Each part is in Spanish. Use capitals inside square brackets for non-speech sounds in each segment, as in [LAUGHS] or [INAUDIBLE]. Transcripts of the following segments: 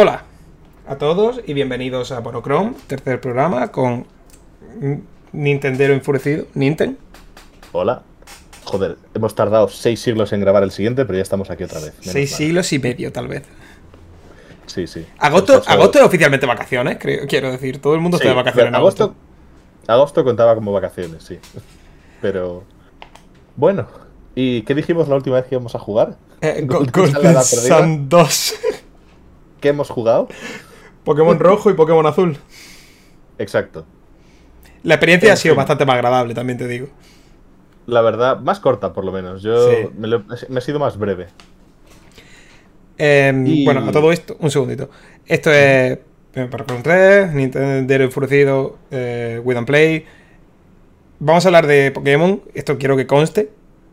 Hola a todos y bienvenidos a Monochrome, tercer programa con Nintendero enfurecido, Ninten. Hola. Joder, hemos tardado seis siglos en grabar el siguiente, pero ya estamos aquí otra vez. Menos Seis mal. siglos y medio, tal vez. Sí, sí. Agosto, agosto es oficialmente vacaciones, creo, quiero decir. Todo el mundo Sí, está de vacaciones en agosto, agosto. agosto contaba como vacaciones, sí. Pero. Bueno. ¿Y qué dijimos la última vez que íbamos a jugar? Eh, Golden. Sun 2. ¿Qué hemos jugado? Pokémon [LAUGHS] rojo y Pokémon azul. Exacto. La experiencia En ha sido fin. bastante más agradable, también te digo. La verdad, más corta por lo menos. Yo Sí. me, lo- me he sido más breve. Eh, Y- Bueno, a todo esto, un segundito. Esto es eh, Pokémon 3, Nintendo Enfurecido, eh, With and Play. Vamos a hablar de Pokémon, esto quiero que conste,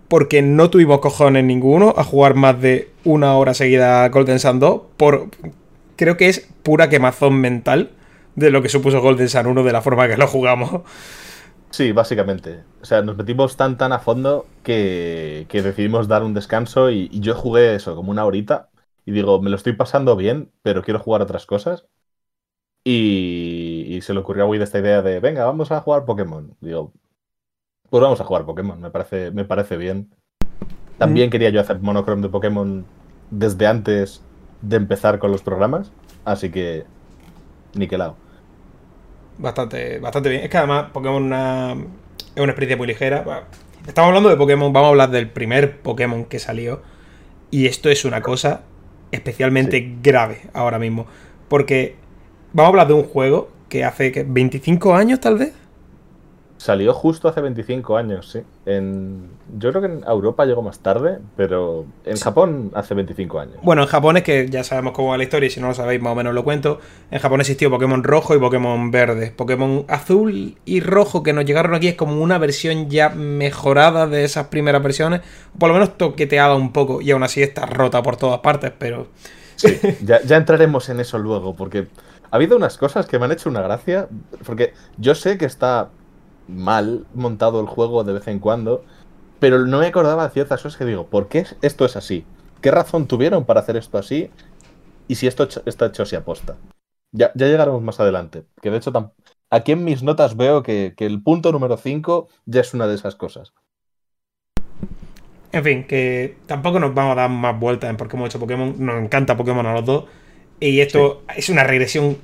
porque no tuvimos cojones ninguno a jugar más de una hora seguida a Golden Sun 2, por, creo que es pura quemazón mental de lo que supuso Golden Sun 1 de la forma que lo jugamos. Sí, básicamente. O sea, nos metimos tan tan a fondo que, que decidimos dar un descanso y, yo jugué eso, como una horita. Y digo, me lo estoy pasando bien, pero quiero jugar otras cosas. Y, y se le ocurrió a Wii esta idea de, venga, vamos a jugar Pokémon. Digo, pues vamos a jugar Pokémon, me parece, me parece bien. También quería yo hacer monochrome de Pokémon desde antes de empezar con los programas, así que niquelado. Bastante, bastante bien. Es que además Pokémon una- es una experiencia muy ligera. Estamos hablando de Pokémon, vamos a hablar del primer Pokémon que salió. Y esto es una cosa especialmente Sí. grave ahora mismo. Porque vamos a hablar de un juego que hace que 25 años tal vez. Salió justo hace 25 años, sí. En, yo creo que en Europa llegó más tarde, pero en Japón hace 25 años. Bueno, en Japón es que ya sabemos cómo va la historia y si no lo sabéis más o menos lo cuento. En Japón existió Pokémon rojo y Pokémon verde. Pokémon azul y rojo que nos llegaron aquí es como una versión ya mejorada de esas primeras versiones. Por lo menos toqueteada un poco y aún así está rota por todas partes, pero... Sí, ya, ya entraremos en eso luego, porque ha habido unas cosas que me han hecho una gracia, porque yo sé que está mal montado el juego de vez en cuando, pero no me acordaba de ciertas cosas que digo, ¿por qué esto es así? ¿Qué razón tuvieron para hacer esto así? Y si esto está hecho así aposta. Ya, ya llegaremos más adelante, que de hecho aquí en mis notas veo que, que el punto número 5 ya es una de esas cosas. En fin, que tampoco nos vamos a dar más vueltas en por qué hemos hecho Pokémon. Nos encanta Pokémon a los dos. Y esto es una regresión.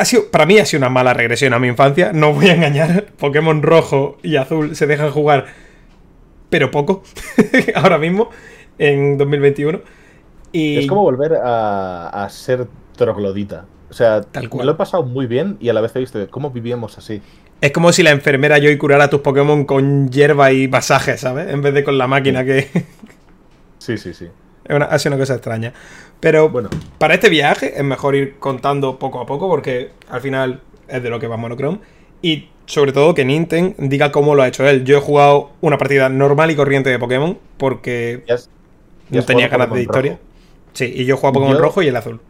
Ha sido, para mí ha sido una mala regresión a mi infancia. No voy a engañar. Pokémon rojo y azul se dejan jugar, pero poco. [LAUGHS] Ahora mismo, en 2021. Y Es como volver a, a ser troglodita. O sea, Tal me cual. lo he pasado muy bien y a la vez he visto cómo vivíamos así. es como si la enfermera Joy curara a tus Pokémon con hierba y masajes, ¿sabes? En vez de con la máquina que. Sí, sí, sí. [LAUGHS] Es una, ha sido una cosa extraña. Pero Bueno, para este viaje es mejor ir contando poco a poco porque al final es de lo que va Monochrome. Y sobre todo que Ninten diga cómo lo ha hecho él. Yo he jugado una partida normal y corriente de Pokémon porque no tenía ganas de historia. rojo. Sí, y yo juego Pokémon Yo- rojo y el azul.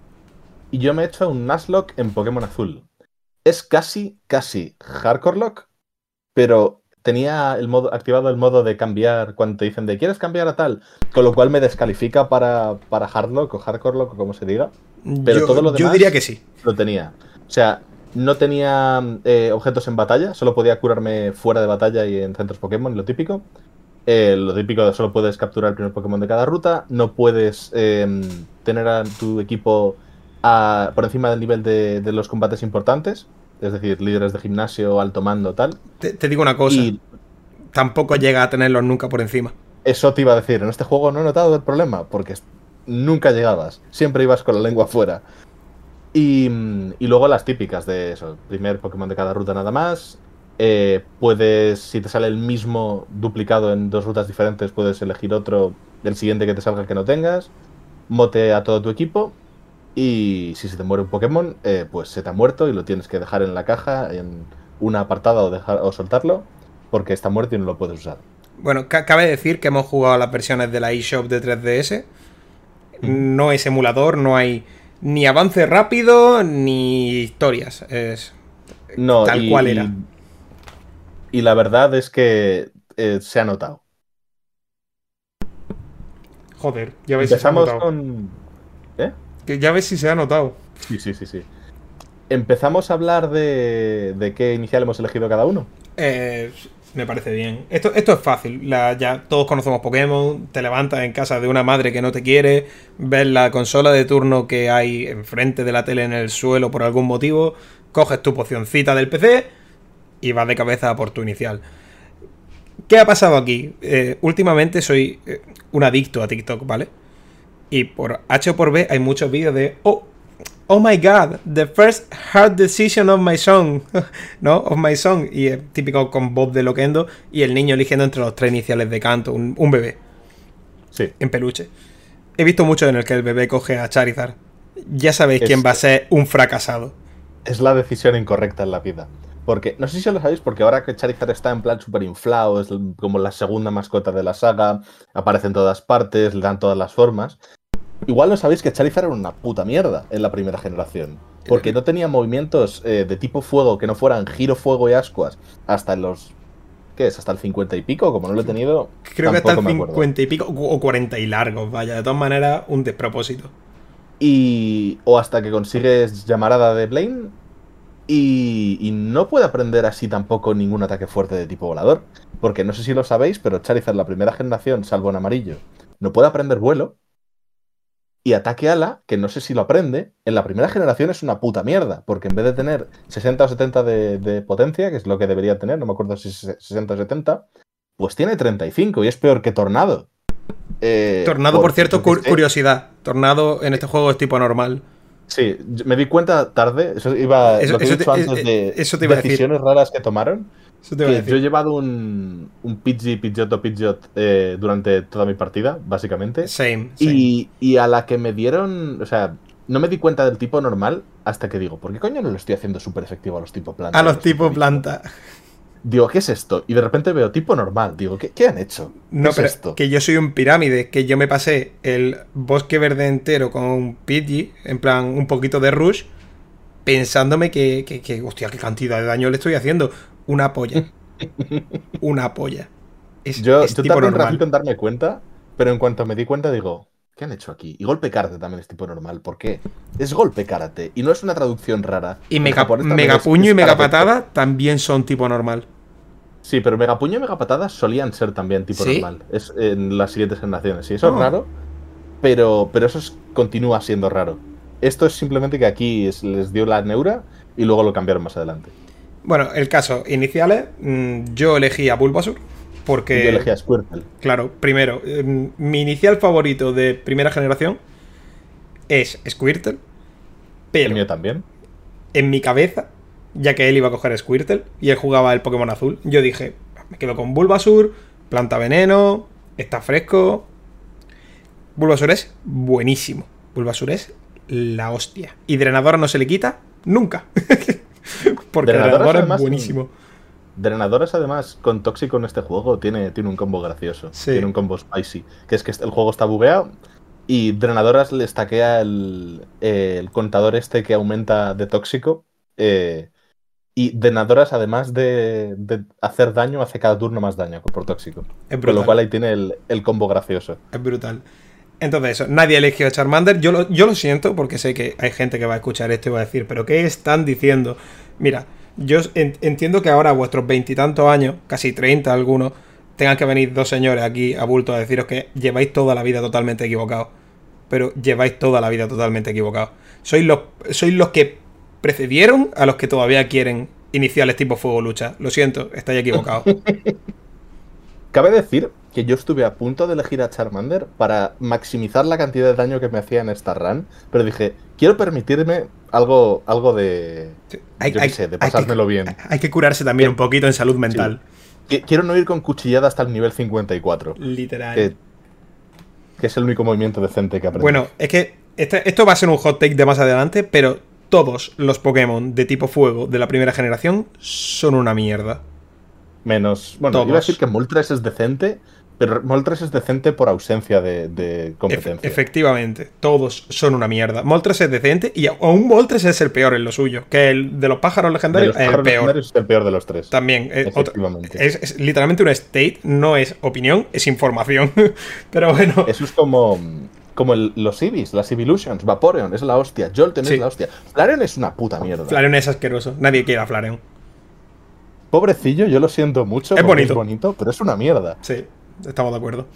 Y yo me he hecho un Nuzlocke en Pokémon azul. Es casi, casi Hardcore Lock, pero tenía el modo, activado el modo de cambiar cuando te dicen de ¿quieres cambiar a tal? Con lo cual me descalifica para, para Hardlock o Hardcore Lock o como se diga. Pero yo, todo lo yo demás- diría que sí. Lo tenía. O sea, no tenía eh, objetos en batalla, solo podía curarme fuera de batalla y en centros Pokémon, lo típico. Eh, lo típico de solo puedes capturar el primer Pokémon de cada ruta, no puedes eh, tener a tu equipo a- por encima del nivel de, de los combates importantes, es decir, líderes de gimnasio, alto mando, tal. Te, te digo una cosa. Y Tampoco llega a tenerlos nunca por encima. eso te iba a decir, en este juego no he notado el problema, porque nunca llegabas, siempre ibas con la lengua afuera. Y, y luego las típicas de eso, primer Pokémon de cada ruta nada más. Eh, puedes, si te sale el mismo duplicado en dos rutas diferentes, puedes elegir otro del siguiente que te salga que no tengas. Mote a todo tu equipo. Y si se te muere un Pokémon, eh, pues se te ha muerto y lo tienes que dejar en la caja, en una apartada o, dejar, o soltarlo, porque está muerto y no lo puedes usar. Bueno, ca- cabe decir que hemos jugado las versiones de la eShop de 3DS. No es emulador, no hay ni avance rápido ni historias. Es No, tal y- cual era. Y, y la verdad es que eh, se ha notado. Joder, ya veis. Empezamos se ha notado. con. ¿Eh? Que ya ves si se ha notado. Sí, sí, sí, sí. ¿Empezamos a hablar de, de qué inicial hemos elegido cada uno? Eh, me parece bien. Esto, esto es fácil. La- ya todos conocemos Pokémon. Te levantas en casa de una madre que no te quiere. Ves la consola de turno que hay enfrente de la tele en el suelo por algún motivo. Coges tu pocioncita del PC y vas de cabeza por tu inicial. ¿Qué ha pasado aquí? Eh, últimamente soy eh, un adicto a TikTok, ¿vale? Y por H o por B hay muchos vídeos de. Oh, oh my god, the first hard decision of my song. [LAUGHS] ¿No? Of my song. Y es típico con Bob de Loquendo y el niño eligiendo entre los tres iniciales de canto, un, un bebé Sí. en peluche. He visto mucho en el que el bebé coge a Charizard. Ya sabéis Es- quién va a ser un fracasado. Es la decisión incorrecta en la vida. Porque, no sé si lo sabéis, porque ahora que Charizard está en plan súper inflado, es como la segunda mascota de la saga, aparece en todas partes, le dan todas las formas. Igual no sabéis que Charizard era una puta mierda en la primera generación. Porque no tenía movimientos eh, de tipo fuego que no fueran giro, fuego y ascuas hasta en los. ¿Qué es? ¿Hasta el 50 y pico? Como no lo he tenido. Creo que hasta el tampoco me acuerdo. 50 y pico o 40 y largos, vaya. De todas maneras, un despropósito. Y. O hasta que consigues llamarada de Blaine. Y, y no puede aprender así tampoco ningún ataque fuerte de tipo volador. Porque no sé si lo sabéis, pero Charizard, la primera generación, salvo en amarillo, no puede aprender vuelo. Y ataque ala, que no sé si lo aprende, en la primera generación es una puta mierda. Porque en vez de tener 60 o 70 de, de potencia, que es lo que debería tener, no me acuerdo si es 60 o 70, pues tiene 35 y es peor que Tornado. Eh, Tornado, por cierto, Curiosidad. Tornado en este juego es tipo normal. Sí, me di cuenta tarde, eso iba Eso- lo que he eso dicho te- antes eh, de eso te iba a decir. decisiones raras que tomaron. Eso te iba a Que decir. yo he llevado un, un Pidgey, Pidgeot o Pidgeot eh, durante toda mi partida, básicamente. Same. same. Y, y a la que me dieron, o sea, no me di cuenta del tipo normal hasta que digo, ¿por qué coño no lo estoy haciendo súper efectivo a los tipo planta? A y los tipo bicho? planta. Digo, ¿qué es esto? Y de repente veo tipo normal. Digo, ¿qué, qué han hecho? ¿Qué No, es pero esto? que yo soy un pirámide, que yo me pasé el bosque verde entero con un Pidgey, en plan un poquito de rush, pensándome que, que, que, hostia, qué cantidad de daño le estoy haciendo. Una polla. [LAUGHS] Una polla. Es, Yo, es yo tipo tardé un ratito en darme cuenta, pero en cuanto me di cuenta digo, ¿qué han hecho aquí? Y golpe karate también es tipo normal. ¿Por qué? Es golpe karate y no es una traducción rara. Y mega, puño y mega patada también son tipo normal. Sí, pero mega puño y mega patada solían ser también tipo ¿Sí? normal. Es en las siguientes generaciones. Sí, eso Oh. es raro, pero, pero eso es- continúa siendo raro. Esto es simplemente que aquí es- les dio la neura y luego lo cambiaron más adelante. Bueno, el caso, iniciales, mm, yo elegí a Bulbasaur. Porque, Yo elegí a Squirtle. claro, primero, eh, mi inicial favorito de primera generación es Squirtle. El Pero mío también. en mi cabeza, ya que él iba a coger Squirtle y él jugaba el Pokémon azul, yo dije, me quedo con Bulbasaur, planta veneno, está fresco. Bulbasaur es buenísimo. Bulbasaur es la hostia. Y Drenadora no se le quita nunca. [LAUGHS] Porque Drenadora es Drenadora es además un- buenísimo. Drenadoras, además, con Tóxico en este juego, tiene, tiene un combo gracioso. Sí. Tiene un combo spicy. Que es que el juego está bugueado y Drenadoras le estaquea el, el contador este que aumenta de Tóxico. eh, y Drenadoras, además de, de hacer daño, hace cada turno más daño por Tóxico. Con lo cual ahí tiene el, el combo gracioso. Es brutal. Entonces, eso, nadie eligió a Charmander. Yo lo, yo lo siento porque sé que hay gente que va a escuchar esto y va a decir, ¿pero qué están diciendo? Mira, yo en- entiendo que ahora vuestros veintitantos años, casi treinta algunos, tengan que venir dos señores aquí a bulto a deciros que lleváis toda la vida totalmente equivocados. Pero lleváis toda la vida totalmente equivocados. Sois los, sois los que precedieron a los que todavía quieren iniciales tipo fuego lucha. Lo siento, estáis equivocados. [LAUGHS] Cabe decir que yo estuve a punto de elegir a Charmander para maximizar la cantidad de daño que me hacía en esta run, pero dije, quiero permitirme algo, algo de... Hay, yo qué hay- sé, de hay que- pasármelo bien. hay que curarse también un poquito en salud mental. Qui- Quiero no ir con cuchillada hasta el nivel 54, Literal. que, que es el único movimiento decente que aprendí. Bueno, es que este- esto va a ser un hot take de más adelante, pero todos los Pokémon de tipo fuego de la primera generación son una mierda. Menos... Bueno, todos. iba a decir que Moltres es decente, pero Moltres es decente por ausencia de, competencia. efectivamente, todos son una mierda. Moltres es decente y aún Moltres es el peor en lo suyo, que el de los pájaros De legendarios es el peor. es el peor de los tres. También, eh, otro- Efectivamente. es, es literalmente un state, no es opinión, es información. [LAUGHS] pero bueno, Eso es como, como el- los Eevees, las Evolutions, Vaporeon, es la hostia, Jolten Sí. es la hostia. Flareon es una puta mierda. Flareon es asqueroso. Nadie quiere a Flareon. Pobrecillo, yo lo siento mucho. Es bonito. Es bonito, pero es una mierda. Sí, estamos de acuerdo.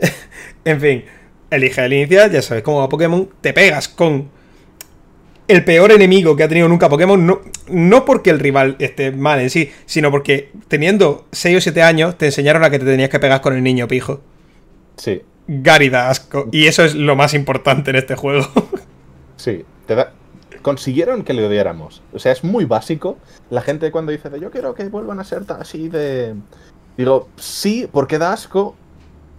[LAUGHS] en fin, elige el inicial, ya sabes cómo va Pokémon. Te pegas con el peor enemigo que ha tenido nunca Pokémon. No, no porque el rival esté mal en sí, sino porque teniendo 6 o 7 años te enseñaron a que te tenías que pegar con el niño pijo. Sí, Gary da asco. Y eso es lo más importante en este juego. [LAUGHS] sí. Te da... Consiguieron que le odiáramos. O sea, es muy básico. La gente cuando dice de yo quiero que vuelvan a ser así de. Digo, sí, porque da asco,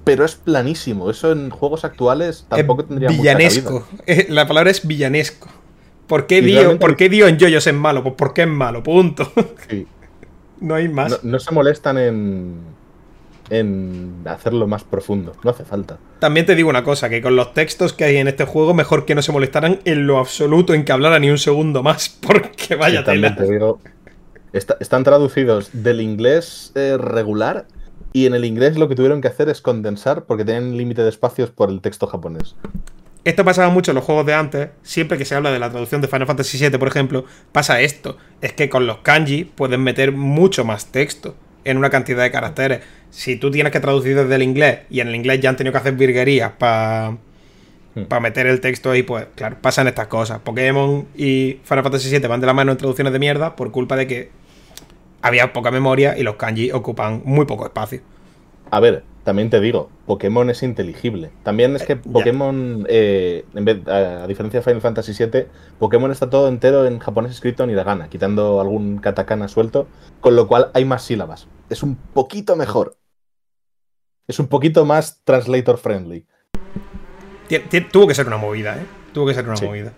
pero es planísimo. Eso en juegos actuales tampoco Es tendría villanesco. [LAUGHS] Eh, La palabra es villanesco. ¿Por qué, Dio, ¿Por qué Dio en Yoyos es malo? Pues porque es malo, punto. Sí. [LAUGHS] no hay más. No, no se molestan en. En hacerlo más profundo. No hace falta. También te digo una cosa, que con los textos que hay en este juego, mejor que no se molestaran en lo absoluto en que hablara ni un segundo más, [LAUGHS] porque vaya también tela. te digo. está- están traducidos del inglés eh, regular. Y en el inglés lo que tuvieron que hacer es condensar porque tenían límite de espacios por el texto japonés. Esto pasaba mucho en los juegos de antes, siempre que se habla de la traducción de Final Fantasy VII, por ejemplo, pasa esto, es que con los kanji pueden meter mucho más texto en una cantidad de caracteres. Si tú tienes que traducir desde el inglés y en el inglés ya han tenido que hacer virguerías para Hmm. meter el texto ahí, pues claro, pasan estas cosas. Pokémon y Final Fantasy VII van de la mano en traducciones de mierda por culpa de que había poca memoria y los kanji ocupan muy poco espacio. A ver, también te digo, Pokémon es inteligible. También es que ya. Pokémon, eh, en vez, a, a diferencia de Final Fantasy VII, Pokémon está todo entero en japonés escrito en hiragana, quitando algún katakana suelto, con lo cual hay más sílabas. Es un poquito mejor. Es un poquito más translator friendly. Tuvo que ser una movida, ¿eh? Tuvo que ser una Sí. movida.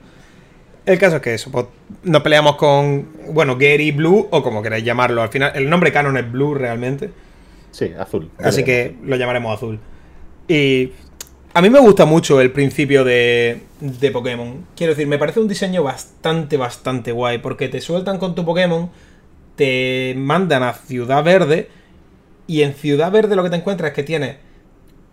El caso es que eso, pues, nos peleamos con, bueno, Gary Blue, o como queráis llamarlo. Al final, el nombre canon es Blue realmente. Sí, azul. Así que lo llamaremos azul. Y a mí me gusta mucho el principio de, de Pokémon. Quiero decir, me parece un diseño bastante, bastante guay. Porque te sueltan con tu Pokémon, te mandan a Ciudad Verde. Y en Ciudad Verde lo que te encuentras es que tienes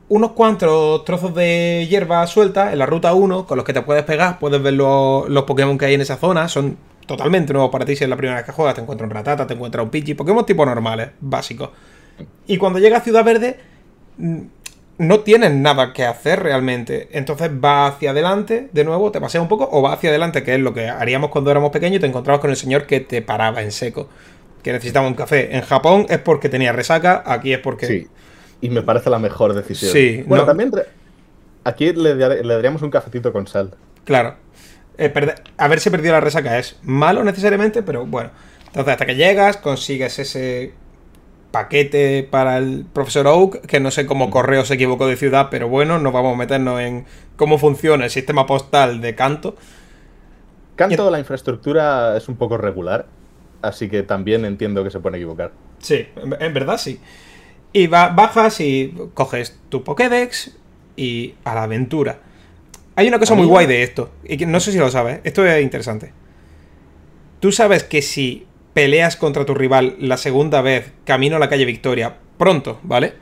unos cuantos trozos de hierba suelta en la ruta 1 con los que te puedes pegar. Puedes ver los, los Pokémon que hay en esa zona. Son totalmente nuevos para ti si es la primera vez que juegas. Te encuentras un Ratata, te encuentras un Pidgey. Pokémon tipo normales, básicos. Y cuando llegas a Ciudad Verde, mm, no tienes nada que hacer realmente. Entonces vas hacia adelante, de nuevo, te paseas un poco, o vas hacia adelante, que es lo que haríamos cuando éramos pequeños, y te encontrabas con el señor que te paraba en seco. Que necesitaba un café. En Japón es porque tenía resaca, aquí es porque. Sí. Y me parece la mejor decisión. Sí, Bueno, no- también re- aquí le, le daríamos un cafetito con sal. Claro. Eh, perde- haberse perdido la resaca es malo necesariamente, pero bueno. Entonces, hasta que llegas, consigues ese paquete para el profesor Oak, que no sé cómo correo se equivocó de ciudad, pero bueno, no vamos a meternos en cómo funciona el sistema postal de canto. Canto, la infraestructura es un poco regular, así que también entiendo que se pueden equivocar. Sí, en, verdad sí. Y bajas y coges tu Pokédex y a la aventura. Hay una cosa muy guay de esto, y que no sé si lo sabes, esto es interesante. Tú sabes que si peleas contra tu rival la segunda vez camino a la calle Victoria, pronto, ¿vale?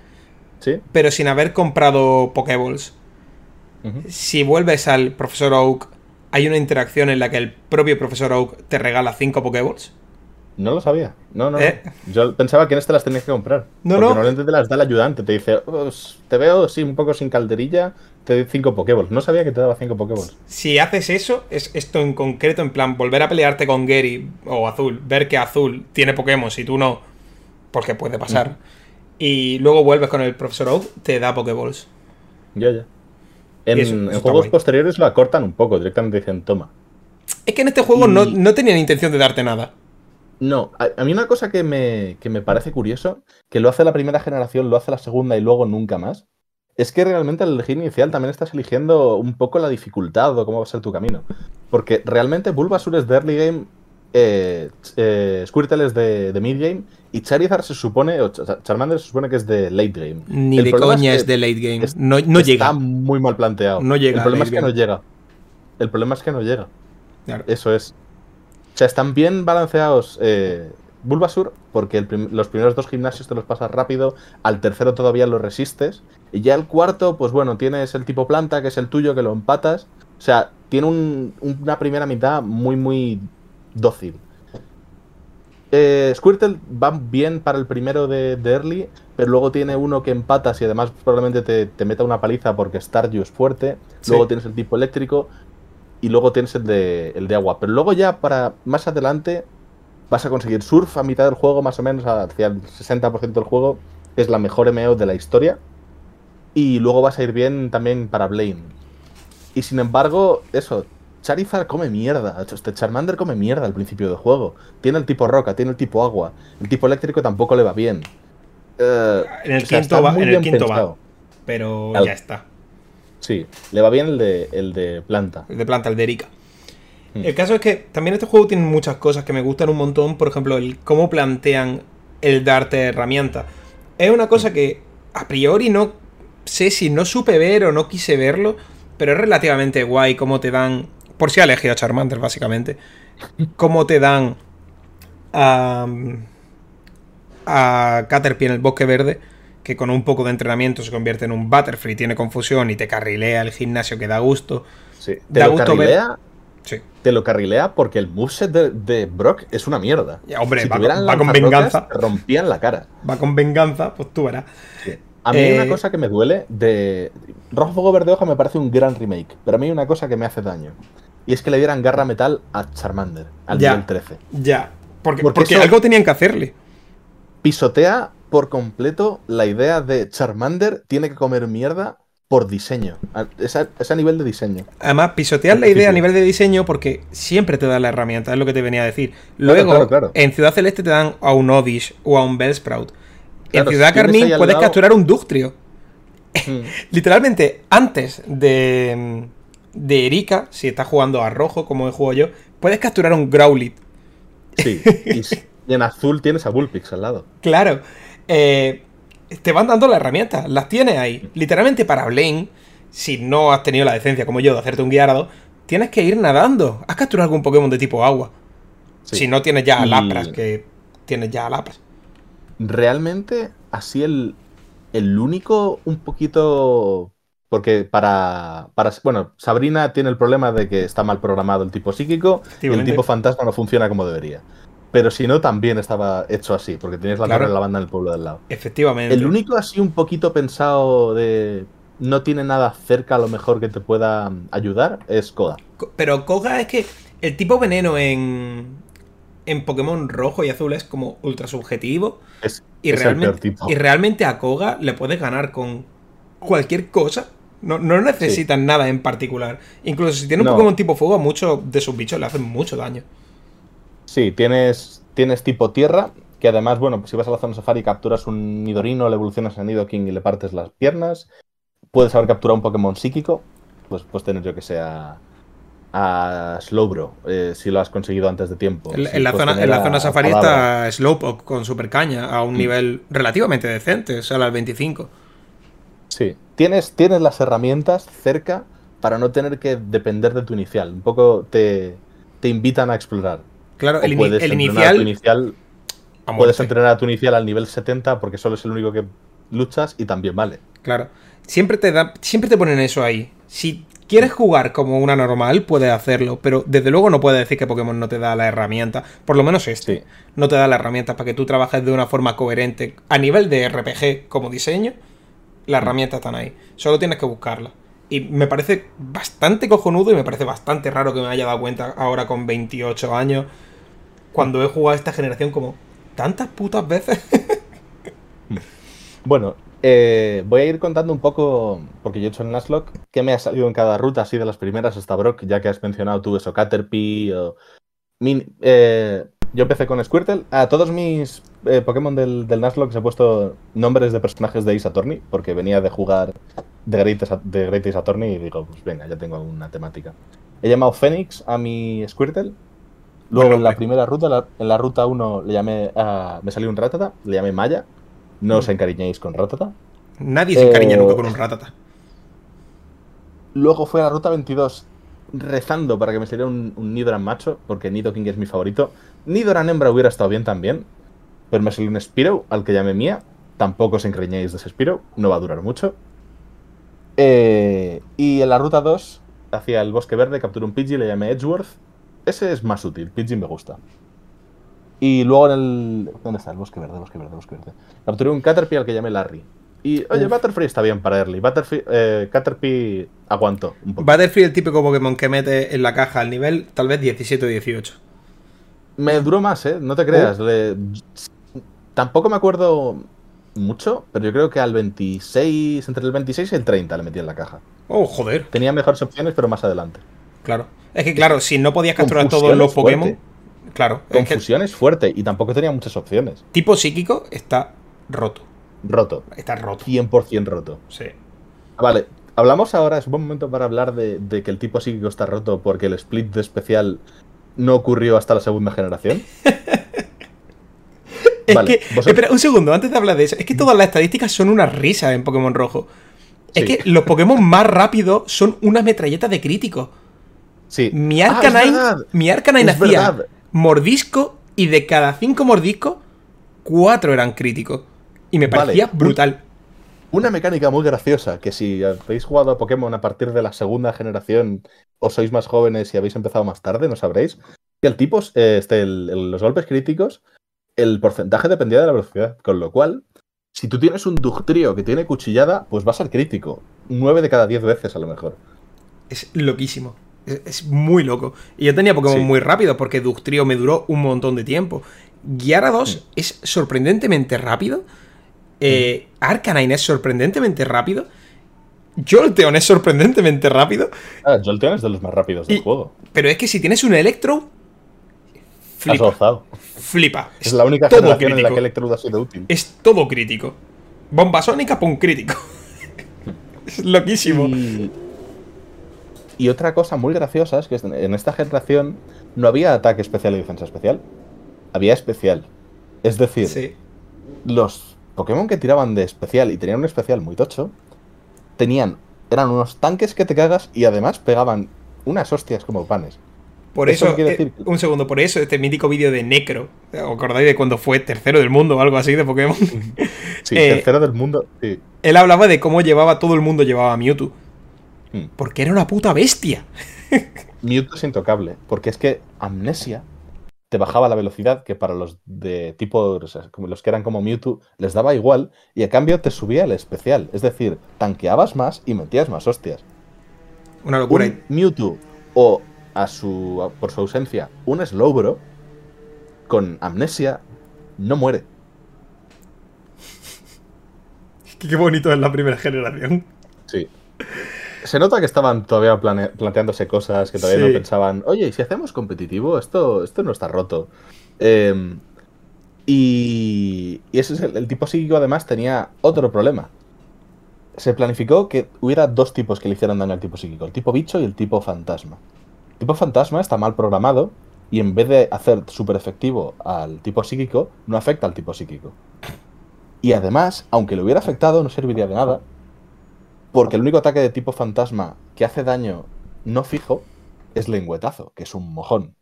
¿Sí? Pero sin haber comprado Pokéballs, si vuelves al Profesor Oak, hay una interacción en la que el propio Profesor Oak te regala 5 Pokéballs. No lo sabía. No, no. ¿Eh? Yo pensaba que en este las tenías que comprar. No, Porque no. Normalmente te las da el ayudante. Te dice, "Oh, te veo sí, un poco sin calderilla, te doy 5 Pokéballs. No sabía que te daba 5 Pokéballs. Si haces eso, es esto en concreto, en plan, volver a pelearte con Gary o Azul, ver que Azul tiene Pokémon y tú no, porque puede pasar, y luego vuelves con el Profesor Oak, te da Pokéballs. Ya, ya. En, Y eso- en eso está juegos posteriores lo acortan un poco. Directamente dicen, toma. Es que en este juego no, no tenían intención de darte nada. No, a, a mí una cosa que me, que me parece curioso, que lo hace la primera generación, lo hace la segunda y luego nunca más, es que realmente al elegir inicial también estás eligiendo un poco la dificultad o cómo va a ser tu camino. Porque realmente Bulbasaur es de early game, eh, eh, Squirtle es de, de mid game y Charizard se supone, o Ch- Charmander se supone que es de late game. Ni El de coña que es de late game. es- no no Está llega. muy mal planteado. No llega El problema es que no llega. El problema es que no llega. Claro. Eso es. O sea, están bien balanceados eh, Bulbasur, porque el prim- los primeros dos gimnasios te los pasas rápido, al tercero todavía lo resistes, Y ya el cuarto, pues bueno, tienes el tipo planta, que es el tuyo, que lo empatas. O sea, tiene un- una primera mitad muy, muy dócil. Eh, Squirtle va bien para el primero de, de Early, pero luego tiene uno que empatas y además probablemente te, te meta una paliza porque Staryu es fuerte. Sí. Luego tienes el tipo eléctrico y luego tienes el de, el de agua. Pero luego ya para más adelante vas a conseguir Surf a mitad del juego, más o menos hacia el 60% del juego, que es la mejor MO de la historia. Y luego vas a ir bien también para Blaine. Y sin embargo, eso, Charizard come mierda. Este Charmander come mierda al principio del juego. Tiene el tipo roca, tiene el tipo agua. El tipo eléctrico tampoco le va bien. Eh, En el o sea, quinto va, en el quinto va. Pero Al- ya está. Sí, le va bien el de, el de planta. El de planta, el de Erika. Mm. El caso es que también este juego tiene muchas cosas que me gustan un montón. Por ejemplo, el cómo plantean el darte herramientas. Es una cosa que a priori no sé si no supe ver o no quise verlo, pero es relativamente guay cómo te dan, por si ha elegido a Charmander básicamente, cómo te dan a, a Caterpie en el bosque verde, que con un poco de entrenamiento se convierte en un Butterfree, tiene confusión y te carrilea el gimnasio que da gusto. Sí. Te Da lo, gusto ver- carrilea, Sí. te lo carrilea porque el moveset de, de Brock es una mierda. Ya, hombre, si va tuvieran con- va con lanzarrocas, venganza. te rompían la cara. Va con venganza, pues tú verás. A mí Eh, una cosa que me duele de Rojo Fuego Verde Hoja me parece un gran remake, pero a mí hay una cosa que me hace daño. Y es que le dieran garra metal a Charmander al Ya. nivel 13. Ya. Porque, Porque porque eso- algo tenían que hacerle. Pisotea por completo la idea de Charmander tiene que comer mierda por diseño. Es a, es a nivel de diseño. Además, pisotear la idea a nivel de diseño porque siempre te da la herramienta, es lo que te venía a decir. Luego, claro, claro. en Ciudad Celeste te dan a un Odish o a un Bellsprout. En Ciudad si Carmín puedes lado- capturar un Ductrio. Mm. [LAUGHS] Literalmente, antes de, de Erika, si estás jugando a rojo como he jugado yo, puedes capturar un Growlithe. Sí. Y [LAUGHS] en azul tienes a Bullpix al lado. Claro. Eh, te van dando las herramientas, las tienes ahí. Literalmente para Blaine, si no has tenido la decencia como yo de hacerte un guiardo, tienes que ir nadando. ¿Has capturado algún Pokémon de tipo agua? Sí. Si no tienes ya a Y- Lapras, que tienes ya a Lapras. Realmente, así el, el único un poquito... Porque para, para... Bueno, Sabrina tiene el problema de que está mal programado el tipo psíquico y el tipo fantasma no funciona como debería. Pero si no, también estaba hecho así, porque tienes la Claro. torre de la banda en el pueblo del lado. Efectivamente. El único así un poquito pensado de... No tiene nada cerca a lo mejor que te pueda ayudar es Koda. Co- Pero Koga es que el tipo veneno en, en Pokémon rojo y azul es como ultra subjetivo. Es, Y, es realmente, y realmente a Koga le puedes ganar con cualquier cosa. No, no necesitan nada en particular. Incluso si tiene un No. Pokémon tipo fuego, a muchos de sus bichos le hacen mucho daño. Sí, tienes, tienes tipo tierra, que además, bueno, si vas a la zona safari capturas un Nidorino, le evolucionas a Nidoking y le partes las piernas. Puedes haber capturado un Pokémon psíquico, pues pues tener yo que sea a Slowbro, eh, si lo has conseguido antes de tiempo. En, la, puedes zona, en la zona safari está Slowpoke con super caña a un Mm. nivel relativamente decente, o sea, al 25. Sí, tienes, tienes las herramientas cerca para no tener que depender de tu inicial. Un poco te, te invitan a explorar. Claro, el, ini- puedes el entrenar a tu inicial. Puedes entrenar a tu inicial al nivel 70 porque solo es el único que luchas y también vale. Claro. Siempre te da, siempre te ponen eso ahí. Si quieres jugar como una normal, puedes hacerlo, pero desde luego no puedes decir que Pokémon no te da la herramienta, por lo menos este, Sí. no te da la herramienta para que tú trabajes de una forma coherente a nivel de RPG como diseño. Las herramientas están ahí, solo tienes que buscarlas. Y me parece bastante cojonudo y me parece bastante raro que me haya dado cuenta ahora con 28 años, cuando he jugado esta generación como tantas putas veces. [LAUGHS] Bueno, eh, voy a ir contando un poco, porque yo he hecho el Nuzlocke, qué me ha salido en cada ruta, así de las primeras hasta Brock, ya que has mencionado tú eso, Caterpie o... Eh, yo empecé con Squirtle. A todos mis eh, Pokémon del, del Nuzlocke les he puesto nombres de personajes de Ace porque venía de jugar de Great, de y digo, pues venga, ya tengo una temática. He llamado Phoenix a mi Squirtle. Luego en la primera ruta, la- en la ruta 1 le llamé a- me salió un Ratata, le llamé Maya. No os encariñéis con Ratata. Nadie se encariña Eh, nunca con un ratata. Luego fue a la ruta 22 rezando para que me saliera un, un Nidoran macho, porque Nidoking es mi favorito. Nidoran hembra hubiera estado bien también, pero me salió un Spiro al que llamé Mía. Tampoco os encariñéis de ese Spiro, no va a durar mucho. Eh, y en la ruta 2, hacia el bosque verde, capturé un Pidgey, le llamé Edgeworth. Ese es más útil, Pidgey me gusta. Y luego en el. ¿Dónde está? El bosque verde, bosque verde, bosque verde. Capturé un Caterpie al que llamé Larry. Y, oye, Uf. Butterfree está bien para early. Butterfree, eh, Caterpie aguantó un poco. Butterfree, el típico Pokémon que mete en la caja al nivel tal vez 17 o 18. Me duró más, ¿eh? No te creas. Le- Tampoco me acuerdo mucho, pero yo creo que al 26, entre el 26 y el 30 le metí en la caja. Oh, joder. Tenía mejores opciones, pero más adelante. Claro. Es que, claro, si no podías capturar todos los es fuerte. Pokémon. Claro. Es que Confusión es fuerte y tampoco tenía muchas opciones. tipo psíquico está roto. Roto. Está roto. 100% roto. Sí. Vale, hablamos ahora, es un buen momento para hablar de, de que el tipo psíquico está roto porque el split de especial no ocurrió hasta la segunda generación. [LAUGHS] Es Vale, que, vosotros- espera, un segundo, antes de hablar de eso. Es que todas las estadísticas son una risa en Pokémon Rojo. Es que los Pokémon más rápidos son una metralleta de críticos. Sí. Mi Ah, Arcanine, mi Arcanine hacía verdad. mordisco y de cada cinco mordiscos, cuatro eran críticos. Y me parecía brutal. Una mecánica muy graciosa, que si habéis jugado a Pokémon a partir de la segunda generación o sois más jóvenes y habéis empezado más tarde, no sabréis, que el tipo, eh, este, el- el- los golpes críticos, el porcentaje dependía de la velocidad, con lo cual, si tú tienes un Dugtrio que tiene cuchillada, pues va a ser crítico. 9 de cada 10 veces a lo mejor. Es loquísimo. Es, es muy loco. Y yo tenía Pokémon Sí. muy rápido porque Dugtrio me duró un montón de tiempo. Gyara 2 Mm. es sorprendentemente rápido. Eh, Arcanine es sorprendentemente rápido. Jolteon es sorprendentemente rápido. Ah, Jolteon es de los más rápidos del Y- juego. Pero es que si tienes un Electro, flipa. Flipa. Es la única todo generación en la que Electrode ha sido útil. Es todo crítico. Bomba sónica, pum, crítico. [LAUGHS] es loquísimo. Y, y otra cosa muy graciosa es que en esta generación no había ataque especial y defensa especial. Había especial. Es decir, Sí. los Pokémon que tiraban de especial y tenían un especial muy tocho, tenían, eran unos tanques que te cagas y además pegaban unas hostias como panes. Por Eso eso, quiere eh, decir un segundo, por eso este mítico vídeo de Necro. ¿Os acordáis de cuando fue tercero del mundo o algo así de Pokémon? Sí, [LAUGHS] Eh, tercero del mundo. Sí. Él hablaba de cómo llevaba, todo el mundo llevaba a Mewtwo. Hmm. Porque era una puta bestia. [LAUGHS] Mewtwo es intocable, porque es que Amnesia te bajaba la velocidad que para los de tipo, o sea, como los que eran como Mewtwo, les daba igual y a cambio te subía el especial. Es decir, tanqueabas más y metías más hostias. Una locura. Un Mewtwo o a su, a- por su ausencia un Slowbro con Amnesia no muere. [LAUGHS] Qué bonito es la primera generación. Sí. [LAUGHS] Se nota que estaban todavía plane- planteándose cosas, que todavía Sí. no pensaban, oye, ¿y si hacemos competitivo? Esto, esto no está roto. Eh, y, y ese es el, el tipo psíquico, además, tenía otro problema. Se planificó que hubiera dos tipos que le hicieran daño al tipo psíquico, el tipo bicho y el tipo fantasma. El tipo fantasma está mal programado y en vez de hacer súper efectivo al tipo psíquico, no afecta al tipo psíquico. Y además, aunque le hubiera afectado, no serviría de nada, porque el único ataque de tipo fantasma que hace daño no fijo es lengüetazo, que es un mojón.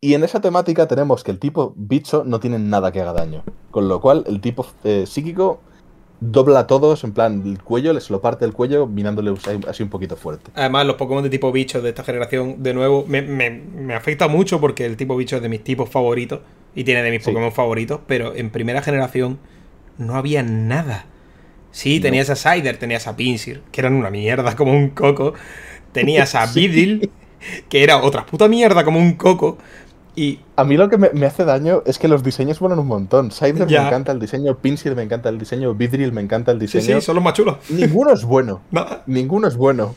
Y en esa temática tenemos que el tipo bicho no tiene nada que haga daño. Con lo cual, el tipo eh, psíquico dobla a todos, en plan, el cuello, les lo parte el cuello, mirándole así- un poquito fuerte. Además, los Pokémon de tipo bicho de esta generación, de nuevo, me, me- me afecta mucho porque el tipo bicho es de mis tipos favoritos y tiene de mis Sí. Pokémon favoritos, pero en primera generación no había nada. Sí, No. tenías a Cider, tenías a Pinsir, que eran una mierda [LAUGHS] como un coco. Tenías a Sí. Vidril, que era otra puta mierda como un coco. Y A mí lo que me, me hace daño es que los diseños vuelan un montón. Cider Ya. me encanta el diseño, Pinsir me encanta el diseño, Vidril me encanta el sí, diseño. sí, son los más chulos. Ninguno es bueno. [LAUGHS] Nada. Ninguno es bueno.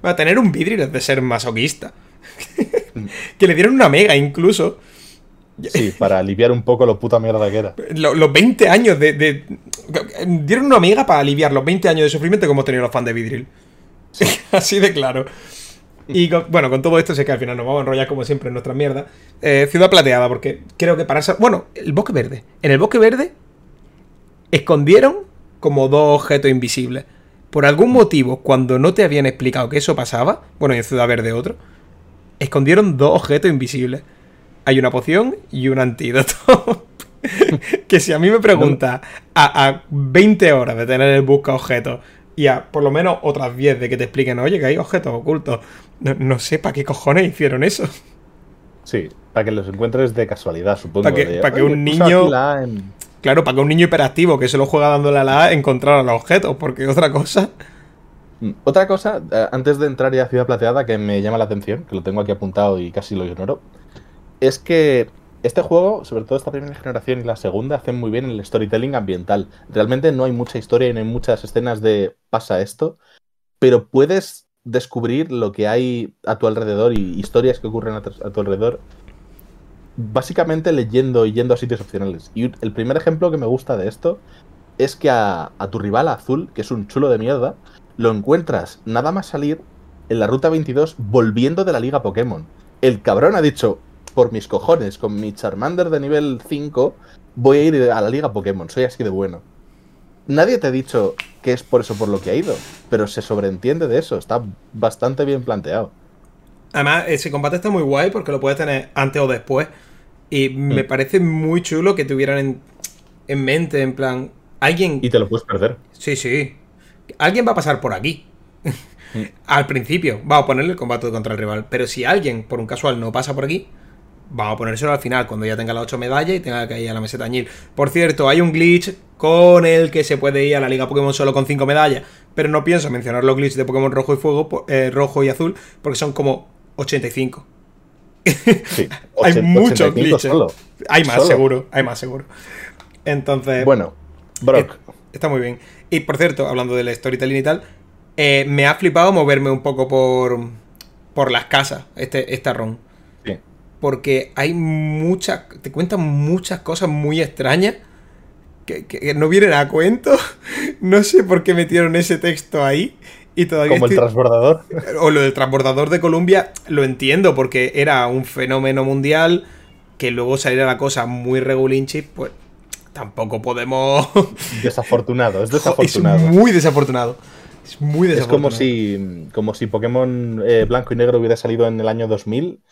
Bueno, tener un Vidril es de ser masoquista. [LAUGHS] que le dieron una mega incluso. Sí, para aliviar un poco lo puta mierda que era. Lo- los 20 años de, de- Dieron una mega para aliviar los 20 años de sufrimiento que hemos tenido los fans de Vidril. [LAUGHS] Así de claro. Y con- bueno, con todo esto sé que al final nos vamos a enrollar como siempre en nuestra mierda. Eh, ciudad plateada, porque creo que para eso... Bueno, el bosque verde. En el bosque verde escondieron como dos objetos invisibles. Por algún motivo, cuando no te habían explicado que eso pasaba, bueno, y en Ciudad Verde otro, escondieron dos objetos invisibles. Hay una poción y un antídoto. [LAUGHS] que si a mí me pregunta a, a 20 horas de tener el busca objetos y a por lo menos otras 10 de que te expliquen, oye, que hay objetos ocultos. No, no sé para qué cojones hicieron eso. Sí, para que los encuentres de casualidad, supongo. Para que, de, para que "Oye, un puse niño. en- Claro, para que un niño hiperactivo que se lo juega dándole a la A encontrara los objetos, porque otra cosa. Mm, Otra cosa, eh, antes de entrar ya a Ciudad Plateada, que me llama la atención, que lo tengo aquí apuntado y casi lo ignoro, es que este juego, sobre todo esta primera generación y la segunda, hacen muy bien el storytelling ambiental. Realmente no hay mucha historia y no hay muchas escenas de pasa esto, pero puedes descubrir lo que hay a tu alrededor y historias que ocurren a tu, alrededor, básicamente leyendo y yendo a sitios opcionales. Y el primer ejemplo que me gusta de esto es que a, a tu rival azul, que es un chulo de mierda, lo encuentras nada más salir en la ruta 22 volviendo de la liga Pokémon. El cabrón ha dicho, por mis cojones, con mi Charmander de nivel 5, voy a ir a la liga Pokémon, soy así de bueno. Nadie te ha dicho que es por eso por lo que ha ido, pero se sobreentiende de eso, está bastante bien planteado. Además, ese combate está muy guay porque lo puedes tener antes o después. Y me Mm. parece muy chulo que tuvieran en, en mente, en plan, alguien... Y te lo puedes perder. Sí, sí. Alguien va a pasar por aquí. Mm. [LAUGHS] Al principio, va a ponerle el combate contra el rival. Pero si alguien, por un casual, no pasa por aquí, va a ponérselo al final, cuando ya tenga las 8 medallas y tenga que ir a la meseta añil. Por cierto, hay un glitch con el que se puede ir a la Liga Pokémon solo con 5 medallas. Pero no pienso mencionar los glitches de Pokémon rojo y fuego, eh, rojo y azul, porque son como 85. [LAUGHS] Sí, Hay muchos 85 glitches. solo. Hay más, Solo. seguro. Hay más, seguro. Entonces. Bueno, Brock, Eh, Está muy bien. Y por cierto, hablando del storytelling y tal, eh, me ha flipado moverme un poco por, por las casas, este, esta ROM. Porque hay muchas. Te cuentan muchas cosas muy extrañas que, que- que no vienen a cuento. [LAUGHS] No sé por qué metieron ese texto ahí. Y todavía como el transbordador. [LAUGHS] o lo del transbordador de Columbia, lo entiendo, porque era un fenómeno mundial que luego saliera la cosa muy regulinchi, pues tampoco podemos. [LAUGHS] Desafortunado, es es desafortunado. muy desafortunado. Es muy Es desafortunado. como si, como si Pokémon eh, blanco y negro hubiera salido en el año 2000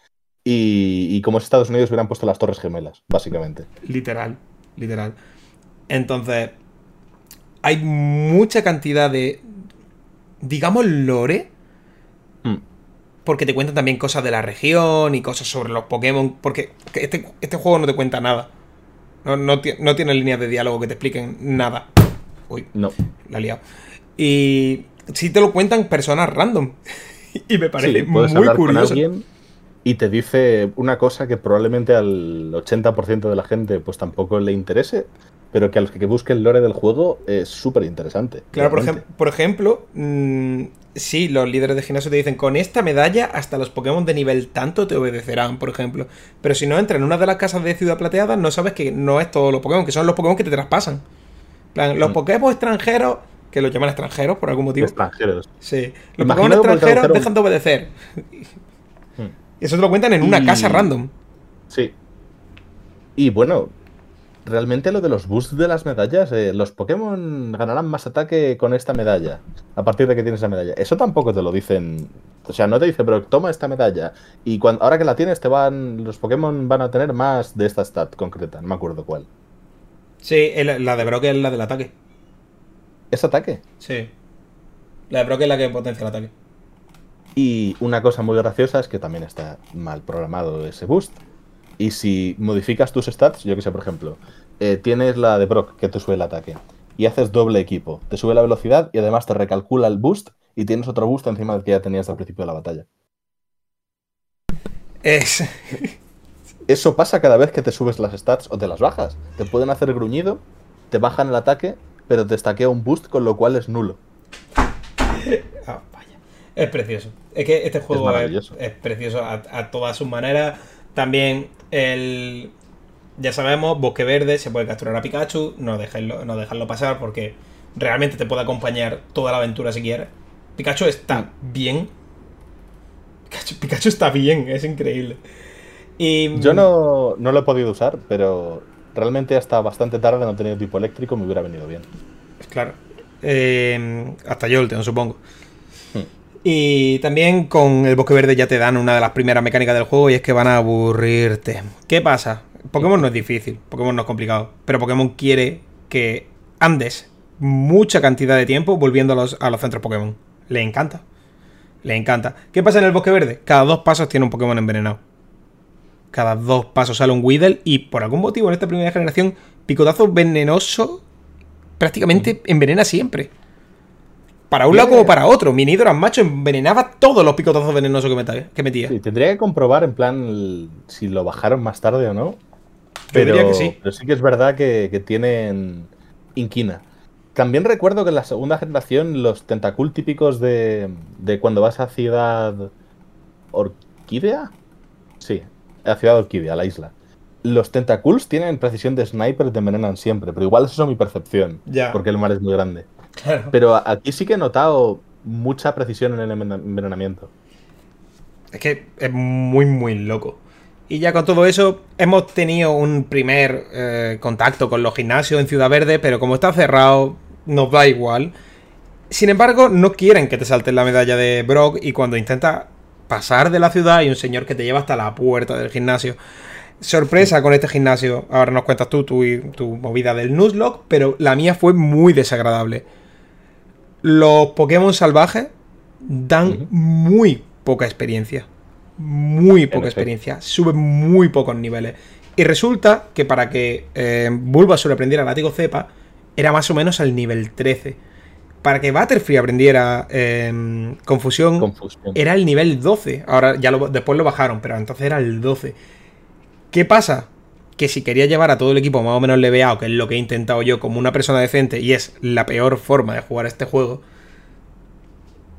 y, y como si Estados Unidos hubieran puesto las Torres Gemelas, básicamente. Literal, literal. Entonces, hay mucha cantidad de. Digamos, lore. Hmm. Porque te cuentan también cosas de la región y cosas sobre los Pokémon. Porque este, este juego no te cuenta nada. No, no, no tiene líneas de diálogo que te expliquen nada. Uy, No. la he liado. Y sí te lo cuentan personas random. [LAUGHS] y me parece Sí, muy con curioso. alguien y te dice una cosa que probablemente al 80% de la gente pues tampoco le interese, pero que a los que busquen el lore del juego es súper interesante. Claro, por, ejem- por ejemplo, mm, sí, los líderes de gimnasio te dicen, con esta medalla hasta los Pokémon de nivel tanto te obedecerán, por ejemplo. Pero si no entras en una de las casas de Ciudad Plateada, no sabes que no es todos los Pokémon, que son los Pokémon que te traspasan. Plan, los Mm. Pokémon extranjeros, que los llaman extranjeros por algún motivo. extranjeros. Sí, los Imagino Pokémon extranjeros un- dejan de obedecer. [LAUGHS] [LAUGHS] Eso te lo cuentan en una Y- casa random. Sí. Y bueno, realmente lo de los boosts de las medallas, eh, los Pokémon ganarán más ataque con esta medalla, a partir de que tienes la medalla. Eso tampoco te lo dicen. O sea, no te dice, pero toma esta medalla. Y cuando, ahora que la tienes, te van. Los Pokémon van a tener más de esta stat concreta. No me acuerdo cuál. Sí, el- la de Brock es la del ataque. Es ataque. Sí. La de Brock es la que potencia el ataque. Y una cosa muy graciosa es que también está mal programado ese boost. Y si modificas tus stats, yo que sé, por ejemplo, eh, tienes la de Brock que te sube el ataque y haces doble equipo, te sube la velocidad y además te recalcula el boost y tienes otro boost encima del que ya tenías al principio de la batalla. Es. Eso pasa cada vez que te subes las stats o te las bajas. Te pueden hacer gruñido, te bajan el ataque, pero te estaquea un boost, con lo cual es nulo. Es precioso. Es que este juego es, es precioso a, a todas sus maneras. También el. Ya sabemos, Bosque Verde se puede capturar a Pikachu. No dejarlo, no dejarlo pasar porque realmente te puede acompañar toda la aventura si quieres. Pikachu está bien. Pikachu, Pikachu está bien, es increíble. Y Yo no, no lo he podido usar, pero realmente hasta bastante tarde no tenido tipo eléctrico, me hubiera venido bien. Claro. Eh, hasta yo lo tengo, supongo. Y también con el bosque verde ya te dan una de las primeras mecánicas del juego y es que van a aburrirte. ¿Qué pasa? Pokémon no es difícil, Pokémon no es complicado, pero Pokémon quiere que andes mucha cantidad de tiempo volviendo a los, a los centros Pokémon. Le encanta. Le encanta. ¿Qué pasa en el bosque verde? Cada dos pasos tiene un Pokémon envenenado. Cada dos pasos sale un Weedle y por algún motivo en esta primera generación, picotazo venenoso prácticamente envenena siempre. Para un lado como para otro. Mi Nidoran macho envenenaba todos los picotazos venenosos que metía. Que metía. Sí, tendría que comprobar en plan el- si lo bajaron más tarde o no. Yo diría que sí. Pero sí que es verdad que, que tienen inquina. También recuerdo que en la segunda generación los tentacul típicos de, de cuando vas a Ciudad Orquídea. Sí, a Ciudad Orquídea, la isla. Los tentaculs tienen precisión de sniper y te envenenan siempre, pero igual eso es mi percepción. Ya. Porque el mar es muy grande. Claro. Pero aquí sí que he notado mucha precisión en el enven- envenenamiento. Es que es muy, muy loco. Y ya con todo eso, hemos tenido un primer eh, contacto con los gimnasios en Ciudad Verde, pero como está cerrado, nos da igual. Sin embargo, no quieren que te saltes la medalla de Brock y cuando intentas pasar de la ciudad hay un señor que te lleva hasta la puerta del gimnasio. Sorpresa con este gimnasio. Ahora nos cuentas tú tu, tu movida del Nuzlocke, pero la mía fue muy desagradable. Los Pokémon salvajes dan muy poca experiencia. Muy poca efecto. experiencia. Suben muy pocos niveles. Y resulta que para que eh, Bulbasaur aprendiera látigo cepa, era más o menos al nivel 13. Para que Butterfree aprendiera eh, confusión, Confusión. era el nivel 12. Ahora ya lo- después lo bajaron, pero entonces era el 12. ¿Qué pasa? Que si quería llevar a todo el equipo más o menos leveado, que es lo que he intentado yo como una persona decente, y es la peor forma de jugar este juego,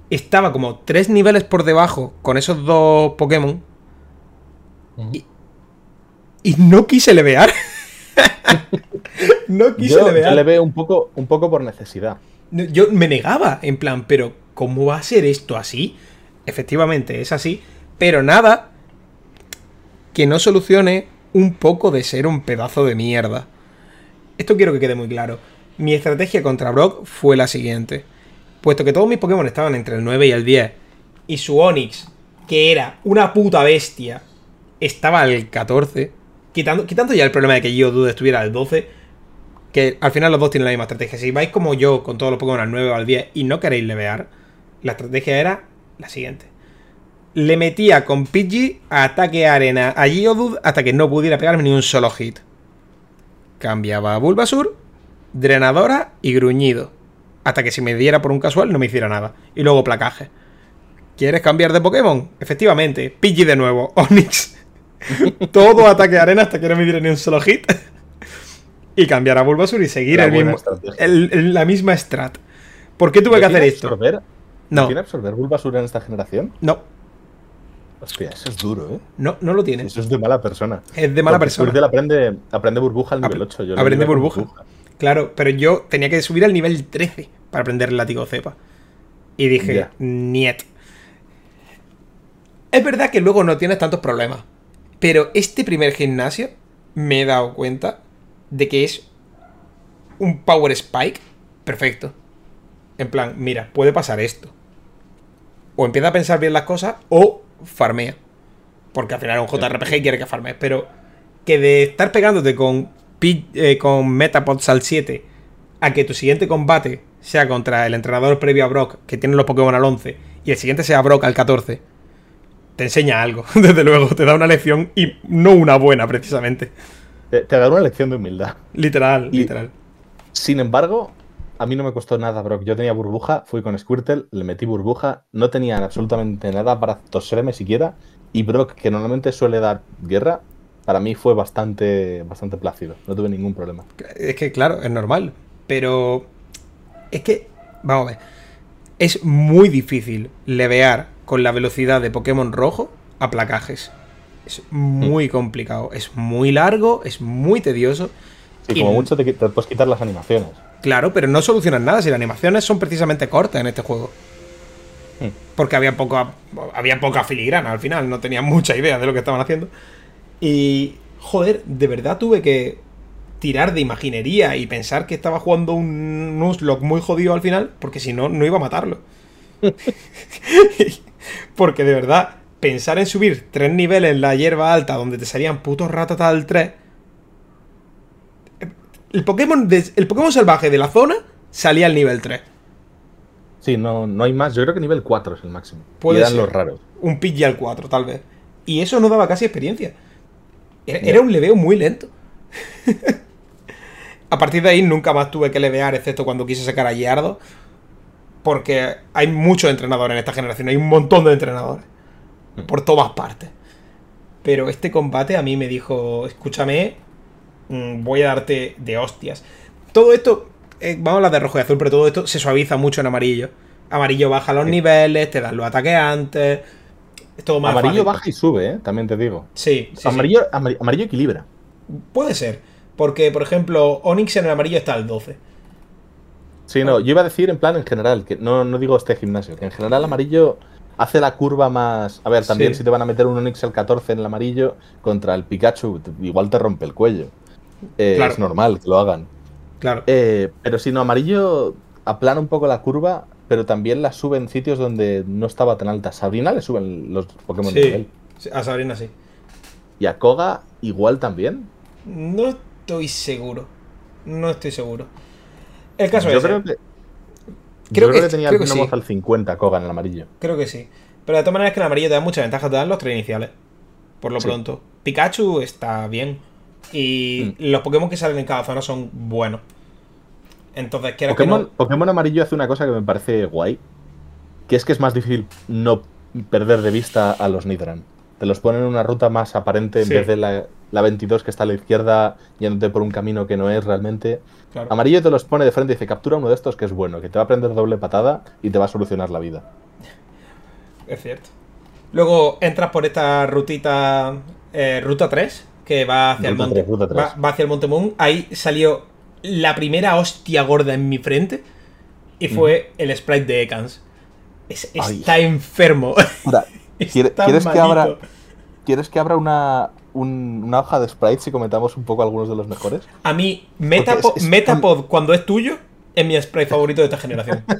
estaba como tres niveles por debajo con esos dos Pokémon Ujú. y no quise levear. [LAUGHS] no quise Yo, levear. yo le veo un poco, un poco por necesidad. Yo me negaba, en plan, pero ¿cómo va a ser esto así? Efectivamente, es así, pero nada que no solucione un poco de ser un pedazo de mierda. Esto quiero que quede muy claro. Mi estrategia contra Brock fue la siguiente. Puesto que todos mis Pokémon estaban entre el 9 y el 10, y su Onix, que era una puta bestia, estaba al 14, quitando, quitando ya el problema de que Geodude estuviera al 12, que al final los dos tienen la misma estrategia. Si vais como yo con todos los Pokémon al 9 o al 10 y no queréis levear, la estrategia era la siguiente. Le metía con Pidgey a ataque arena a Geodude hasta que no pudiera pegarme ni un solo hit. Cambiaba a Bulbasur, Drenadora y Gruñido. Hasta que si me diera por un casual no me hiciera nada. Y luego placaje. ¿Quieres cambiar de Pokémon? Efectivamente, Pidgey de nuevo, [LAUGHS] Onix. Todo ataque arena hasta que no me diera ni un solo hit. y cambiar a Bulbasur y seguir La el mismo, estrategia. el- el- la misma strat. ¿Por qué tuve que hacer ¿Tiene esto? No, ¿Tiene absorber Bulbasur en esta generación? no, Hostia, eso es duro, ¿eh? no, no lo tiene. Eso es de mala persona. Es de mala Porque persona. Squirtle aprende, aprende burbuja al nivel Apre- 8. Yo aprende burbuja. Claro, pero yo tenía que subir al nivel 13 para aprender el látigo cepa. Y dije, Ya. niet. Es verdad que luego no tienes tantos problemas. Pero este primer gimnasio me he dado cuenta de que es un power spike perfecto. En plan, mira, puede pasar esto. O empieza a pensar bien las cosas o farmea. Porque al final es un JRPG y quiere que farmees. Pero que de estar pegándote con, eh, con Metapods al 7 a que tu siguiente combate sea contra el entrenador previo a Brock, que tiene los Pokémon al 11, y el siguiente sea Brock al 14, te enseña algo. [LAUGHS] Desde luego, te da una lección y no una buena, precisamente. Te, te dará una lección de humildad. Literal, Y- literal. Sin embargo, a mí no me costó nada, Brock. Yo tenía burbuja, fui con Squirtle, le metí burbuja, no tenían absolutamente nada para toserme siquiera. Y Brock, que normalmente suele dar guerra, para mí fue bastante, bastante plácido. No tuve ningún problema. Es que, claro, es normal. Pero es que, vamos a ver, es muy difícil levear con la velocidad de Pokémon rojo a placajes. Es muy complicado, es muy largo, es muy tedioso. Sí, Y- como mucho te puedes quitar las animaciones. Claro, pero no solucionan nada si las animaciones son precisamente cortas en este juego. Hmm. Porque había poca, había poca filigrana al final, no tenían mucha idea de lo que estaban haciendo. Y, joder, de verdad tuve que tirar de imaginería y pensar que estaba jugando un Nuzlocke muy jodido al final, porque si no, no iba a matarlo. [LAUGHS] porque de verdad, pensar en subir tres niveles en la hierba alta donde te salían putos ratatal 3 el Pokémon, de- el Pokémon salvaje de la zona salía al nivel 3. Sí, no, no hay más. Yo creo que nivel 4 es el máximo. Puede y eran ser. los raros. Un Pidgey al 4, tal vez. Y eso no daba casi experiencia. Era, era un leveo muy lento. [LAUGHS] a partir de ahí nunca más tuve que levear, excepto cuando quise sacar a Yardo. Porque hay muchos entrenadores en esta generación, hay un montón de entrenadores. Por todas partes. Pero este combate a mí me dijo, escúchame, mm, voy a darte de hostias. Todo esto, eh, vamos a hablar de rojo y azul, pero todo esto se suaviza mucho en amarillo. Amarillo baja los niveles, te dan los ataques antes. Es todo más Amarillo fácil. baja y sube, ¿eh? También te digo. Sí, sí, sí. amarillo, amar- amarillo equilibra. Puede ser. Porque, por ejemplo, Onix en el amarillo está al 12. Sí, no, yo iba a decir en plan en general, que no, no digo este gimnasio, que en general amarillo hace la curva más... A ver, también Sí. si te van a meter un Onix el 14 en el amarillo contra el Pikachu, igual te rompe el cuello. Eh, Claro. Es normal que lo hagan. Claro. Eh, pero si no, amarillo aplana un poco la curva, pero también la sube en sitios donde no estaba tan alta. Sabrina le suben los Pokémon de nivel. A Sabrina sí. Y a Koga igual también. No estoy seguro. No estoy seguro. El caso yo es. creo que, Creo yo creo que- tenía creo que sí. al 50 Koga en el amarillo. Creo que sí. Pero de todas maneras que el amarillo te da muchas ventajas, te dan los tres iniciales. Por lo Sí. pronto. Pikachu está bien. Y Mm. los Pokémon que salen en cada zona son buenos. Entonces, quiero que Pokémon, no. Pokémon amarillo hace una cosa que me parece guay, que es que es más difícil no perder de vista a los Nidran. Te los ponen en una ruta más aparente en vez de la, la 22 que está a la izquierda yéndote por un camino que no es realmente. Claro. Amarillo te los pone de frente y dice, captura uno de estos que es bueno, que te va a prender doble patada y te va a solucionar la vida. Es cierto. Luego entras por esta rutita, eh, ruta 3, que va hacia el monte. 3, ruta 3. Va, va hacia el Monte Moon. Ahí salió la primera hostia gorda en mi frente. Y fue el sprite de Ekans. Es- está enfermo. Ahora, ¿quiere- [LAUGHS] Está ¿quieres, que abra, ¿quieres que abra una, un- una hoja de sprites y comentamos un poco algunos de los mejores? A mí, Metapod, es- es- Metapod, cuando es tuyo, es mi sprite favorito de esta generación. [LAUGHS]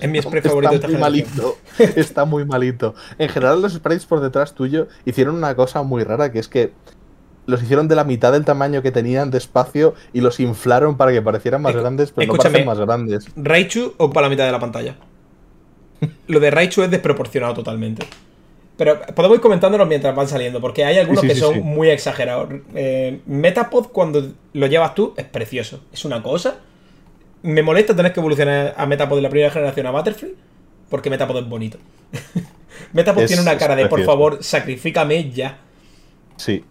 Es mi sprite favorito de Está esta muy generación. malito. Está muy malito. En general, los sprites por detrás tuyo hicieron una cosa muy rara, que es que los hicieron de la mitad del tamaño que tenían de espacio y los inflaron para que parecieran más grandes, pero no parecen más grandes. Raichu ocupa la mitad de la pantalla. [LAUGHS] Lo de Raichu es desproporcionado totalmente. Pero podemos ir comentándolos mientras van saliendo, porque hay algunos Sí, que sí, son muy exagerados. Eh, Metapod, cuando lo llevas tú, es precioso. Es una cosa. Me molesta tener que evolucionar a Metapod de la primera generación a Butterfree, porque Metapod es bonito. [LAUGHS] Metapod Es- tiene una cara de, por favor, sacrifícame ya. Sí.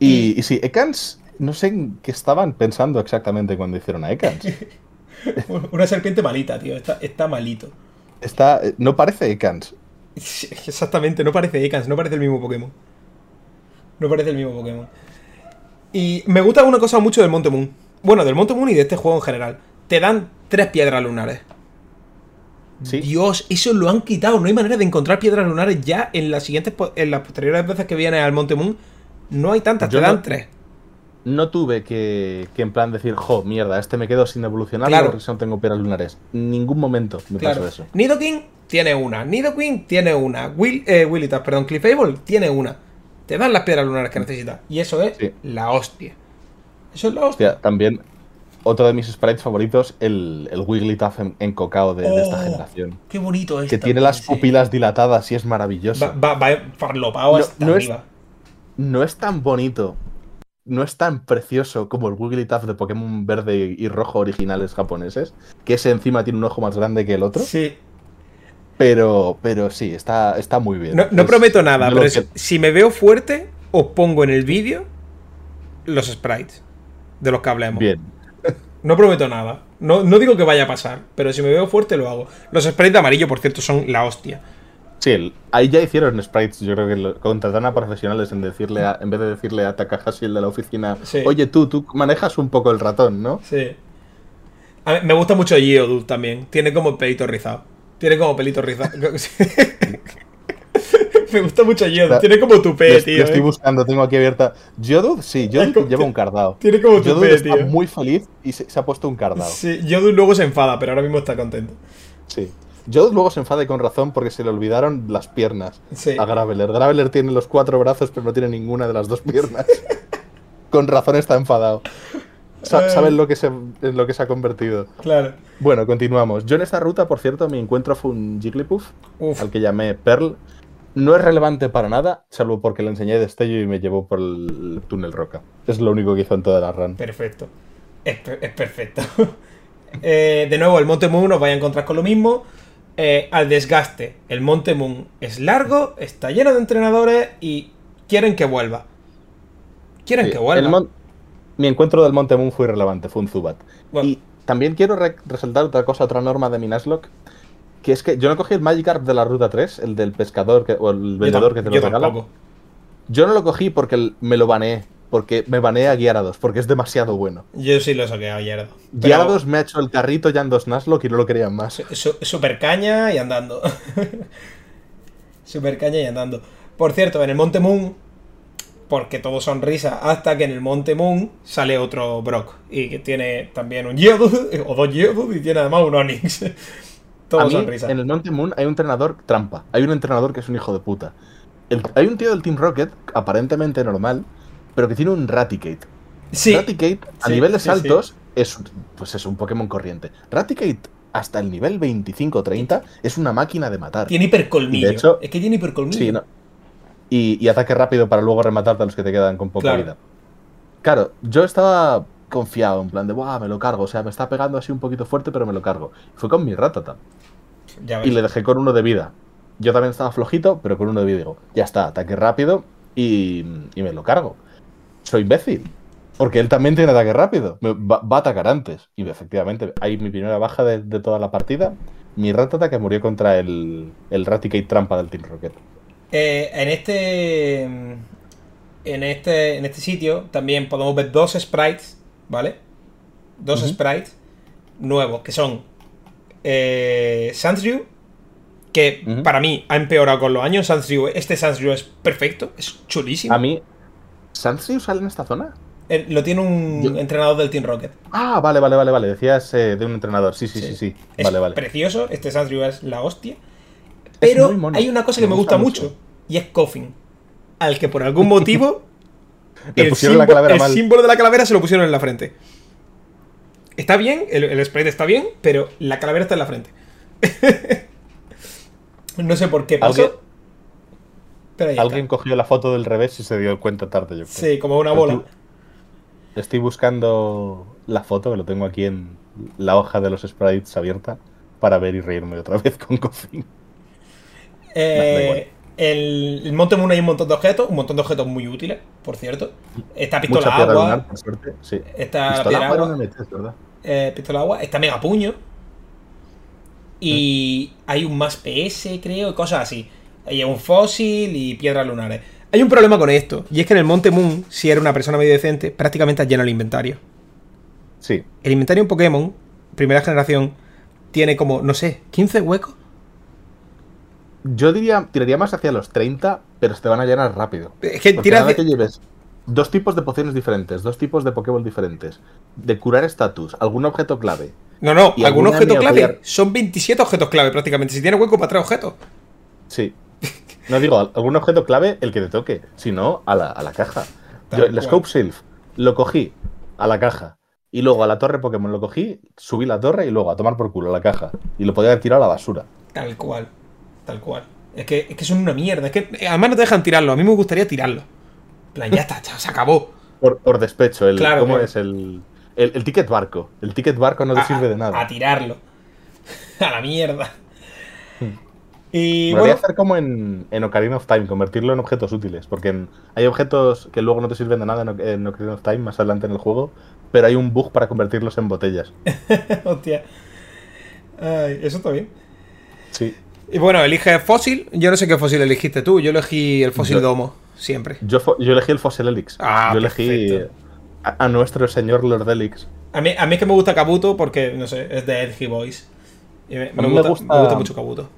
Y, y sí, Ekans, no sé en qué estaban pensando exactamente cuando hicieron a Ekans. [LAUGHS] Una serpiente malita, tío. Está, está malito. Está, no parece Ekans. Exactamente, no parece Ekans, no parece el mismo Pokémon. No parece el mismo Pokémon. Y me gusta una cosa mucho del Monte Moon. Bueno, del Monte Moon y de este juego en general. Te dan tres piedras lunares. Sí. Dios, eso lo han quitado. No hay manera de encontrar piedras lunares ya en las siguientes en las posteriores veces que vienes al Monte Moon. No hay tantas, te dan no- tres. No tuve que, que en plan decir, jo, mierda, este me quedo sin evolucionar Claro. porque no tengo piedras lunares. En ningún momento me Claro. pasó eso. Nidoking tiene una. Nidoking tiene una. Will, eh, Willitas, perdón, Clefable tiene una. Te dan las piedras lunares que necesitas. Y eso es Sí. la hostia. Eso es la hostia. Hostia, también otro de mis sprites favoritos, el, el Wigglytuff en, en cocao de, de esta Oh, generación. Qué bonito es. Que tiene las pupilas dilatadas y es maravilloso. Va, va, va farlopao No- hasta no es- arriba. No es tan bonito, no es tan precioso como el Wigglytuff de Pokémon verde y rojo originales japoneses, que ese encima tiene un ojo más grande que el otro, Sí. pero, pero sí, está, está muy bien. No, no Es prometo nada, pero que- si me veo fuerte, os pongo en el vídeo los sprites de los que hablemos. Bien. No prometo nada. No, no digo que vaya a pasar, pero si me veo fuerte lo hago. Los sprites de amarillo, por cierto, son la hostia. Sí, el- ahí ya hicieron sprites, yo creo que lo- contratan a profesionales en decirle a- en vez de decirle a Takahashi el de la oficina, Sí. oye tú, tú manejas un poco el ratón, ¿no? Sí. A mí me gusta mucho Geodude también. Tiene como pelito rizado. Tiene como pelito rizado. [LAUGHS] me gusta mucho Geodude. Tiene como tupé, Lo- tío. lo estoy eh. buscando, tengo aquí abierta. Geodude, sí, Geodude como- lleva un cardado. Tiene como Geodude tupé, está tío. muy feliz y se, se ha puesto un cardado. Sí, Geodude luego se enfada, pero ahora mismo está contento. Sí. Geodude luego se enfada y con razón porque se le olvidaron las piernas Sí. a Graveler. Graveler tiene los cuatro brazos pero no tiene ninguna de las dos piernas. [LAUGHS] con razón está enfadado. Sa- Ay. Saben lo que, se, en lo que se ha convertido. Claro. Bueno, continuamos. Yo en esta ruta, por cierto, mi encuentro fue un Jigglypuff, Uf. al que llamé Pearl. No es relevante para nada, salvo porque le enseñé destello y me llevó por el túnel roca. Es lo único que hizo en toda la run. Perfecto. Es, per- es perfecto. [LAUGHS] Eh, de nuevo, el Monte Moon os vais a encontrar con lo mismo. Eh, al desgaste. El Monte Moon es largo, está lleno de entrenadores y quieren que vuelva. Quieren Sí, que vuelva. Mi encuentro del Monte Moon fue irrelevante, fue un Zubat. Bueno. Y también quiero re- resaltar otra cosa, otra norma de mi Nuzlocke, que es que yo no cogí el Magikarp de la ruta 3, el del pescador que- o el vendedor que te lo yo regala. tampoco. Yo no lo cogí porque me lo baneé, porque me baneé a Gyarados, porque es demasiado bueno. Yo sí lo saqué a Gyarados. Pero Gyarados me ha hecho el carrito ya en dos Nuzlocke y no lo querían más. su- su- super caña y andando. [LAUGHS] super caña y andando. Por cierto, en el Monte Moon, porque todo sonrisa, hasta que en el Monte Moon sale otro Brock. Y que tiene también un Geodude, [LAUGHS] o dos Geodude, y tiene además un Onix. [LAUGHS] todo A mí, sonrisa. en el Monte Moon hay un entrenador trampa. Hay un entrenador que es un hijo de puta. El- hay un tío del Team Rocket, aparentemente normal, pero que tiene un Raticate. Sí, Raticate, a sí, nivel de sí, saltos, es pues es un Pokémon corriente. Raticate, hasta el nivel 25-30, es una máquina de matar. tiene hipercolmillo. De hecho- es que tiene hipercolmillo. Sí, no. Y, y ataque rápido para luego rematarte a los que te quedan con poca Claro. vida. Claro, yo estaba confiado, en plan de, Buah, me lo cargo. O sea, me está pegando así un poquito fuerte, pero me lo cargo. Fue con mi Ratata. Y le dejé con uno de vida. Yo también estaba flojito, pero con uno de vida digo, ya está, ataque rápido y, y me lo cargo. Soy imbécil. Porque él también tiene ataque rápido. Me- va, va a atacar antes. Y efectivamente, hay mi primera baja de, de toda la partida. Mi Ratata que murió contra el, el Raticate trampa del Team Rocket. Eh, en este. En este. En este sitio también podemos ver dos sprites, ¿vale? Dos sprites nuevos, que son. Eh, que para mí ha empeorado con los años. Sandshrew, este Sandshrew es perfecto, es chulísimo. A mí, ¿Sandshrew sale en esta zona? Eh, lo tiene un Yo- entrenador del Team Rocket. Ah, vale, vale, vale, vale. Decías eh, de un entrenador. Sí, sí, Sí. sí, sí. Es Vale, vale. precioso, este Sandshrew es la hostia. Pero hay una cosa que me, Me gusta, gusta mucho, mucho. y es Coffin. Al que por algún motivo [LAUGHS] Le el, pusieron la símbolo, calavera el mal. símbolo de la calavera se lo pusieron en la frente. Está bien, el, el sprite está bien, pero la calavera está en la frente. [LAUGHS] no sé por qué pasó. Alguien- pero ahí Alguien está. cogió la foto del revés y se dio cuenta tarde, yo creo. Sí, como una bola. Estoy buscando la foto, que lo tengo aquí en la hoja de los sprites abierta, para ver y reírme otra vez con Coffin. Eh, el, el Monte Moon hay un montón de objetos, un montón de objetos muy útiles, por cierto. Está pistola Mucha agua, lunar, por suerte. Sí. está Pistola piedra agua era agua, una MT, es ¿verdad? eh, pistola agua, está mega puño. Y hay un más PS, creo, y cosas así. Hay un fósil y piedras lunares. Hay un problema con esto, y es que en el Monte Moon, si eres una persona medio decente, prácticamente has lleno el inventario. Sí. El inventario en Pokémon, primera generación, tiene como, no sé, 15 huecos. Yo diría, tiraría más hacia los 30, pero se te van a llenar rápido. Es que tiras de- que lleves dos tipos de pociones diferentes, dos tipos de Pokéball diferentes, de curar estatus, algún objeto clave. No, no, algún objeto clave. apoyar- Son 27 objetos clave prácticamente. Si tiene hueco para tres objetos. Sí. No digo, al- algún objeto clave el que te toque, si no, a la, a la caja. Yo el. Scope Sylph lo cogí a la caja. Y luego a la torre Pokémon lo cogí, subí la torre y luego a tomar por culo a la caja. Y lo podía haber tirado a la basura. Tal cual. Tal cual. Es que, es que son una mierda. Es que además no te dejan tirarlo. A mí me gustaría tirarlo. Plan, ya está, se acabó. Por, por despecho, el, Claro, ¿cómo claro. es? El, el, el ticket barco. El ticket barco no te A- sirve de A nada. tirarlo. [LAUGHS] A la mierda. Y Me voy a bueno, hacer como en, en Ocarina of Time, convertirlo en objetos útiles. Porque en- hay objetos que luego no te sirven de nada en, en Ocarina of Time más adelante en el juego. Pero hay un bug para convertirlos en botellas. [LAUGHS] hostia. Ay, eso está bien. Sí. Y bueno, elige fósil. Yo no sé qué fósil elegiste tú. Yo elegí el fósil Yo- domo. Siempre. Yo, yo elegí el Fossil Helix. Ah, yo elegí a, a nuestro señor Lord Helix. A mí, a mí es que me gusta Kabuto porque, no sé, es de Edgy Boys. Y me, gusta- me gusta mucho Kabuto.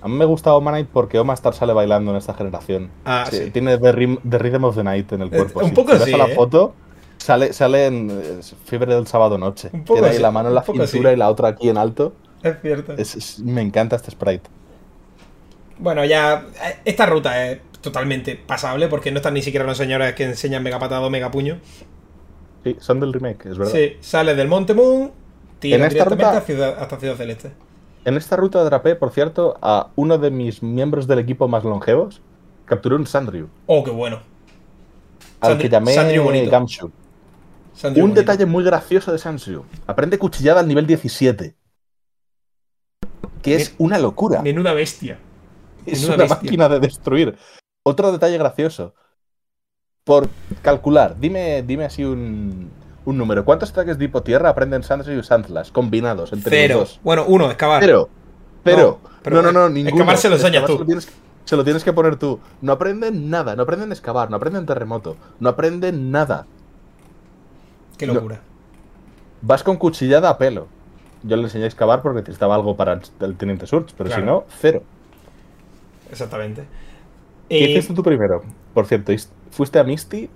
A mí me gusta Omanite porque Omastar sale bailando en esta generación. Ah, sí. Tiene the, Rim- the Rhythm of the Night en el Eh, cuerpo. un Si poco te ves sí, a la ¿eh? foto, sale, sale en fiebre del sábado noche. Un poco Tiene ahí la mano en la cintura y la otra aquí en alto. Es cierto. Es- es- me encanta este sprite. Bueno, ya. eh, Esta ruta es totalmente pasable porque no están ni siquiera los señores que enseñan mega patado, mega puño. Sí, son del remake, es verdad. Sí, sale del Monte Moon, tira directamente ruta- a Ciudad- hasta Ciudad Celeste. En esta ruta atrapé, por cierto, a uno de mis miembros del equipo más longevos. Capturé un Sandryu, Oh, qué bueno. al Sandri- que llamé Sandryu. Gamshu. Un bonito. detalle muy gracioso de Sandryu. Aprende cuchillada al nivel 17. Que es una locura. Menuda bestia. Es una bestia. máquina de destruir. Otro detalle gracioso. Por calcular, dime, dime así un, un número. ¿Cuántos ataques de hipotierra aprenden Sandryu y Sandlas combinados entre Cero. los dos? Bueno, uno, excavar. Cero. Cero. No, pero No, no, no, ninguno. excavar se lo enseñas tú. Se lo, tienes, se lo tienes que poner tú. No aprenden nada. No aprenden excavar. No aprenden terremoto. No aprenden nada. Qué no. locura. Vas con cuchillada a pelo. Yo le enseñé a excavar porque necesitaba algo para el, Teniente Surge, pero Claro. si no, cero. Exactamente. ¿Qué Eh, hiciste tú primero? Por cierto, ¿is- ¿fuiste a Misty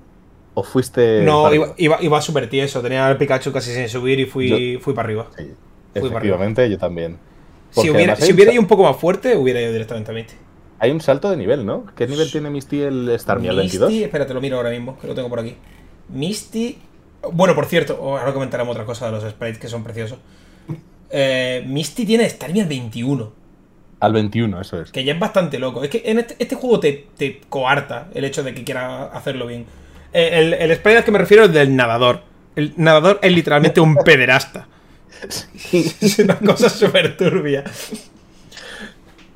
o fuiste. no, iba, arriba? iba, iba a subvertir eso. Tenía el Pikachu casi sin subir y fui, fui para arriba. Sí, para efectivamente, yo también. Si hubiera, si hubiera ido un poco más fuerte, hubiera ido directamente a Misty. Hay un salto de nivel, ¿no? ¿Qué nivel tiene Misty el Starmie? ¿El 22? Misty, espérate, lo miro ahora mismo, que lo tengo por aquí. Misty. Bueno, por cierto, ahora comentaremos otra cosa de los sprites que son preciosos. Eh, Misty tiene Starmie al 21, Al 21, eso es. que ya es bastante loco. Es que en este, este juego te, te coarta el hecho de que quiera hacerlo bien. Eh, el, el al que me refiero es del nadador. El nadador es literalmente un [LAUGHS] pederasta. Es una cosa súper turbia.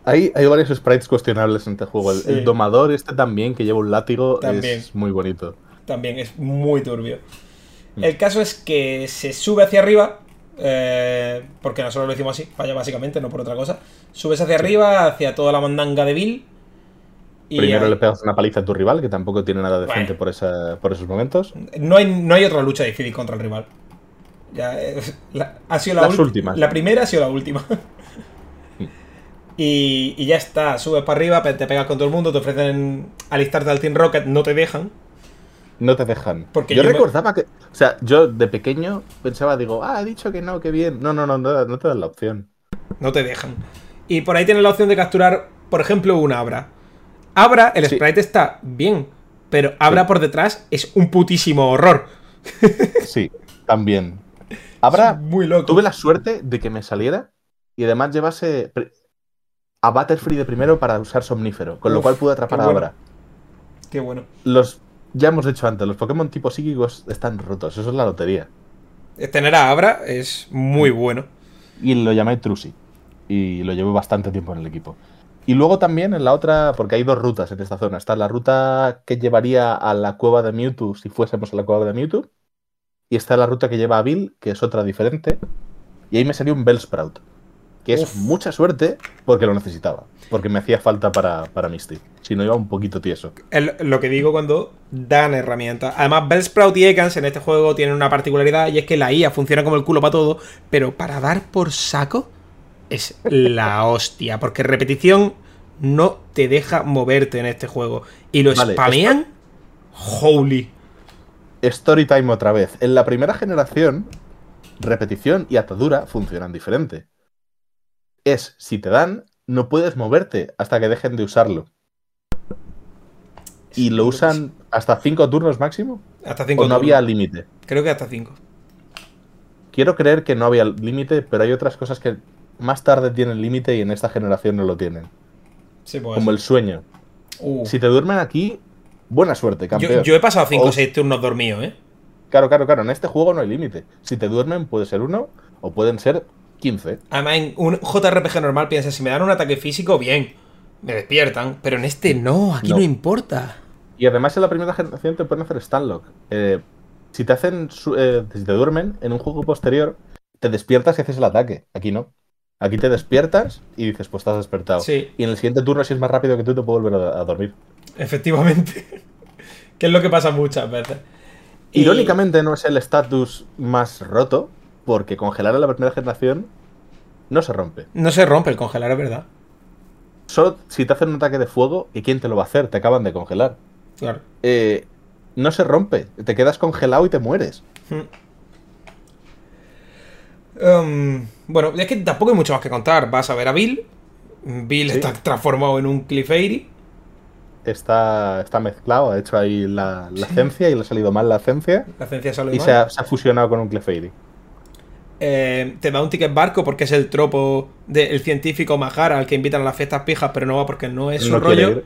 Hay, hay varios sprites cuestionables en este juego. El, Sí. el domador este también, que lleva un látigo, También. es muy bonito. También es muy turbio. Mm. El caso es que se sube hacia arriba. eh, porque nosotros lo hicimos así, vaya básicamente, no por otra cosa. Subes hacia arriba, hacia toda la mandanga de Bill. Y Primero le pegas una paliza a tu rival, que tampoco tiene nada decente Bueno. por, esa, por esos momentos. no, hay, no hay otra lucha difícil contra el rival. Ya, eh, la- ha sido la Las últimas. La primera ha sido la última. [LAUGHS] y, y ya está, subes para arriba, te pegas con todo el mundo, te ofrecen alistarte al Team Rocket, no te dejan. No te dejan. Porque yo yo me- recordaba que. O sea, yo de pequeño pensaba, digo, ah, he dicho que no, que bien. No, no, no, no, no te dan la opción. No te dejan. Y por ahí tienes la opción de capturar, por ejemplo, un Abra. Abra, el Sí. sprite está bien, pero Abra Sí. por detrás es un putísimo horror. [LAUGHS] Sí, también. Es muy loco. Tuve la suerte de que me saliera y además llevase a Butterfree de primero para usar Somnífero, con lo cual pude atrapar a. Abra. Qué bueno. Los. Ya hemos dicho antes, los Pokémon tipo psíquicos están rotos, eso es la lotería. Tener a Abra es muy bueno. Y lo llamé Trucy. Y lo llevo bastante tiempo en el equipo. Y luego también en la otra, porque hay dos rutas en esta zona. Está la ruta que llevaría a la cueva de Mewtwo si fuésemos a la cueva de Mewtwo. Y está la ruta que lleva a Bill, que es otra diferente. Y ahí me salió un Bellsprout. Que es Uf. mucha suerte porque lo necesitaba. Porque me hacía falta para, para Misty. Si no iba un poquito tieso. Es lo que digo cuando dan herramientas. Además, Bellsprout y Ekans en este juego tienen una particularidad y es que la IA funciona como el culo para todo, pero para dar por saco es la hostia. Porque repetición no te deja moverte en este juego. Y lo Vale, spamean. Holy. Storytime otra vez. En la primera generación, repetición y atadura funcionan diferente. Es, si te dan, no puedes moverte hasta que dejen de usarlo. Y lo usan hasta 5 turnos máximo. Hasta 5 O no había límite. Creo que hasta 5. Quiero creer que no había límite, pero hay otras cosas que más tarde tienen límite y en esta generación no lo tienen. Sí, pues. Como el sueño. Uh. Si te duermen aquí, buena suerte, campeón. yo, yo he pasado 5 o O- 6 turnos dormidos, ¿eh? Claro, claro, claro. En este juego no hay límite. Si te duermen, puede ser uno o pueden ser 15. Además, en un JRPG normal piensas, si me dan un ataque físico, bien. Me despiertan. Pero en este no, aquí no, No. importa. Y además en la primera generación te pueden hacer Stanlock. Eh, si te hacen eh, si te duermen en un juego posterior, te despiertas y haces el ataque. Aquí no. Aquí te despiertas y dices, pues estás despertado. Sí. Y en el siguiente turno, si es más rápido que tú, te puedo volver a, a dormir. Efectivamente. [LAUGHS] que es lo que pasa muchas veces. Y- Irónicamente no es el estatus más roto, porque congelar en la primera generación no se rompe. No se rompe el congelar, es verdad. Solo si te hacen un ataque de fuego, ¿y quién te lo va a hacer? Te acaban de congelar. Claro. Eh, no se rompe, te quedas congelado y te mueres. Um, bueno, es que tampoco hay mucho más que contar. Vas a ver a Bill. Bill Sí. está transformado en un Clefairy. está, está mezclado, ha hecho ahí la, la y le ha salido mal la ciencia. La Y se ha, se ha fusionado con un Clefairy. Eh, te da un ticket barco porque es el tropo del científico Majara al que invitan a las fiestas pijas, pero no va porque no es su No rollo.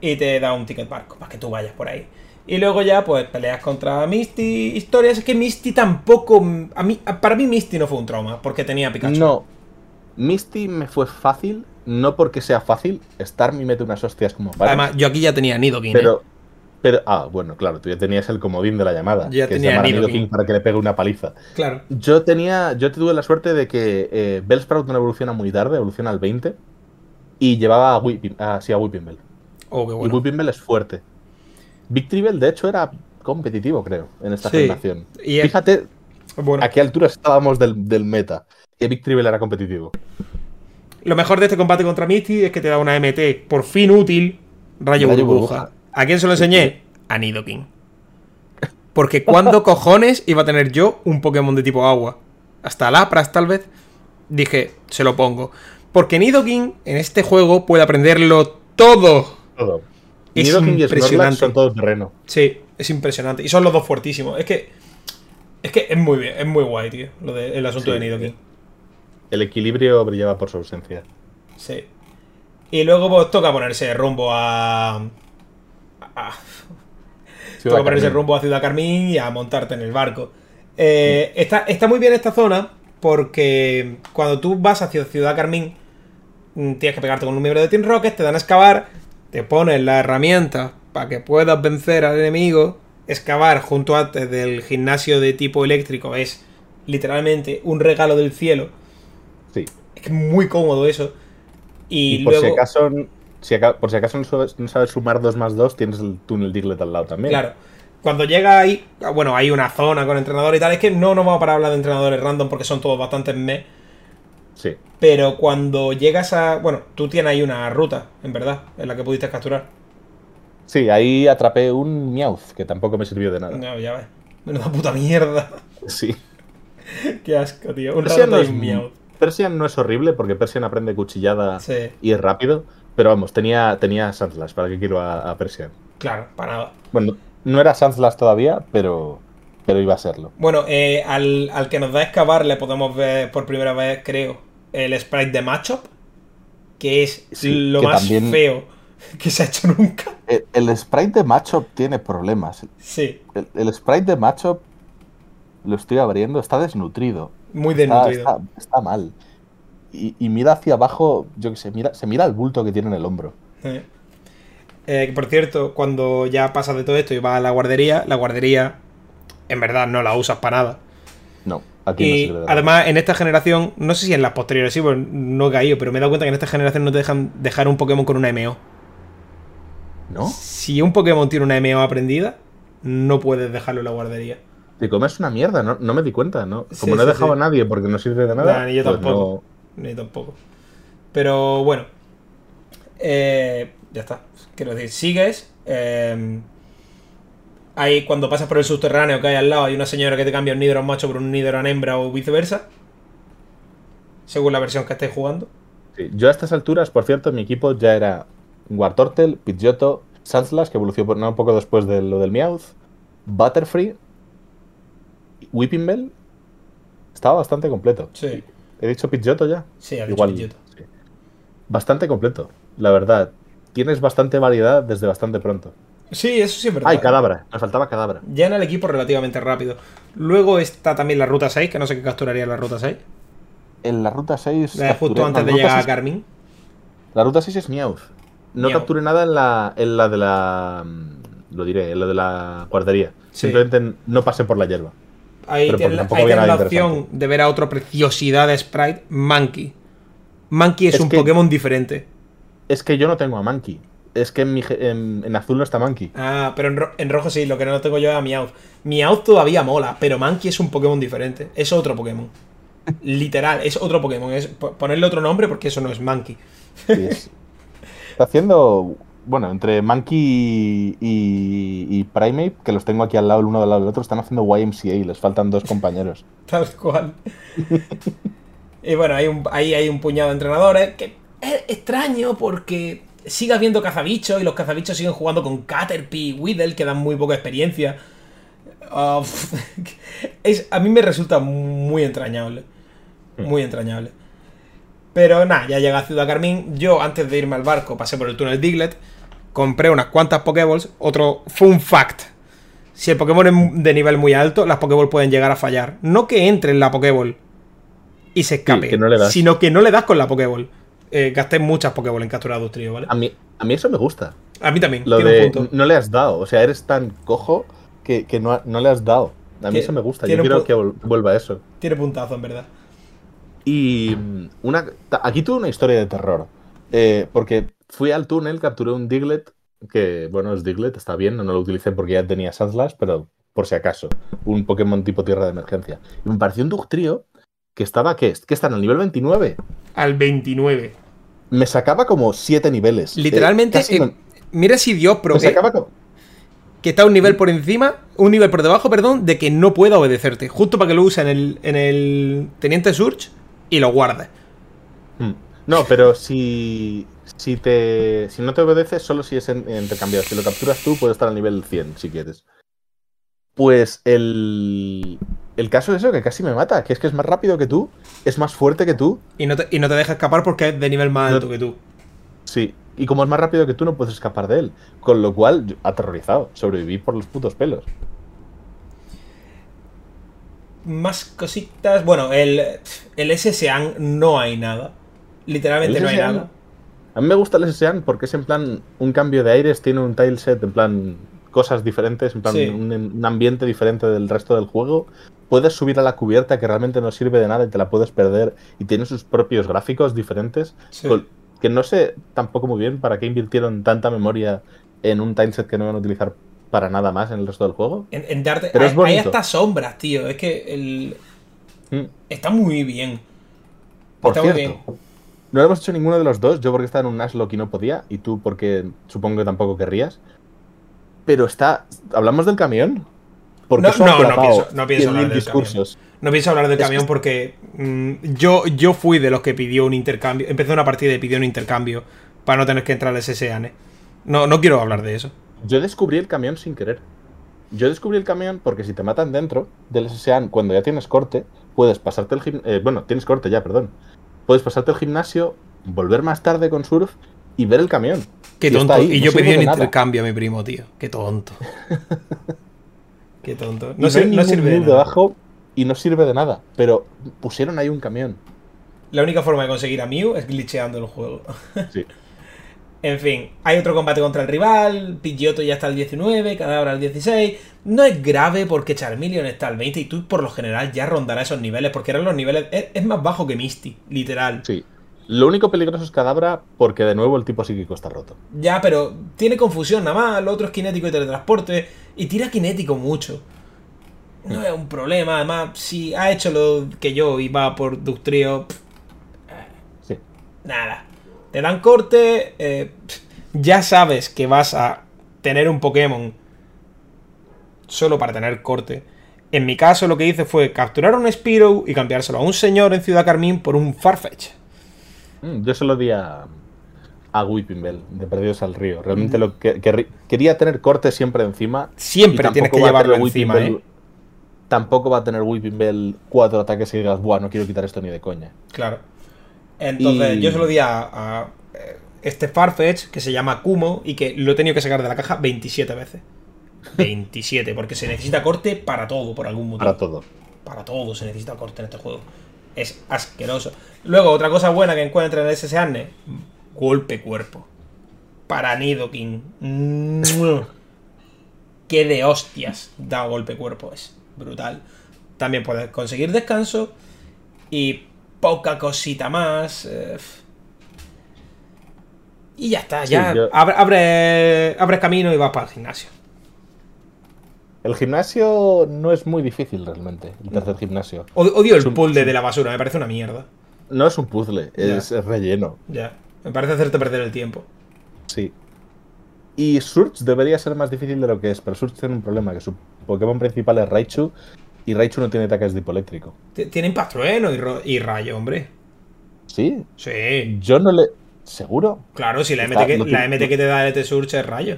Y te da un ticket barco para que tú vayas por ahí. Y luego ya, pues peleas contra Misty. Historias es que Misty tampoco. A mí, para mí, Misty no fue un trauma porque tenía a Pikachu. No. Misty me fue fácil, no porque sea fácil. Star me mete unas hostias como pares, Además, yo aquí ya tenía Nidoking. ¿eh? pero, pero. Ah, bueno, claro, tú ya tenías el comodín de la llamada. Ya que tenía es para que le pegue una paliza. Claro. Yo tenía. Yo tuve la suerte de que eh, Bellsprout no evoluciona muy tarde, evoluciona al 20. Y llevaba a, Whipping, ah, sí, a Whipping Bell. Oh, qué Y. Whipping Bell es fuerte. Victreebel, de hecho, era competitivo, creo, en esta Sí. generación. Y Fíjate Bueno, a qué altura estábamos del, del meta. Que Victreebel era competitivo. lo mejor de este combate contra Misty es que te da una MT por fin útil. Rayo, Rayo burbuja. burbuja. ¿A quién se lo enseñé? A Nidoking. Porque cuando [LAUGHS] cojones iba a tener yo un Pokémon de tipo agua. Hasta Lapras, tal vez. Dije, se lo pongo. Porque Nidoking en este juego puede aprenderlo todo. Todo. Es Nidoking y impresionante. son todo terreno. Sí, es impresionante. Y son los dos fuertísimos. Es que. Es que es muy bien, es muy guay, tío. Lo de- el asunto Sí. de Nidoking. El equilibrio brillaba por su ausencia. Sí. Y luego pues toca ponerse rumbo a. a- toca ponerse rumbo a Ciudad Carmín y a montarte en el barco. Eh, está, está muy bien esta zona porque cuando tú vas hacia Ciudad Carmín mm, tienes que pegarte con un miembro de Team Rocket, te dan a excavar, te pones la herramienta para que puedas vencer al enemigo. Excavar junto antes del gimnasio de tipo eléctrico es literalmente un regalo del cielo. Sí. Es que es muy cómodo eso. Y, Y, por luego, si acaso. Si aca- por si acaso no sabes, no sabes sumar 2 más 2, tienes el túnel Diglett al lado también. claro, cuando llega ahí, ah, bueno, hay una zona con entrenador y tal. Es que no nos vamos a parar a hablar de entrenadores random porque son todos bastante me. Sí. Pero cuando llegas a. Bueno, tú tienes ahí una ruta, en verdad, en la que pudiste capturar. Sí, ahí atrapé un Meowth, que tampoco me sirvió de nada. No, ya ves. Menuda puta mierda. Sí. [LAUGHS] Qué asco, tío. Un Persian no, es. Persian no es horrible porque Persian aprende cuchillada Sí, y es rápido. Pero vamos, tenía, tenía Sandslash. ¿Para qué quiero a, a Persian? claro, para nada. Bueno, no era Sandslash todavía, pero, pero iba a serlo. Bueno, eh, al, al que nos da a excavar le podemos ver por primera vez, creo, el sprite de Matchup, que es Sí, lo que más también- feo [LAUGHS] que se ha hecho nunca. El, el sprite de Matchup tiene problemas. Sí, El, el sprite de Matchup lo estoy abriendo, está desnutrido. muy desnutrido. está- está mal. Y, y mira hacia abajo, yo que sé, mira, se mira el bulto que tiene en el hombro. Eh. Eh, por cierto, cuando ya pasas de todo esto y vas a la guardería, la guardería en verdad no la usas para nada. No, aquí no Y nada. además en esta generación, no sé si en las posteriores sí, porque no he caído, pero me he dado cuenta que en esta generación no te dejan dejar un Pokémon con una MO. ¿No? Si un Pokémon tiene una MO aprendida, no puedes dejarlo en la guardería. Te comes una mierda, no, no me di cuenta, ¿no? Sí, Como no he sí, dejado sí. a nadie porque no sirve de nada. Nah, ni yo pues tampoco. Ni tampoco. Pero bueno. Eh, ya está. Quiero decir, sigues. eh, ahí cuando pasas por el subterráneo que hay al lado, hay una señora que te cambia un Nidoran macho por un Nidoran hembra o viceversa. Según la versión que estés jugando. Sí, Yo a estas alturas, por cierto, mi equipo ya era Wartortle, Pidgeotto, Sandslash, que evolucionó un poco después de lo del Meowth, Butterfree, Whipping Bell. Estaba bastante completo. Sí. ¿He dicho Pidgeotto ya? Sí, ha dicho. Pidgeotto. sí. Bastante completo, la verdad. Tienes bastante variedad desde bastante pronto. Sí, eso sí es verdad. Ay, cadabra. Me faltaba cadabra. Ya en el equipo relativamente rápido. Luego está también la ruta 6, que no sé qué capturaría la ruta 6. En la ruta 6. La justo capturé- antes no, de llegar a 6 Carmín. La ruta 6 es Meowth. No Meowth. capturé nada en la, en la de la. mm, Lo diré, en la de la guardería. Sí. Simplemente no pasé por la hierba. Ahí tienes, tampoco ahí la opción de ver a otra preciosidad de sprite, Monkey. Monkey es, Es un que- Pokémon diferente. Es que yo no tengo a Monkey. Es que en, mi en, en azul no está Monkey. Ah, pero en, ro- en rojo sí, lo que no tengo yo es a Meowth. Meowth todavía mola, pero Monkey es un Pokémon diferente. Es otro Pokémon. [LAUGHS] Literal, es otro Pokémon. Es po- ponerle otro nombre porque eso no es Monkey. Sí, es- está haciendo. Bueno, entre Monkey y, y Primate, que los tengo aquí al lado, el uno al lado del otro, están haciendo YMCA y les faltan dos compañeros. [LAUGHS] Tal cual. y bueno, hay un, ahí hay un puñado de entrenadores que es extraño porque sigas viendo cazabichos y los cazabichos siguen jugando con Caterpie y Weedle que dan muy poca experiencia. Uh, [LAUGHS] es, a mí me resulta muy entrañable. Muy entrañable. Pero nada, ya llega a Ciudad Carmín. Yo, antes de irme al barco, pasé por el túnel Diglett. Compré unas cuantas Pokéballs. Otro fun fact. Si el Pokémon es de nivel muy alto, las Pokéballs pueden llegar a fallar. No que entre en la Pokéball y se escape, sino que no le das con la Pokéball. Eh, gasté muchas Pokéball en capturar tríos, ¿vale? A mí, a mí eso me gusta. A mí también. Lo de no le has dado. O sea, eres tan cojo que, no, le has dado. A mí eso me gusta. Yo quiero que vuelva eso. Tiene puntazo, en verdad. Y mm, una, aquí tuve una historia de terror. Eh, porque fui al túnel, capturé un Diglett, que bueno, es Diglett, está bien, no lo utilicé porque ya tenía Sandslash, pero por si acaso, un Pokémon tipo tierra de emergencia. Y me pareció un Dugtrio que estaba, ¿qué? ¿Qué están al nivel 29? Al 29. Me sacaba como 7 niveles. Eh, Literalmente, eh, mira si Dios pro. Que está un nivel por encima, un nivel por debajo, perdón, de que no pueda obedecerte. Justo para que lo use en el, en el Teniente Surge y lo guardes. Hmm. No, pero si, si, te, si no te obedeces, solo si es intercambiado. Si lo capturas tú, puedes estar al nivel 100 si quieres. Pues el, el caso es eso, que casi me mata, que es que es más rápido que tú, es más fuerte que tú. Y no te, y no te deja escapar porque es de nivel más alto que tú. Sí, y como es más rápido que tú, no puedes escapar de él. Con lo cual, aterrorizado, sobreviví por los putos pelos más cositas. Bueno, el, el SSAN no hay nada. Literalmente no hay nada. A mí me gusta el SSAN porque es en plan un cambio de aires, tiene un tileset, en plan cosas diferentes, en plan un, ambiente diferente del resto del juego. Puedes subir a la cubierta que realmente no sirve de nada y te la puedes perder y tiene sus propios gráficos diferentes. que no sé tampoco muy bien para qué invirtieron tanta memoria en un tileset que no van a utilizar para nada más en el resto del juego. En, darte, Pero hay, es hasta sombras, tío. Es que el... Mm. está muy bien. Por cierto, no lo hemos hecho ninguno de los dos. Yo porque estaba en un Nashlock y no podía. Y tú porque supongo que tampoco querrías. Pero está... ¿Hablamos del camión? Porque no, no, no, pienso, no pienso hablar del camión. No pienso hablar del camión porque mm, yo, yo fui de los que pidió un intercambio. Empecé una partida y pidió un intercambio para no tener que entrar al SSAN. No, no quiero hablar de eso. Yo descubrí el camión sin querer. Yo descubrí el camión porque si te matan dentro del SSAN cuando ya tienes corte, puedes pasarte el gimnasio. Eh, bueno, tienes corte ya, perdón. Puedes pasarte el gimnasio, volver más tarde con surf y ver el camión. Qué tonto. y yo pedí un intercambio a mi primo, tío. Qué tonto. [LAUGHS] Qué tonto. No, sirve de nada. Debajo y no sirve de nada. Pero pusieron ahí un camión. La única forma de conseguir a Mew es glitcheando el juego. [LAUGHS] sí. En fin, hay otro combate contra el rival, Pidgeotto ya está al 19, Cadabra al 16. No es grave porque Charmeleon está al 20 y tú por lo general ya rondarás esos niveles porque eran los niveles... Es, más bajo que Misty, literal. Sí. Lo único peligroso es Cadabra porque de nuevo el tipo psíquico está roto. Ya, pero tiene confusión nada más, lo otro es kinético y teletransporte y tira kinético mucho. No es un problema, además si ha hecho lo que yo y va por Ductrio... Sí. Nada te dan corte, eh, ya sabes que vas a tener un Pokémon solo para tener corte. En mi caso lo que hice fue capturar un Spiro y cambiárselo a un señor en Ciudad Carmín por un Farfetch. Mm, yo se lo di a, a Whipping Bell, de Perdidos al Río. Realmente lo que, quería tener corte siempre encima. Siempre tienes que llevarlo encima, ¿eh? Tampoco va a tener Whipping Bell cuatro ataques y digas, buah, no quiero quitar esto ni de coña. Claro. Entonces, yo se lo di a, eh, este Farfetch que se llama Kumo y que lo he tenido que sacar de la caja 27 veces. 27, porque se necesita corte para todo, por algún motivo. Para todo. Para todo se necesita corte en este juego. Es asqueroso. Luego, otra cosa buena que encuentra en el SSAN, golpe cuerpo. Para Nidoking. Qué de hostias da golpe cuerpo, es brutal. También puedes conseguir descanso y poca cosita más. Eh, y ya está, ya abre, abre, camino y vas para el gimnasio. El gimnasio no es muy difícil realmente, el tercer gimnasio. Odio el puzzle de la basura, me parece una mierda. No es un puzzle, es, relleno. Ya, me parece hacerte perder el tiempo. Sí. Y Surge debería ser más difícil de lo que es, pero Surge tiene un problema, que su Pokémon principal es Raichu y Raichu no tiene ataques de hipoeléctrico. Tiene impacto y, y rayo, hombre. ¿Sí? Sí. Yo no le. ¿Seguro? Claro, si la Está- MT, que, la MT que te da el Surge es rayo.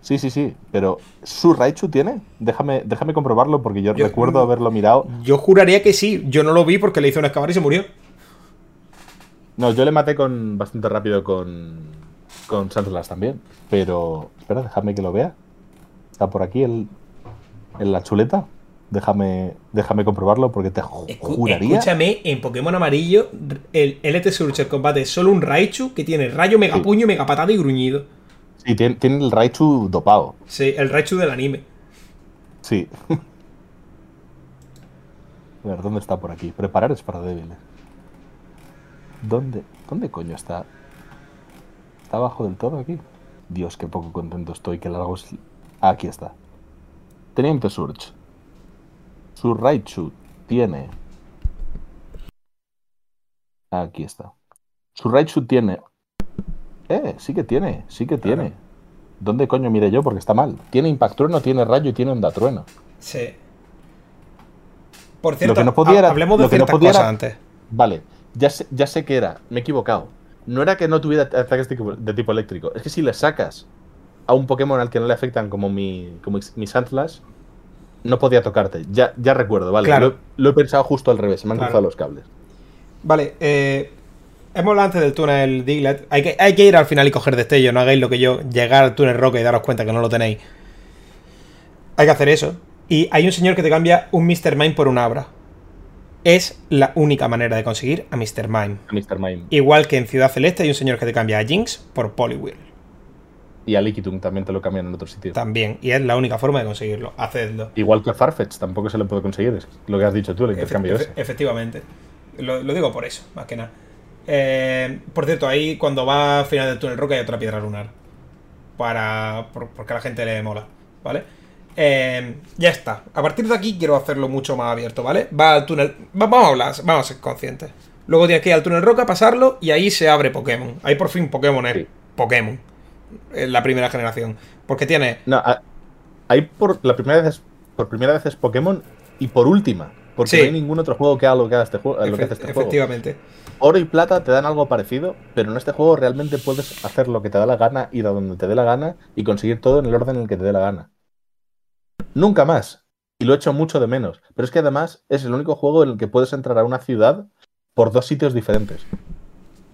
Sí, sí, sí. Pero ¿su Raichu tiene? Déjame, déjame comprobarlo porque yo, Yo- recuerdo haberlo mirado. Yo juraría que sí. Yo no lo vi porque le hizo un excavar y se murió. No, yo le maté con bastante rápido con, con Sandlas también. Pero, espera, déjame que lo vea. Está por aquí el, en la chuleta. Déjame, déjame comprobarlo porque te ju- Escu- juraría. Escúchame, en Pokémon Amarillo, el LT Surge combate es solo un Raichu que tiene rayo, mega Sí. puño, mega patada y gruñido. Sí, tiene, tiene el Raichu dopado. Sí, el Raichu del anime. Sí. [LAUGHS] A ver, ¿dónde está por aquí? Preparar es para débiles. ¿Dónde, ¿Dónde coño está? ¿Está abajo del todo aquí? Dios, qué poco contento estoy. Qué largo es. Ah, aquí está. Teniente Surge. Su Raichu tiene. Aquí está. Su Raichu tiene. Eh, sí que tiene, sí que tiene. ¿Dónde coño mire yo? Porque está mal. Tiene Impactrueno, tiene Rayo y tiene Onda Trueno. Sí. Por cierto, que no podía ha- era- hablemos de lo que no ciertas podía era- cosas antes. Vale, ya sé, ya sé que era, me he equivocado. No era que no tuviera ataques de tipo, de tipo eléctrico, es que si le sacas a un Pokémon al que no le afectan como mi, como mi Sandslash, no podía tocarte. Ya, ya recuerdo, vale. Claro. Lo, lo he pensado justo al revés, se me han Claro. cruzado los cables. Vale, eh, hemos hablado antes del túnel Diglett. Hay que, hay que ir al final y coger destello. No hagáis lo que yo, llegar al túnel Roca y daros cuenta que no lo tenéis. Hay que hacer eso. Y hay un señor que te cambia un Mr. Mime por un Abra. Es la única manera de conseguir a Mr. Mime. A Mr. Mime. Igual que en Ciudad Celeste hay un señor que te cambia a Jinx por Poliwhirl. Y a Liquitum también te lo cambian en otro sitio. También. Y es la única forma de conseguirlo. Hacedlo. Igual que a Farfetch, tampoco se le puede conseguir. Es lo que has dicho tú, el intercambio Efe- ese. efe- efectivamente. Lo, lo digo por eso, más que nada. Eh, por cierto, ahí cuando va al final del túnel roca hay otra piedra lunar. Para. por- porque a la gente le mola. ¿Vale? Eh, ya está. A partir de aquí quiero hacerlo mucho más abierto, ¿vale? Va al túnel. va- vamos a hablar, vamos a ser conscientes. Luego tienes que ir al túnel roca, pasarlo y ahí se abre Pokémon. Ahí por fin Pokémon es Sí. Pokémon. En la primera generación. Porque tiene. No, ahí por la primera vez es, por primera vez es Pokémon y por última. Porque Sí. no hay ningún otro juego que haga lo que, haga este juego, lo que hace efe- este juego. Oro y plata te dan algo parecido, pero en este juego realmente puedes hacer lo que te da la gana, ir a donde te dé la gana y conseguir todo en el orden en el que te dé la gana. Nunca más. Y lo he hecho mucho de menos. Pero es que además es el único juego en el que puedes entrar a una ciudad por dos sitios diferentes.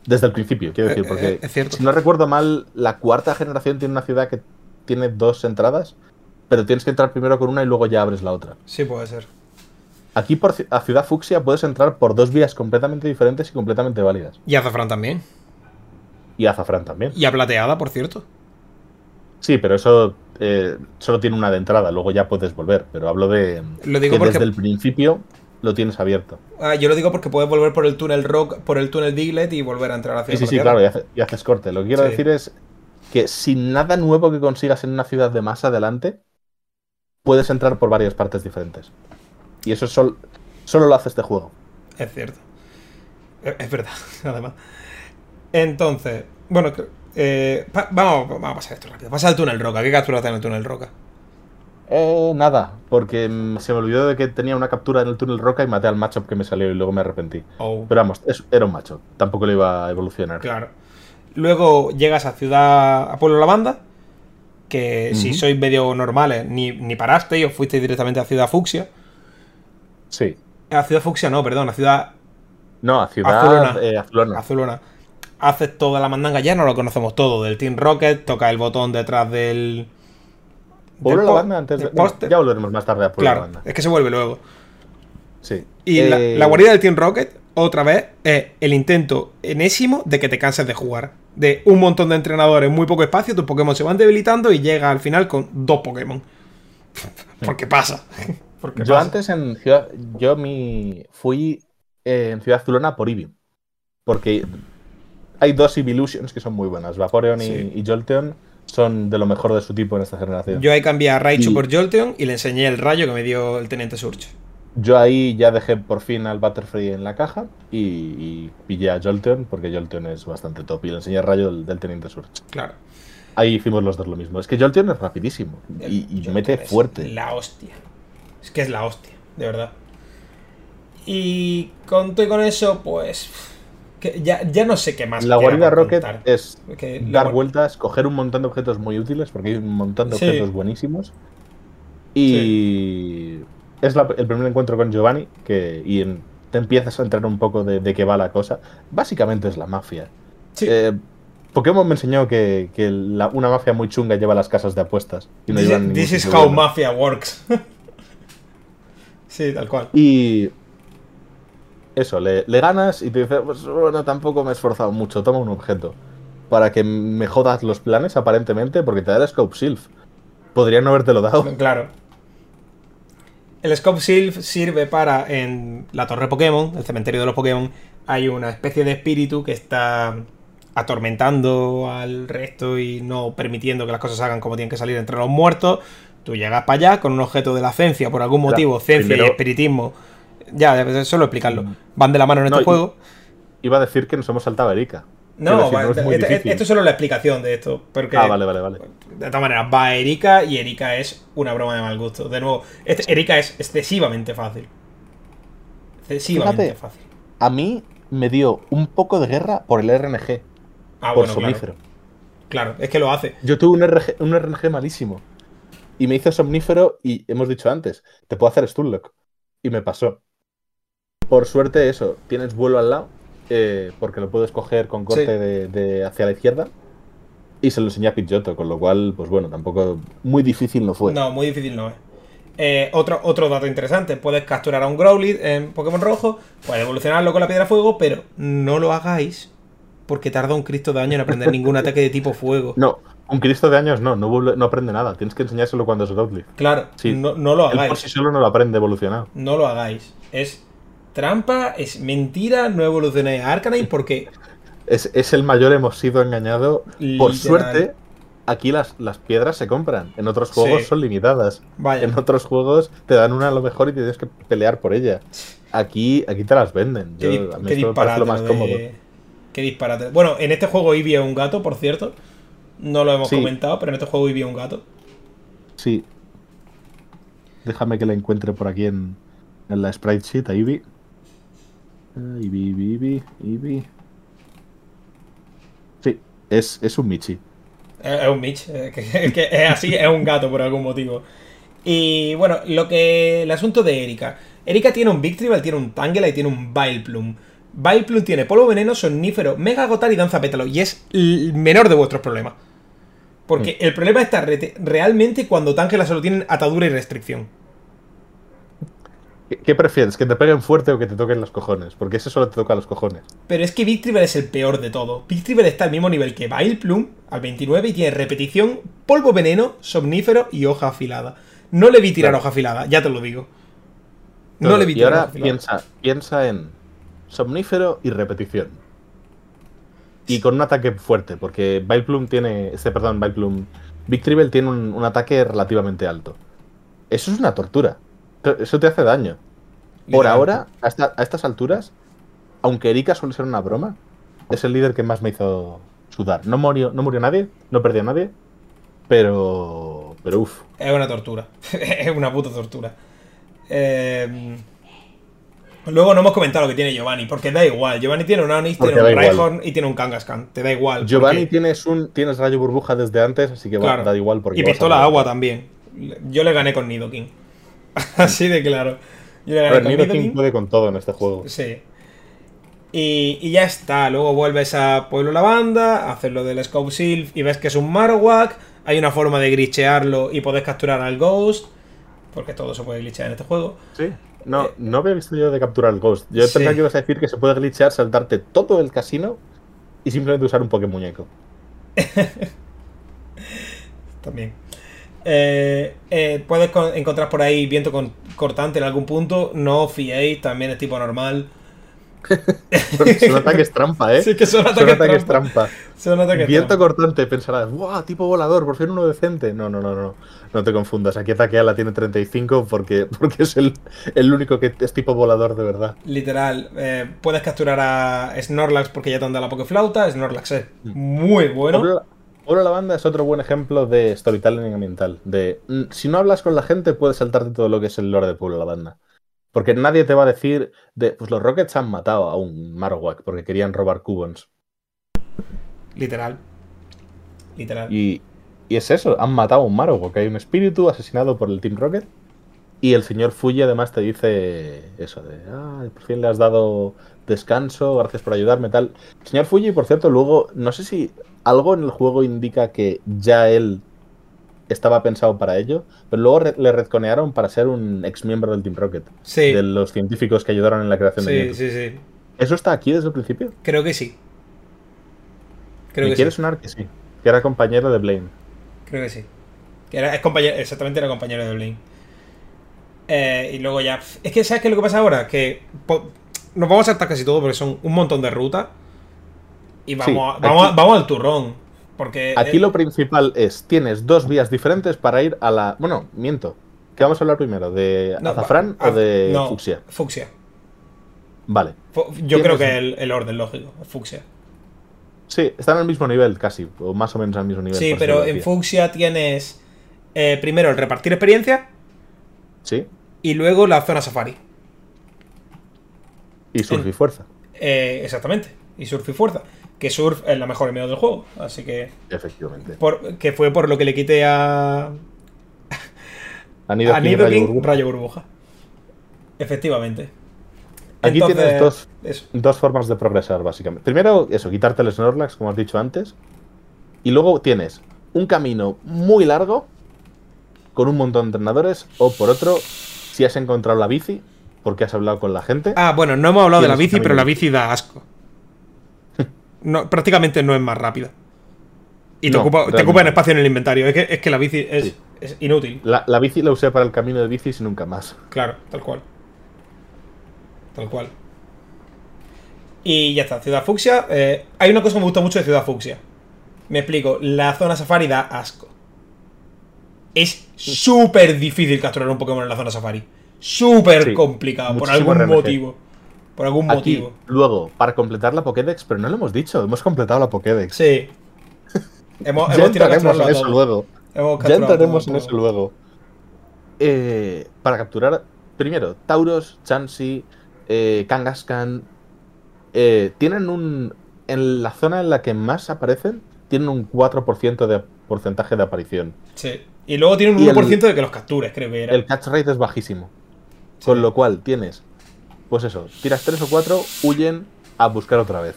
Desde el principio, quiero decir, Eh, porque eh, es cierto. si no recuerdo mal, la cuarta generación tiene una ciudad que tiene dos entradas, pero tienes que entrar primero con una y luego ya abres la otra. Sí, puede ser. Aquí por a Ciudad Fucsia puedes entrar por dos vías completamente diferentes y completamente válidas. Y Azafrán también. Y Azafrán también. Y a Plateada, por cierto. Sí, pero eso eh, solo tiene una de entrada, luego ya puedes volver. Pero hablo de Lo digo que porque- desde el principio lo tienes abierto. Ah, yo lo digo porque puedes volver por el túnel Rock, por el túnel Diglett y volver a entrar a Sí, Ciudad sí, sí, Plateada. claro, y, hace- y haces corte. Lo que quiero Sí. decir es que sin nada nuevo que consigas en una ciudad de más adelante, puedes entrar por varias partes diferentes. Y eso sol- solo lo hace este juego. Es cierto. Es, es verdad, [LAUGHS] además. Entonces, bueno, eh, vamos, vamos a pasar esto rápido. Pasa al túnel Roca. ¿Qué capturaste en el túnel Roca? Eh, nada, porque mm, se me olvidó de que tenía una captura en el túnel roca y maté al matchup que me salió y luego me arrepentí. Oh, Pero vamos, era un macho, tampoco lo iba a evolucionar. claro. Luego llegas a Ciudad, a Pueblo Lavanda, que si sois medio normales, ni, ni parasteis, os fuisteis directamente a Ciudad Fucsia. Sí. A Ciudad Fucsia no, perdón, a Ciudad No, a Ciudad Azulona. eh, Azulona. Azulona. Haces toda la mandanga, ya no lo conocemos todo, del Team Rocket, toca el botón detrás del... Pueblo la banda antes de. bueno, ya volveremos más tarde a Pueblo Claro, la banda. es que se vuelve luego. Sí. Y la, Eh, la guarida del Team Rocket, otra vez, es el intento enésimo de que te canses de jugar. De un montón de entrenadores, muy poco espacio, tus Pokémon se van debilitando y llega al final con dos Pokémon. [LAUGHS] Porque pasa. Porque Yo pasa. antes en Ciudad. Yo mi. Fui eh, en Ciudad Azulona por Eevee. Porque hay dos Evolutions que son muy buenas. Vaporeon y- Sí. y, Jolteon son de lo mejor de su tipo en esta generación. Yo ahí cambié a Raichu Y- por Jolteon y le enseñé el rayo que me dio el Teniente Surge. Yo ahí ya dejé por fin al Butterfree en la caja y, y pillé a Jolteon porque Jolteon es bastante top y le enseñé el rayo del, del Teniente Surge. Claro. Ahí hicimos los dos lo mismo. Es que Jolteon es rapidísimo y, y mete es fuerte. La hostia. Es que es la hostia, de verdad. Y con todo y con eso, pues. Que ya, ya no sé qué más. La guarida Rocket contar. es Que dar vueltas, coger un montón de objetos muy útiles, porque hay un montón de Sí. objetos buenísimos. Y es la- el primer encuentro con Giovanni, que y en- te empiezas a entrar un poco de, de qué va la cosa. Básicamente es la mafia. Sí. Eh, Pokémon me enseñó que, que la- una mafia muy chunga lleva las casas de apuestas. Y no This, is how bueno. mafia works. [LAUGHS] sí, tal cual. Y eso, le, le ganas y te dice, pues bueno, tampoco me he esforzado mucho, toma un objeto. Para que me jodas los planes, aparentemente, porque te da el Scope Sylph. Podría no habértelo dado. [LAUGHS] Claro. El Scope Sylph sirve para, en la torre Pokémon, el cementerio de los Pokémon, hay una especie de espíritu que está atormentando al resto y no permitiendo que las cosas hagan como tienen que salir entre los muertos. Tú llegas para allá con un objeto de la cencia, por algún Claro, motivo, cencia y espiritismo. Ya, ya, solo explicarlo. Mm. Van de la mano en No, este juego. Iba a decir que nos hemos saltado a Erika. No, decir, no es muy este- difícil. esto es solo la explicación de esto. Porque Ah, vale, vale, vale. De todas maneras, va Erika y Erika es una broma de mal gusto. De nuevo, este- Erika es excesivamente fácil. Excesivamente Fíjate. fácil. A mí me dio un poco de guerra por el RNG, Ah, por bueno, somnífero. claro. Claro, es que lo hace. Yo tuve un RNG, un RNG malísimo. Y me hizo somnífero y hemos dicho antes, te puedo hacer Stunlock. Y me pasó. Por suerte eso, tienes vuelo al lado, eh, porque lo puedes coger con corte Sí. de, de hacia la izquierda. Y se lo enseñé a Pidgeotto, con lo cual, pues bueno, tampoco muy difícil no fue. No, muy difícil no es. Eh, otro, otro dato interesante, puedes capturar a un Growlithe en Pokémon rojo, puedes evolucionarlo con la piedra fuego, pero no lo hagáis porque tarda un Cristo de año en aprender ningún ataque de tipo fuego. No, un Cristo de años no, no, no aprende nada. Tienes que enseñárselo cuando es Growlithe. Claro, Sí. no, no lo Él por hagáis. sí solo no lo aprende evolucionado. No lo hagáis. Es trampa, es mentira, no evolucionéis a Arcanine porque [LAUGHS] Es, es el mayor, hemos sido engañado. Por suerte, aquí las, las piedras se compran. En otros juegos Sí. son limitadas. Vaya. En otros juegos te dan una a lo mejor y tienes que pelear por ella. Aquí, aquí te las venden. Qué, Yo- di- qué disparate. lo más cómodo. Qué disparate. Bueno, en este juego Eevee es un gato, por cierto. No lo hemos Sí. comentado, pero en este juego es un gato. Sí. Déjame que la encuentre por aquí en, en la sprite sheet, a Eevee. Ah, Eevee, Eevee. Sí, es, es un Michi. Es, es un Mitch. eh, que, que es así, es un gato por algún motivo. Y bueno, lo que. El asunto de Erika. Erika tiene un Victreebel, tiene un Tangela y tiene un Vileplume. Vileplume tiene polvo veneno, somnífero, mega agotar y danza pétalo. Y es el menor de vuestros problemas. Porque el problema está realmente cuando Tangela solo tienen atadura y restricción. ¿Qué, qué prefieres? ¿Que te peguen fuerte o que te toquen los cojones? Porque ese solo te toca los cojones. Pero es que Victreebel es el peor de todo. Victreebel está al mismo nivel que Vileplume, al 29, y tiene repetición, polvo veneno, somnífero y hoja afilada. No le vi tirar Claro. hoja afilada, ya te lo digo. No le vi y tirar hoja ahora afilada. piensa, piensa en somnífero y repetición. Y con un ataque fuerte, porque Vileplume tiene. Este, perdón, Vileplume. Victreebel tiene un, un ataque relativamente alto. Eso es una tortura. Eso te hace daño. Por ahora, a, esta- a estas alturas, aunque Erika suele ser una broma, es el líder que más me hizo sudar. No murió, no murió nadie, no perdió a nadie, pero. Pero uff. Es una tortura. [LAUGHS] es una puta tortura. Eh, Luego no hemos comentado lo que tiene Giovanni, porque da igual. Giovanni tiene un Porque tiene un. Rhyhorn y tiene un Kangaskhan. Te da igual. Giovanni porque- tienes un tienes rayo burbuja desde antes, así que bueno, Claro. da igual porque Y pistola agua también. Yo le gané con Nidoking. [LAUGHS] Así de claro. Yo le A gané ver, con Nidoking Nidoking. puede con todo en este juego. Sí. Y, y ya está. Luego vuelves a Pueblo Lavanda, haces lo del Scope Sylph y ves que es un Marowak. Hay una forma de glitchearlo y podés capturar al Ghost. Porque todo se puede glitchear en este juego. Sí. No, Eh, no había visto yo de capturar el Ghost. Yo Sí. pensaba que ibas a decir que se puede glitchear, saltarte todo el casino y simplemente usar un Pokémon muñeco. [LAUGHS] También. Eh, eh, puedes co- encontrar por ahí viento con- cortante en algún punto. No fiéis, también es tipo normal. Son ataques trampa, ¿eh? Sí, que son Son ataques, trampa. trampa. Son ataques Viento trampa. cortante, pensarás, ¡guau! Tipo volador, por fin uno decente. No, no, no, no. No te confundas. Aquí Ataqueala tiene 35 porque, porque es el, el único que es tipo volador de verdad. Literal, eh, puedes capturar a Snorlax porque ya te han dado la Pokeflauta. Snorlax es muy bueno. Pueblo, Pueblo la banda es otro buen ejemplo de storytelling ambiental. De mm, si no hablas con la gente, puedes saltarte todo lo que es el lore de Pueblo la banda. Porque nadie te va a decir, de, pues los Rockets han matado a un Marowak porque querían robar cubons. Literal. Literal. Y, y es eso, han matado a un Marowak. Hay un espíritu asesinado por el Team Rocket. Y el señor Fuji además te dice eso de, ah, por fin le has dado descanso, gracias por ayudarme, tal. El señor Fuji, por cierto, luego, no sé si algo en el juego indica que ya él estaba pensado para ello, pero luego re- le redconearon para ser un ex miembro del Team Rocket, Sí. de los científicos que ayudaron en la creación de Sí, Newton. sí, sí. ¿Eso está aquí desde el principio? Creo que sí. Creo Me que quiere sí. sonar que sí, que era compañero de Blaine. Creo que sí. Que era, es compañero, exactamente era compañero de Blaine. Eh, y luego ya. Es que, ¿sabes qué es lo que pasa ahora? Que po- nos vamos a saltar casi todo porque son un montón de rutas. Y vamos, a- vamos, vamos al turrón. Porque. Aquí eh, lo principal es, tienes dos vías diferentes para ir a la... Bueno, miento. ¿Qué vamos a hablar primero? ¿De no, azafrán o de no, fucsia? Fucsia. Vale. Fu- Yo creo que el, el orden lógico, fucsia. Sí, están al mismo nivel casi, o más o menos al mismo nivel. Sí, pero en fucsia tienes eh, primero el repartir experiencia Sí, y luego la zona safari. y surf En- y fuerza, Eh, exactamente. Y surf y fuerza. Que surf es la mejor medio del juego. Así que. efectivamente. por- que fue por lo que le quité a. A Nidoking, Rayo Burbuja. rayo burbuja. Efectivamente. Aquí tienes dos, eso. dos formas de progresar, básicamente. Primero, eso, quitarte el Snorlax, como has dicho antes. Y luego tienes un camino muy largo, con un montón de entrenadores. O por otro, si has encontrado la bici, porque has hablado con la gente. Ah, bueno, no hemos hablado de la bici, pero la bici da asco. No, prácticamente no es más rápida. Y te, No, ocupa, te ocupa en espacio en el inventario. Es que, es que la bici es, Sí. es inútil. La, la bici la usé para el camino de bicis y nunca más. Claro, tal cual. Tal cual. Y ya está, Ciudad Fucsia. eh, hay una cosa que me gusta mucho de Ciudad Fucsia. Me explico, la zona safari da asco. Es súper difícil capturar un Pokémon en la zona safari. Súper Sí, complicado, por algún RNG. motivo. Por algún Aquí, motivo. luego, para completar la Pokédex, pero no lo hemos dicho, hemos completado la Pokédex. Sí. Hemos, ya hemos tirado a entraremos en eso luego. Ya entraremos en eso luego. Eh, para capturar, primero, Tauros, Chansey, eh, Kangaskhan, eh, tienen un... En la zona en la que más aparecen, tienen un 4% de porcentaje de aparición. Sí. Y luego tiene un Y el- 1% de que los captures, creo que era. El catch rate es bajísimo. Sí. Con lo cual tienes, pues eso, tiras 3 o 4, huyen a buscar otra vez.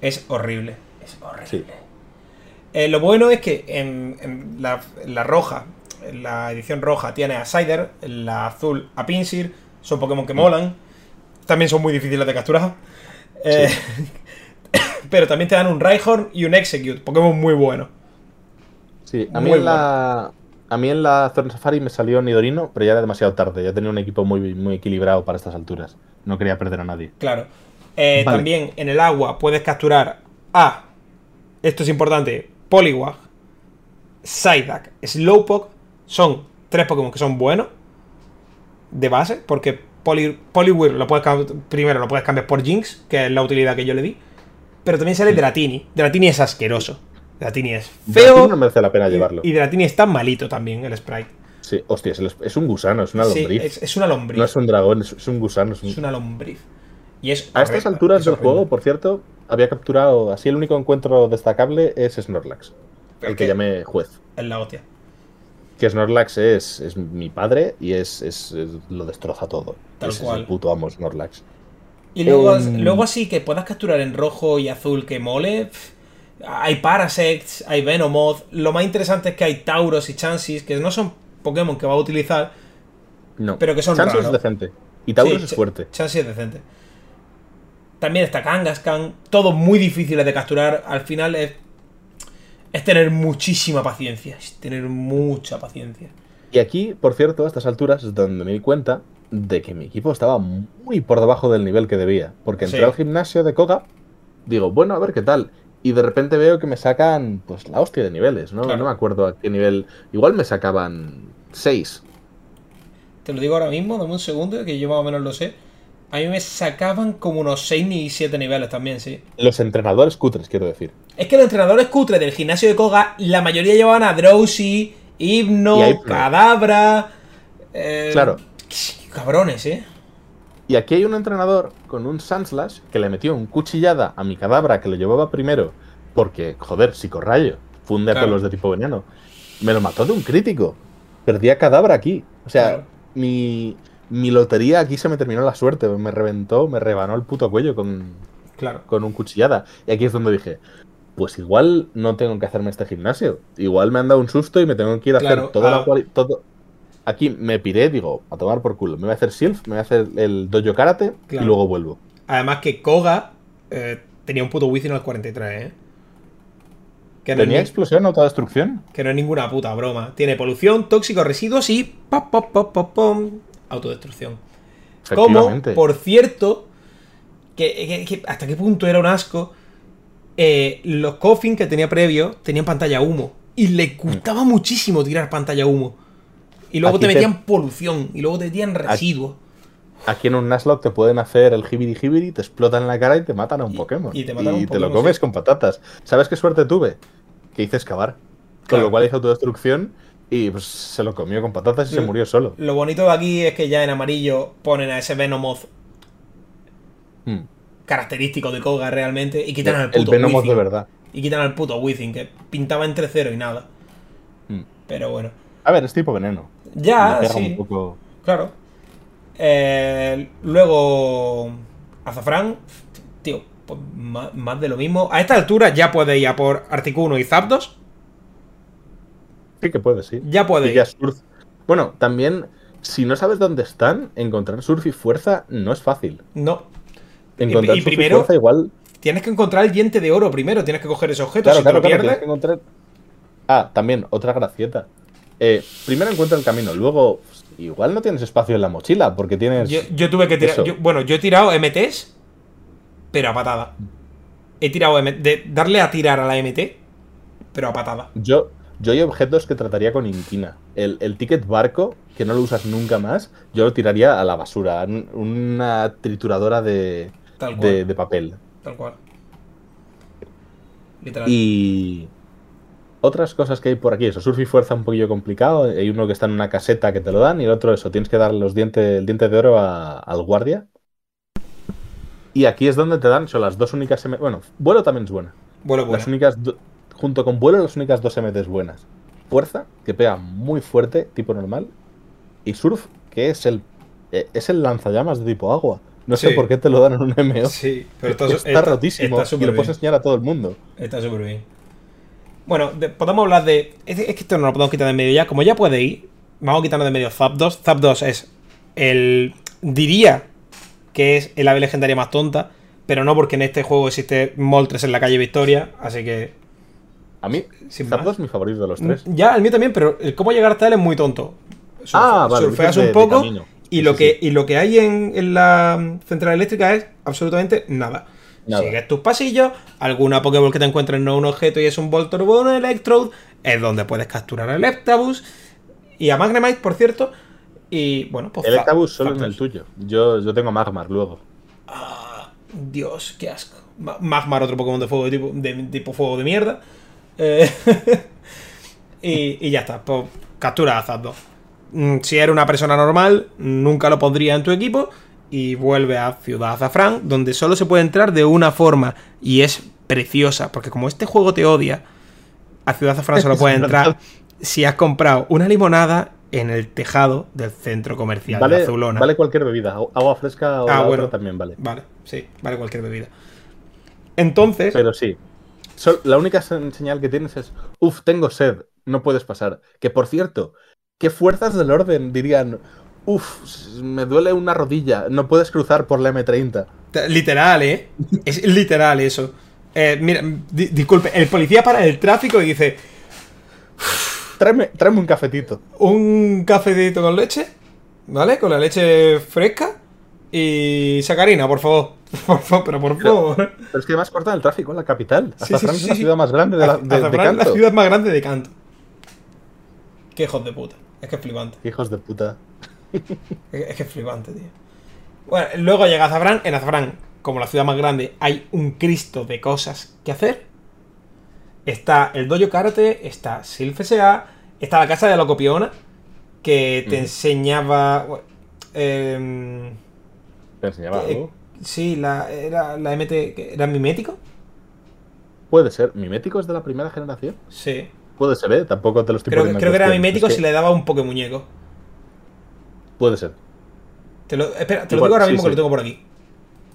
Es horrible. Es horrible. Sí. Eh, lo bueno es que en, en la, en la roja, en la edición roja, tiene a Cider, en la azul a Pinsir, son Pokémon que molan. También son muy difíciles de capturar. Eh, [COUGHS] pero también te dan un Rhyhorn y un Execute, Pokémon muy bueno. Sí, a mí, Muy en la, a mí en la zona safari me salió Nidorino, pero ya era demasiado tarde. Ya tenía un equipo muy, muy equilibrado para estas alturas. No quería perder a nadie. Claro. Eh, Vale. También en el agua puedes capturar a. Esto es importante. Poliwag, Psyduck, Slowpoke. Son tres Pokémon que son buenos. De base. Porque Poli, Poliwhirl lo puedes primero lo puedes cambiar por Jinx, que es la utilidad que yo le di. Pero también sale Dratini. Dratini es asqueroso. Dratini es feo. no merece la pena llevarlo. Y Dratini está malito también, el sprite. Sí, hostia, es, es un gusano, es una Sí, lombriz. es, es una lombriz. No es un dragón, es, es un gusano. es un- Es una lombriz. Y es A estas alturas es del juego, por cierto, había capturado. Así el único encuentro destacable es Snorlax. El que que- llamé juez. Es la hostia. Que Snorlax es, es mi padre y es, es- es- lo destroza todo. Tal es, es cual. el puto amo Snorlax. Y luego, luego así que puedas capturar en rojo y azul que mole. Hay Parasects, hay Venomoth. Lo más interesante es que hay Tauros y Chansis, que no son Pokémon que va a utilizar. No, Pero que son Chansey raros. es decente. Y Tauros Sí, es fuerte. Chansey es decente. También está Kangaskhan. Todos muy difíciles de capturar. Al final es, es tener muchísima paciencia. Es tener mucha paciencia. Y aquí, por cierto, a estas alturas es donde me di cuenta de que mi equipo estaba muy por debajo del nivel que debía. Porque entré Sí. al gimnasio de Koga, digo, bueno, a ver qué tal. Y de repente veo que me sacan, pues, la hostia de niveles, ¿no? Claro. No me acuerdo a qué nivel. Igual me sacaban 6. Te lo digo ahora mismo, dame un segundo, que yo más o menos lo sé. A mí me sacaban como unos 6 ni 7 niveles también, sí. Los entrenadores cutres, quiero decir. Es que los entrenadores cutres del gimnasio de Koga, la mayoría llevaban a Drowsy, Hypno. Cadabra. eh, Claro. Cabrones, ¿eh? Y aquí hay un entrenador con un Sunslash que le metió un cuchillada a mi cadabra que lo llevaba primero. Porque, joder, psicorrayo. Funde a Claro. todos los de tipo veneno. Me lo mató de un crítico. Perdí a cadabra aquí. O sea, Claro. mi, mi lotería aquí se me terminó la suerte. Me reventó, me rebanó el puto cuello con, Claro. con un cuchillada. Y aquí es donde dije, pues igual no tengo que hacerme este gimnasio. Igual me han dado un susto y me tengo que ir a Claro, hacer toda ah. la todo. Aquí me piré, digo, a tomar por culo. Me voy a hacer Silph, me voy a hacer el dojo karate Claro. y luego vuelvo. Además que Koga eh, tenía un puto Wizzing al 43, ¿eh? Que no, ¿Tenía explosión, autodestrucción? que no es ninguna puta broma. Tiene polución, tóxicos, residuos y... pop, pop, pop, pop, pom, autodestrucción. Como, por cierto, que, que- que hasta qué punto era un asco, eh, los coffins que tenía previo tenían pantalla humo. Y le costaba muchísimo tirar pantalla humo. Y luego te te- metían polución, y luego te metían residuos. Aquí en un Nuzlocke te pueden hacer el hibiri hibiri, te explotan la cara y te matan a un Y- Pokémon. y te matan a un lo Pokémon, comes sí. con patatas. ¿Sabes qué suerte tuve? Que hice excavar. Con Claro. lo cual hizo autodestrucción y pues, se lo comió con patatas y se murió solo. Lo bonito de aquí es que ya en amarillo ponen a ese Venomoth Mm. característico de Koga realmente y quitan al El puto Venomoth de verdad. Y quitan al puto Wizzing, que pintaba entre cero y nada. Mm. Pero bueno. A ver, es tipo veneno. Ya, sí. un poco. Claro. Eh, luego. Azafrán. Tío, pues más, más de lo mismo. A esta altura ya puede ir a por Articuno y Zapdos. Sí que puede, sí. Ya puede Y ya ir. surf. Bueno, también, si no sabes dónde están, encontrar surf y fuerza no es fácil. No. Encontrar y surf primero- y fuerza igual. Tienes que encontrar el diente de oro primero. Tienes que coger ese objeto. Claro, si claro, te lo claro, pierdes. tienes que encontrar. Ah, también, otra gracieta. Eh, primero encuentra el camino, luego igual no tienes espacio en la mochila porque tienes. Yo, yo tuve que tirar. Yo- bueno, yo he tirado MTs, pero a patada. He tirado M- de darle a tirar a la MT, pero a patada. Yo, yo hay objetos que trataría con inquina. El, el ticket barco, que no lo usas nunca más, yo lo tiraría a la basura. un- Una trituradora de, Tal cual. de, de papel. Tal cual. Literal. Y otras cosas que hay por aquí, eso, surf y fuerza un poquillo complicado. Hay uno que está en una caseta que te lo dan y el otro eso, tienes que darle los dientes, el diente de oro a- al guardia. Y aquí es donde te dan, son las dos únicas... M- Bueno, vuelo también es buena. Vuelo bueno. Las únicas, do- junto con vuelo, las únicas dos MTs buenas. Fuerza, que pega muy fuerte, tipo normal. Y surf, que es el, eh, es el lanzallamas de tipo agua. No sé por qué te lo dan en un MO. Sí, pero está, está, está- rotísimo está y lo puedes enseñar a todo el mundo. Está súper bien. Bueno, de- podemos hablar de. Es, es que esto no lo podemos quitar de en medio ya. Como ya puede ir, vamos a quitarnos de medio Zapdos. Zapdos es el. Diría que es el ave legendaria más tonta. Pero no porque en este juego existe Moltres en la calle Victoria. Así que. A mí, Sin Zapdos es mi favorito de los tres. Ya, el mío también, pero el cómo llegar hasta él es muy tonto. Surfe- Ah, vale, Surfeas de- un poco. de y, lo sí, que, sí. y lo que hay en, en la central eléctrica es absolutamente nada. Nada. Sigues tus pasillos, alguna Pokéball que te encuentres no un objeto y es un Voltorb o un Electrode, es donde puedes capturar a Electabuzz y a Magnemite, por cierto. Y bueno, pues. El Electabuzz solo en Zapdos. el tuyo. Yo, yo tengo Magmar luego. Ah, Dios, qué asco. Ma- Magmar, otro Pokémon de fuego de tipo, de, tipo fuego de mierda. Eh, [LAUGHS] y, y ya está, pues captura a Zapdos. Mm, Si eres una persona normal, nunca lo pondría en tu equipo. Y vuelve a Ciudad Azafrán, donde solo se puede entrar de una forma. Y es preciosa, porque como este juego te odia, a Ciudad Azafrán solo [LAUGHS] verdad. entrar si has comprado una limonada en el tejado del centro comercial de Vale, Azulona. vale cualquier bebida. Agua fresca o Ah, bueno. también vale. Vale, sí, vale cualquier bebida. Entonces, Pero sí. La única se- señal que tienes es, uff, tengo sed, no puedes pasar. Que por cierto, ¿qué fuerzas del orden dirían, uff, me duele una rodilla, no puedes cruzar por la M30? t- literal, ¿eh? Es literal eso. Eh, mira, di- disculpe, el policía para el tráfico y dice, Tráeme, tráeme un cafetito. un cafecito con leche, ¿vale? Con la leche fresca y sacarina, por favor. [LAUGHS] Por favor, pero por favor. Pero es que además cortan el tráfico en la capital. Sí, Azafrán sí, es sí, la sí. ciudad más grande de, la, de- de la ciudad más grande de Canto. Qué hijos de puta. Es que es flipante. Hijos de puta. [LAUGHS] Es que es flipante, tío. Bueno, luego llega Azafrán. En Azafrán, como la ciudad más grande, hay un cristo de cosas que hacer. Está el Dojo Karate, está Silf S.A., está la casa de la copiona, que te enseñaba. em, ¿Te enseñaba eh, algo? sí, la, era la MT. ¿Era mimético? Puede ser. ¿Mimético es de la primera generación? Sí. Puede ser, ¿eh? Tampoco te lo estoy Creo, creo que era mimético Es que si le daba un Pokémuñeco. Puede ser. Te lo, espera, te lo digo ahora sí, mismo que lo tengo por aquí.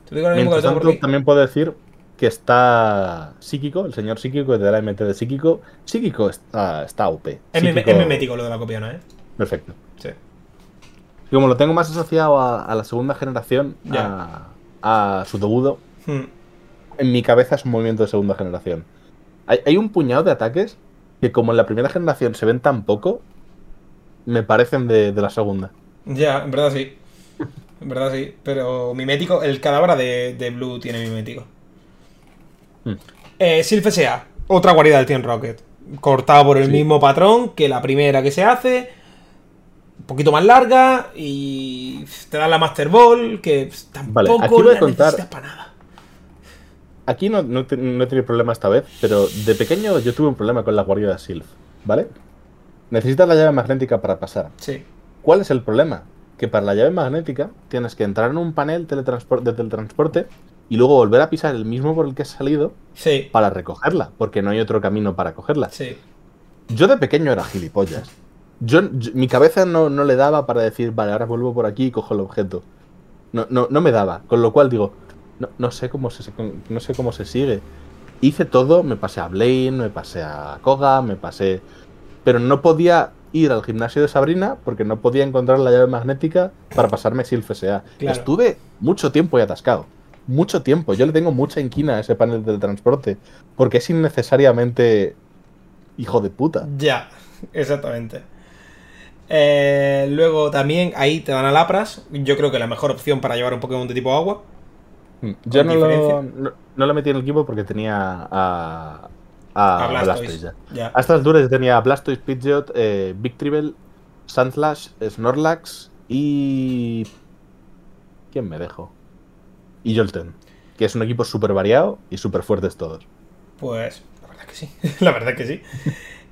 Te lo digo ahora mismo que Mientras lo tengo por aquí. también puedo decir que está Psíquico, el señor Psíquico de la MT de Psíquico. Psíquico está, está OP. Es, mimético lo de la copiona, ¿eh? Perfecto. Sí. Y como lo tengo más asociado a, a la segunda generación, a, a su debudo, Hmm. en mi cabeza es un movimiento de segunda generación. Hay, hay un puñado de ataques que como en la primera generación se ven tan poco, me parecen de, de la segunda. Ya, en verdad sí. En verdad sí. Pero mimético, el cadáver de, de Blue tiene mimético. Hmm. Eh, Sylph S.A., otra guarida del Team Rocket. Cortado por el Sí. mismo patrón que la primera que se hace. Un poquito más larga y te da la Master Ball, que tampoco Vale, aquí voy a la contar- necesitas para nada. Aquí no, no, te- no he tenido problema esta vez, pero de pequeño yo tuve un problema con la guarida de Sylph, ¿vale? Necesitas la llave magnética para pasar. Sí. ¿Cuál es el problema? Que para la llave magnética tienes que entrar en un panel teletranspor- de teletransporte y luego volver a pisar el mismo por el que has salido Sí. para recogerla, porque no hay otro camino para cogerla. Sí. Yo de pequeño era gilipollas. Yo, yo- mi cabeza no, no le daba para decir, vale, ahora vuelvo por aquí y cojo el objeto. No, no, no me daba. Con lo cual digo, no, no sé cómo se no sé cómo se sigue. Hice todo, me pasé a Blaine, me pasé a Koga, me pasé. Pero no podía ir al gimnasio de Sabrina porque no podía encontrar la llave magnética para pasarme Sylph S.A. Claro. Estuve mucho tiempo ahí atascado. Mucho tiempo. Yo le tengo mucha inquina a ese panel del transporte. Porque es innecesariamente hijo de puta. Ya, exactamente. Eh, luego también ahí te dan a Lapras. Yo creo que la mejor opción para llevar un Pokémon de tipo agua. Mm, Yo no lo, no, no lo metí en el equipo porque tenía a, a, A Blastoise. Blastoise ya. A estas yo tenía Blastoise, Pidgeot, eh, Victreebel, Sandslash, Snorlax y... ¿Quién me dejo? Y Jolten, que es un equipo súper variado y súper fuertes todos. Pues la verdad que sí. [LAUGHS] la verdad que sí.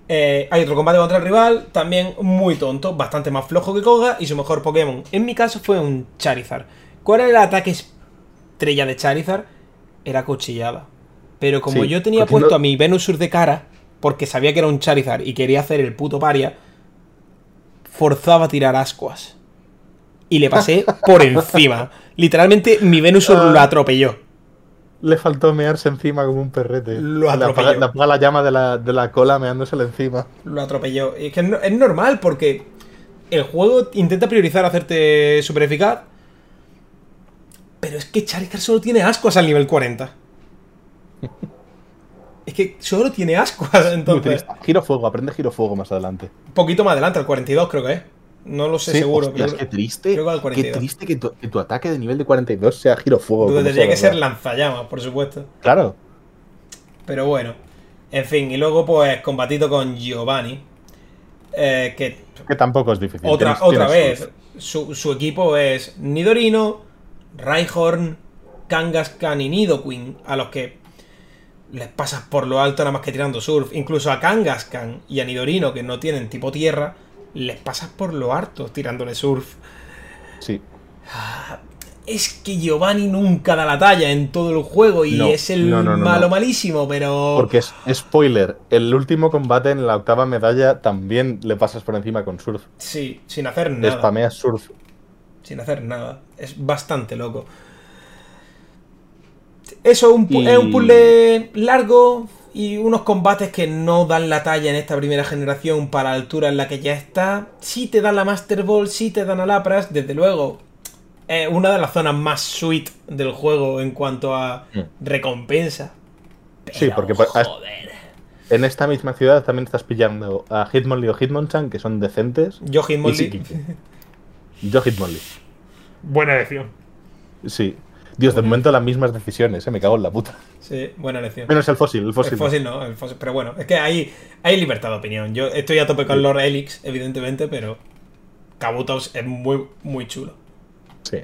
Eh, hay otro combate contra el rival, también muy tonto, bastante más flojo que Koga y su mejor Pokémon. En mi caso fue un Charizard. ¿Cuál era el ataque estrella de Charizard? Era cuchillada. Pero como Sí, yo tenía puesto a mi Venusaur de cara, porque sabía que era un Charizard y quería hacer el puto paria, forzaba a tirar ascuas. Y le pasé [LAUGHS] por encima. Literalmente mi Venusaur Ah. lo atropelló. Le faltó mearse encima como un perrete. Lo atropelló. le apaga la llama de la, de la cola meándosele encima. Lo atropelló. Y es que es normal porque el juego intenta priorizar hacerte super eficaz. Pero es que Charizard solo tiene ascuas al nivel 40. Es que solo tiene ascuas, [LAUGHS] entonces. Giro fuego, aprende giro fuego más adelante. Un poquito más adelante, al 42 creo que es. No lo sé Sí, seguro. hostias, pero qué triste. creo que al Qué 42. triste que tu, que tu ataque de nivel de 42 sea giro fuego. tendría que ser lanzallamas, por supuesto. Claro. Pero bueno. En fin, y luego pues combatito con Giovanni. eh, que Que tampoco es difícil. Otra, Tienes- otra tienes vez, su, su equipo es Nidorino, Rhyhorn, Kangaskhan y Nidoqueen, a los que les pasas por lo alto nada más que tirando surf. Incluso a Kangaskhan y a Nidorino, que no tienen tipo tierra, les pasas por lo harto tirándole surf. Sí. Es que Giovanni nunca da la talla en todo el juego y No, es el no, no, no, malo malísimo, pero... Porque es spoiler. El último combate en la octava medalla también le pasas por encima con surf. Sí, sin hacer Le nada. spameas surf. sin hacer nada. Es bastante loco. Eso un pu- Y- es un puzzle largo y unos combates que no dan la talla en esta primera generación para la altura en la que ya está. Sí te dan la Master Ball, sí te dan a Lapras, desde luego. Es una de las zonas más sweet del juego en cuanto a Mm. recompensa. Sí, porque joder. En esta misma ciudad también estás pillando a Hitmonlee o Hitmonchan, que son decentes. Yo Hitmonlee. Yo Hitmonlee. Buena elección. Sí. Dios, de momento las mismas decisiones, ¿eh? me cago en la puta. Sí, buena elección. Menos el fósil, el fósil. El fósil no, el fósil. Pero bueno, es que hay, hay libertad de opinión. Yo estoy a tope con. Lord Helix, evidentemente, pero Kabutops es muy, muy chulo. Sí.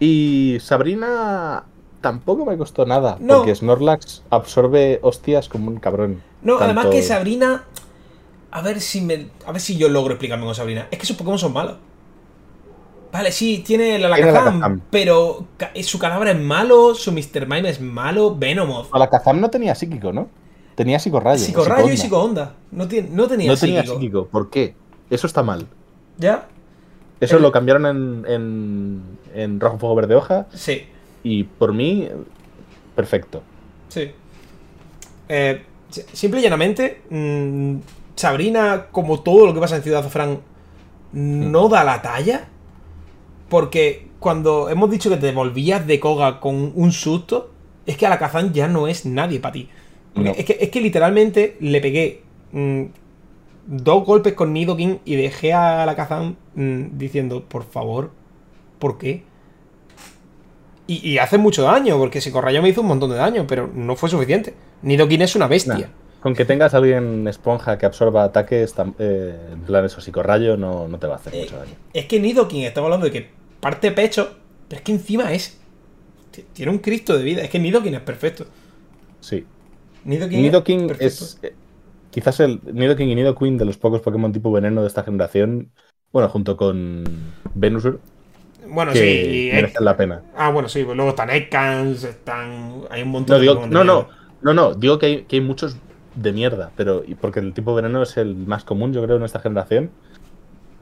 Y Sabrina tampoco me costó nada, No. porque Snorlax absorbe hostias como un cabrón. No, además que Sabrina. A ver si me. A ver si yo logro explicarme con Sabrina. Es que sus Pokémon son malos. Vale, sí, tiene la Alakazam, Alakazam. pero su cadáver es malo, su Mr. Mime es malo, Venomoth. La Kazam no tenía psíquico, ¿no? Tenía psicorrayo. Psicorrayo y psicoonda. psicoonda. No, tiene- no tenía No tenía psíquico. psíquico. ¿Por qué? Eso está mal. ¿Ya? Eso El- lo cambiaron en, en, en Rojo Fuego Verde Hoja Sí, y por mí, perfecto. sí. Eh, si- simple y llanamente, mm, Sabrina, como todo lo que pasa en Ciudad Azafrán, no da la talla. Porque cuando hemos dicho que te volvías de Koga con un susto, es que Alakazam ya no es nadie para ti. No. Es, que, es que literalmente le pegué mm, dos golpes con Nidoking y dejé a Alakazam mm, diciendo, por favor, ¿por qué? Y, y hace mucho daño, porque Psicorrayo me hizo un montón de daño, pero no fue suficiente. Nidoking es una bestia. Con que tengas a alguien esponja que absorba ataques, eh, en plan eso, psicorrayo, no, no te va a hacer Eh, mucho daño. Es que Nidoking, estamos hablando de que parte pecho, pero es que encima es. Tiene un Cristo de vida. Es que Nidoking es perfecto. Sí. Nidoking, Nidoking perfecto. es eh, quizás el Nidoking y Nidoqueen de los pocos Pokémon tipo veneno de esta generación. Bueno, junto con Venusaur, Bueno, que sí. merecen la pena. Ah, bueno, sí. pues luego están Ekans, están. Hay un montón No, de digo, no, no, no, no, digo que hay, que hay muchos de mierda, pero y porque el tipo veneno es el más común, yo creo, en esta generación.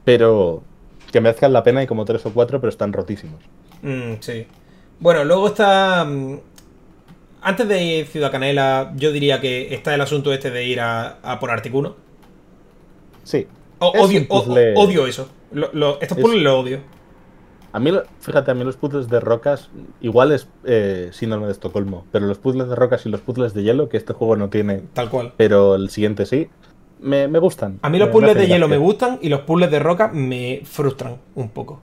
Pero que merezcan la pena, hay como tres o cuatro, pero están rotísimos. Mm, sí. Bueno, luego está. mm, Antes de Ciudad Canela, yo diría que está el asunto este de ir a, a por Articuno. Sí. O- odio, o- eso. Lo- lo- estos Es- puzzles los odio. A mí, fíjate, a mí los puzzles de rocas, igual es eh, síndrome de Estocolmo, pero los puzzles de rocas y los puzzles de hielo, que este juego no tiene, Tal cual. pero el siguiente sí, me, me gustan. A mí los Me- me puzzles de hielo me gustan y los puzzles de roca me frustran un poco.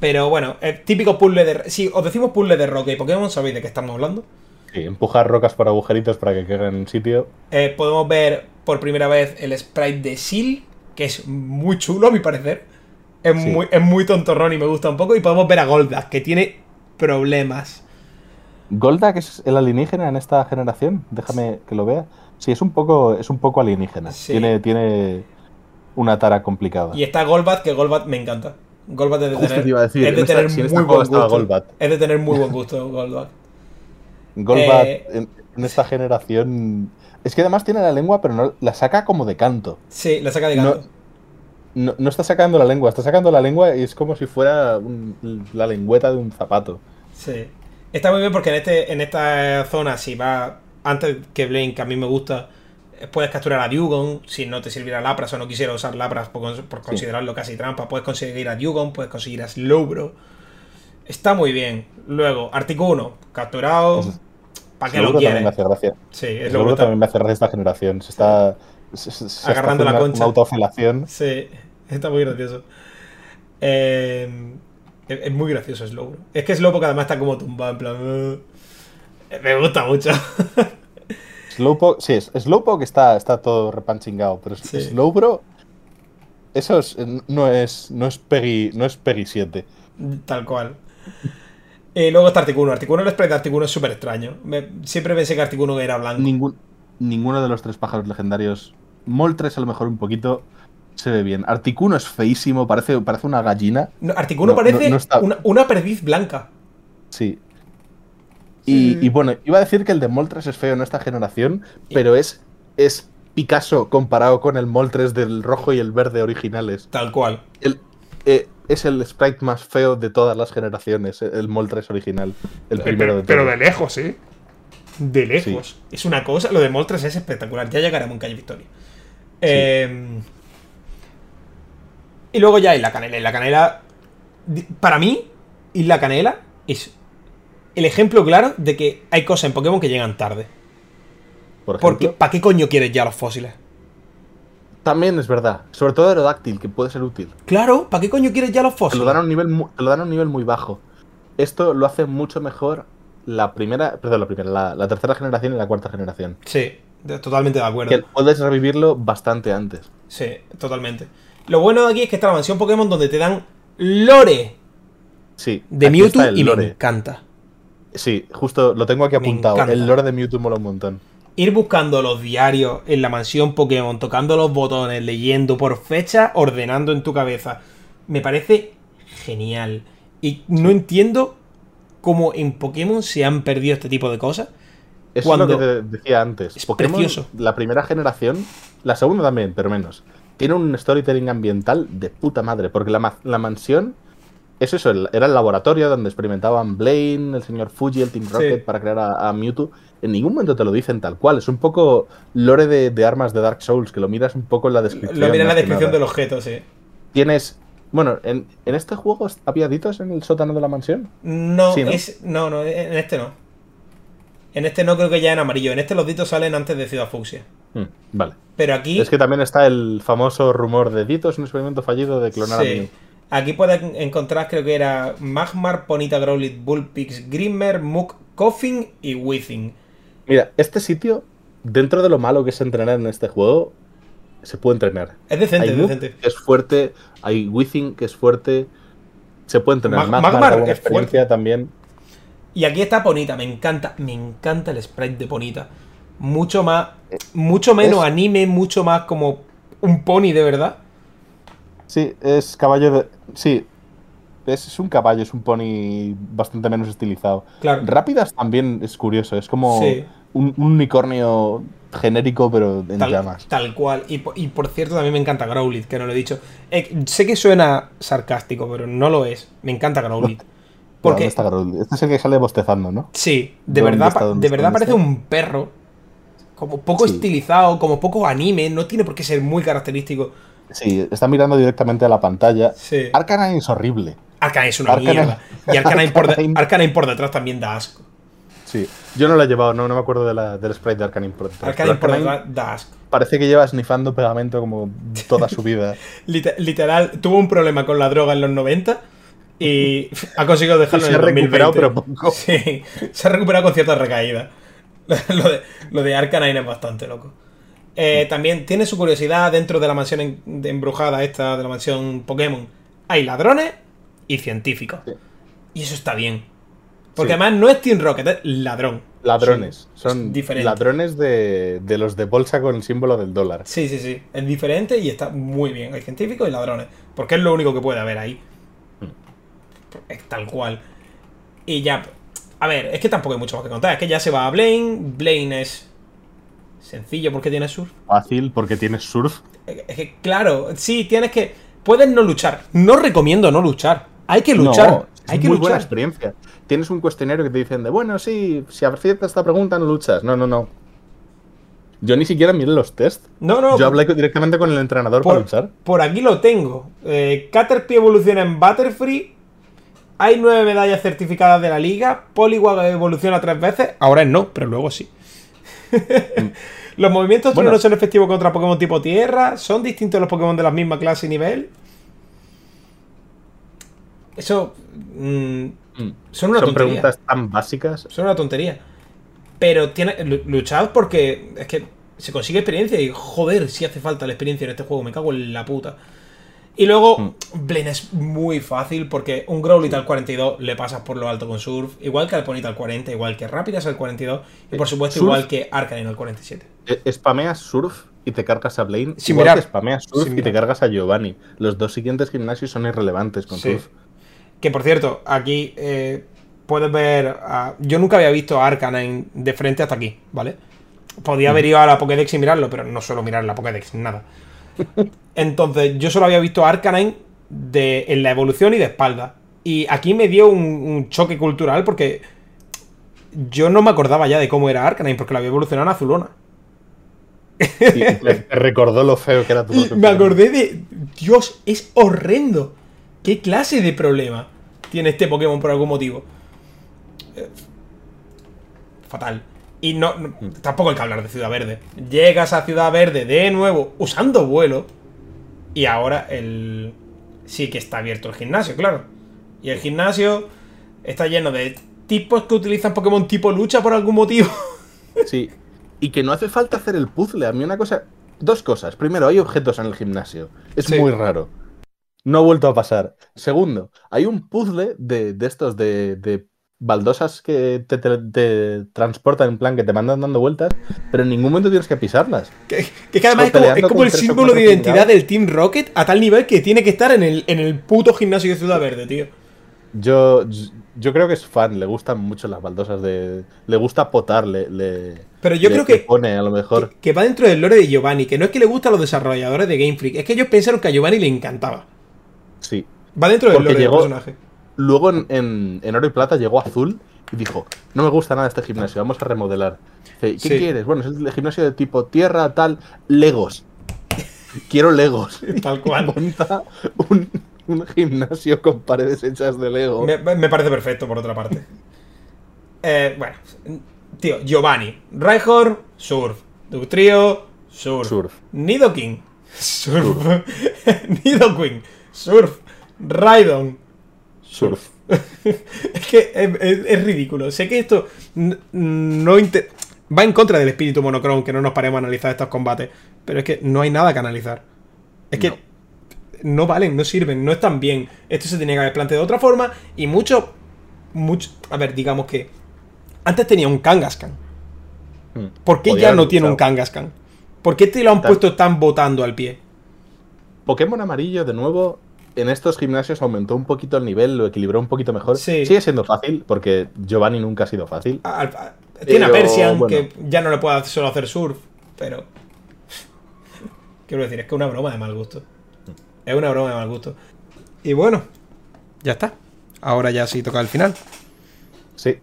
Pero bueno, el típico puzzle de... Si os decimos puzzle de roca y Pokémon, sabéis de qué estamos hablando. Sí, empujar rocas por agujeritos para que queden en sitio. Eh, podemos ver por primera vez el sprite de Seal, que es muy chulo a mi parecer. Es, Sí. muy, es muy tontorrón y me gusta un poco. Y podemos ver a Goldak, que tiene problemas. Goldak es el alienígena en esta generación, déjame que lo vea. Sí, es un poco, es un poco alienígena. Sí. Tiene, tiene una tara complicada. Y está Golbat, que Golbat me encanta. Golbat es de tener, te iba a decir, es de en esta- tener si muy buen gusto. Golbat. Es de tener muy buen gusto, Golbat. Golbat Eh, en, en esta generación. Es que además tiene la lengua, pero no la saca como de canto. Sí, la saca de canto. no, no está sacando la lengua, está sacando la lengua y es como si fuera un- la lengüeta de un zapato. Sí. Está muy bien porque en, este, en esta zona, si va antes que que a mí me gusta, eh, puedes capturar a Dugong. Si no te sirviera Lapras o no quisiera usar Lapras por, por considerarlo casi trampa, puedes conseguir a Dugong, puedes conseguir a Slowbro. Está muy bien. Luego, Articuno, capturado. Eso- ¿Para qué lo Slowbro también me quieres? hace gracia. Sí, es lo brutal. también me hace gracia esta generación. Se está. se- se- Agarrando está la concha. Una autofelación. Sí, está muy gracioso. Eh, es, es muy gracioso Slowbro. Es que Slowbro además está como tumbado, en plan. "Uh". Me gusta mucho. [LAUGHS] Slowpoke, sí, es- Slowpoke está, está todo repanchingado, pero Sí. Slowbro. Eso es- no es. No es Peggy. No es Peggy 7. Tal cual. Y luego está Articuno. Articuno, el spray de Articuno es súper extraño. Me- siempre pensé que Articuno era blanco. Ningún, ninguno de los tres pájaros legendarios. Moltres a lo mejor un poquito. Se ve bien. Articuno es feísimo, parece, parece una gallina. No, Articuno No, parece no- no está- una, una perdiz blanca. Sí. Y, Sí. y bueno, iba a decir que el de Moltres es feo en esta generación, pero es, es Picasso comparado con el Moltres del rojo y el verde originales. Tal cual. El- eh, es el sprite más feo de todas las generaciones, el Moltres original. El primero de pero de lejos, ¿sí? De lejos. Es una cosa. Lo de Moltres es espectacular. Ya llegaremos en Calle Victoria. Eh, y luego ya Isla Canela. Isla Canela. Para mí, Isla Canela es el ejemplo claro de que hay cosas en Pokémon que llegan tarde. Por Porque. ¿para qué coño quieres ya los fósiles? También es verdad. Sobre todo Aerodáctil, que puede ser útil. Claro, ¿para qué coño quieres ya los Te fósiles? lo dan a un nivel, te lo dan a un nivel muy bajo. Esto lo hace mucho mejor la primera, perdón, la primera, la, la tercera generación y la cuarta generación. Sí, totalmente de acuerdo. Que puedes revivirlo bastante antes. Sí, totalmente. Lo bueno de aquí es que está la mansión Pokémon donde te dan lore Sí. de Mewtwo y me lore. encanta. Sí, justo lo tengo aquí Me apuntado. El lore de Mewtwo mola un montón. Ir buscando los diarios en la mansión Pokémon, tocando los botones, leyendo por fecha, ordenando en tu cabeza. Me parece genial. Y no entiendo cómo en Pokémon se han perdido este tipo de cosas. Eso es lo que te decía antes. Es precioso. La primera generación, la segunda también, pero menos. Tiene un storytelling ambiental de puta madre, porque la, la mansión es eso, era el laboratorio donde experimentaban Blaine, el señor Fuji, el Team Rocket para crear a, Mewtwo. En ningún momento te lo dicen tal cual. Es un poco lore de, armas de Dark Souls, que lo miras un poco en la descripción. Lo miras en la descripción del objeto, sí. Tienes. Bueno, ¿en, este juego había ditos en el sótano de la mansión? No, ¿no? no, en este no. En este no creo que ya en amarillo. En este los ditos salen antes de Ciudad Fucsia. Mm, vale. Pero aquí. Es que también está el famoso rumor de ditos, un experimento fallido de clonar a Mew. Aquí puedes encontrar, creo que era Magmar, Ponita Growlit, Bullpix, Grimmer, Mook, Coffin y Withing. Mira, este sitio, dentro de lo malo que es entrenar en este juego, se puede entrenar. Es decente, es decente. es fuerte, hay Withing que es fuerte, se puede entrenar. Magmar, es fuerte también. Y aquí está Ponita, me encanta, me encanta el sprite de Ponita. Mucho más, mucho menos anime, mucho más como un pony de verdad. Sí, es caballo de. Sí, es, un caballo, es un pony bastante menos estilizado. Claro. Rápidas también es curioso, es como un, unicornio genérico, pero en tal, llamas. Tal cual. Y, por cierto, también me encanta Growlit, que no lo he dicho. Eh, sé que suena sarcástico, pero no lo es. Me encanta Growlit. [LAUGHS] Porque... está Growlit? Este es el que sale bostezando, ¿no? Sí, de verdad, de verdad parece un perro. Como poco estilizado, como poco anime, no tiene por qué ser muy característico. Sí, está mirando directamente a la pantalla. Sí. Arcanine es horrible. Arcanine es una mierda. Y Arcanine, por por detrás también da asco. Sí, yo no la he llevado, no, no me acuerdo de la, del sprite de Arcanine por detrás. Arcanine por detrás da asco. Parece que lleva snifando pegamento como toda su vida. [LAUGHS] Literal, tuvo un problema con la droga en los 90 y [LAUGHS] ha conseguido dejarlo en el 2020. recuperado, pero poco. Sí, se ha recuperado con cierta recaída. [LAUGHS] lo, de, lo de Arcanine es bastante loco. Eh, también tiene su curiosidad dentro de la mansión embrujada esta, de la mansión Pokémon. Hay ladrones y científicos. Y eso está bien. Porque además no es Team Rocket, es ladrón. Ladrones. Son ladrones de, los de bolsa con el símbolo del dólar. Sí, sí, sí. Es diferente y está muy bien. Hay científicos y ladrones. Porque es lo único que puede haber ahí. Hmm. Es tal cual. Y ya. A ver, es que tampoco hay mucho más que contar. Es que ya se va a Blaine. Blaine es Sencillo porque tienes surf. Fácil porque tienes surf. Es que, claro, sí, tienes que. Puedes no luchar. No recomiendo no luchar. Hay que luchar. Hay que muy buena experiencia. Tienes un cuestionario que te dicen de, bueno, sí, si aciertas esta pregunta no luchas. No, no, no. Yo ni siquiera miré los test. No, no. Yo hablé directamente con el entrenador para luchar. Por aquí lo tengo. Eh, Caterpie evoluciona en Butterfree. Hay nueve medallas certificadas de la liga. Poliwag evoluciona tres veces. Ahora no, pero luego sí. [LAUGHS] los movimientos no son efectivos contra Pokémon tipo tierra. Son distintos los Pokémon de la misma clase y nivel. Eso. Mm, mm. son una preguntas tan básicas. Son una tontería. Pero tiene, luchad porque es que se consigue experiencia y joder, si hace falta la experiencia en este juego. Me cago en la puta. Y luego, mm. Blaine es muy fácil porque un Growlithe al 42 le pasas por lo alto con Surf, igual que al Ponyta al 40, igual que Rápidas al 42 y por supuesto igual que Arcanine al 47. E, spameas Surf y te cargas a Blaine, igual que spameas Surf y te cargas a Giovanni. Los dos siguientes gimnasios son irrelevantes con Surf. Que por cierto, aquí eh, puedes ver. Yo nunca había visto a Arcanine de frente hasta aquí, ¿vale? Podía haber ido a la Pokédex y mirarlo, pero no suelo mirar la Pokédex, nada. Entonces, yo solo había visto a Arcanine de, en la evolución y de espalda. Y aquí me dio un, choque cultural porque yo no me acordaba ya de cómo era Arcanine, porque la había evolucionado en azulona. te recordó lo feo que era tu [LAUGHS] Me acordé de. Dios, es horrendo. ¿Qué clase de problema tiene este Pokémon por algún motivo? Eh, fatal. Y no, tampoco hay que hablar de Ciudad Verde. Llegas a Ciudad Verde de nuevo usando vuelo. Y ahora el. Sí que está abierto el gimnasio, claro. Y el gimnasio está lleno de tipos que utilizan Pokémon tipo lucha por algún motivo. [LAUGHS] Sí. Y que no hace falta hacer el puzzle. A mí una cosa. Dos cosas. Primero, hay objetos en el gimnasio. Es muy raro. No ha vuelto a pasar. Segundo, hay un puzzle de, de estos de, de baldosas que te, te- te transportan en plan que te mandan dando vueltas, pero en ningún momento tienes que pisarlas. Que, que, que además es como, es el símbolo de identidad del Team Rocket a tal nivel que tiene que estar en el, en el puto gimnasio de Ciudad Verde, tío. Yo, yo creo que es fan, le gustan mucho las baldosas de. Le gusta potar, le. le- Pero yo le- creo que, pone a lo mejor. que, que va dentro del lore de Giovanni, que no es que le gusta a los desarrolladores de Game Freak, es que ellos pensaron que a Giovanni le encantaba. Sí. Va dentro del Porque lore llegó- del personaje. Luego en, en- en Oro y Plata llegó Azul y dijo: No me gusta nada este gimnasio, vamos a remodelar. Dice, ¿Qué Sí. quieres? Bueno, es el gimnasio de tipo tierra, tal. Legos. [LAUGHS] Quiero Legos. [LAUGHS] Tal cual. Monta un, un gimnasio con paredes hechas de Lego. Me, me parece perfecto, por otra parte. Eh, bueno, tío, Giovanni. Raihor, surf. Ductrio, surf. Surf. Nidoking, [LAUGHS] surf. Nidoqueen, surf. Raidon, Surf. [LAUGHS] es que es, es- es ridículo. Sé que esto no va en contra del espíritu monochrome que no nos paremos a analizar estos combates. Pero es que no hay nada que analizar. Es que No. no, valen, no sirven, no están bien. Esto se tenía que haber planteado de otra forma. Y mucho. mucho a ver, digamos que. Antes tenía un Kangaskhan. Mm. ¿Por qué Podía ya no tiene un. Kangaskhan? ¿Por qué te lo han Tal- puesto tan botando al pie? Pokémon amarillo, de nuevo, en estos gimnasios aumentó un poquito el nivel, lo equilibró un poquito mejor. Sí. Sigue siendo fácil, porque Giovanni nunca ha sido fácil. A- a- tiene a Persian, bueno. que ya no le puede solo hacer surf, pero. Quiero decir, es que es una broma de mal gusto. Es una broma de mal gusto. Y bueno, ya está. Ahora ya sí toca el final. Sí.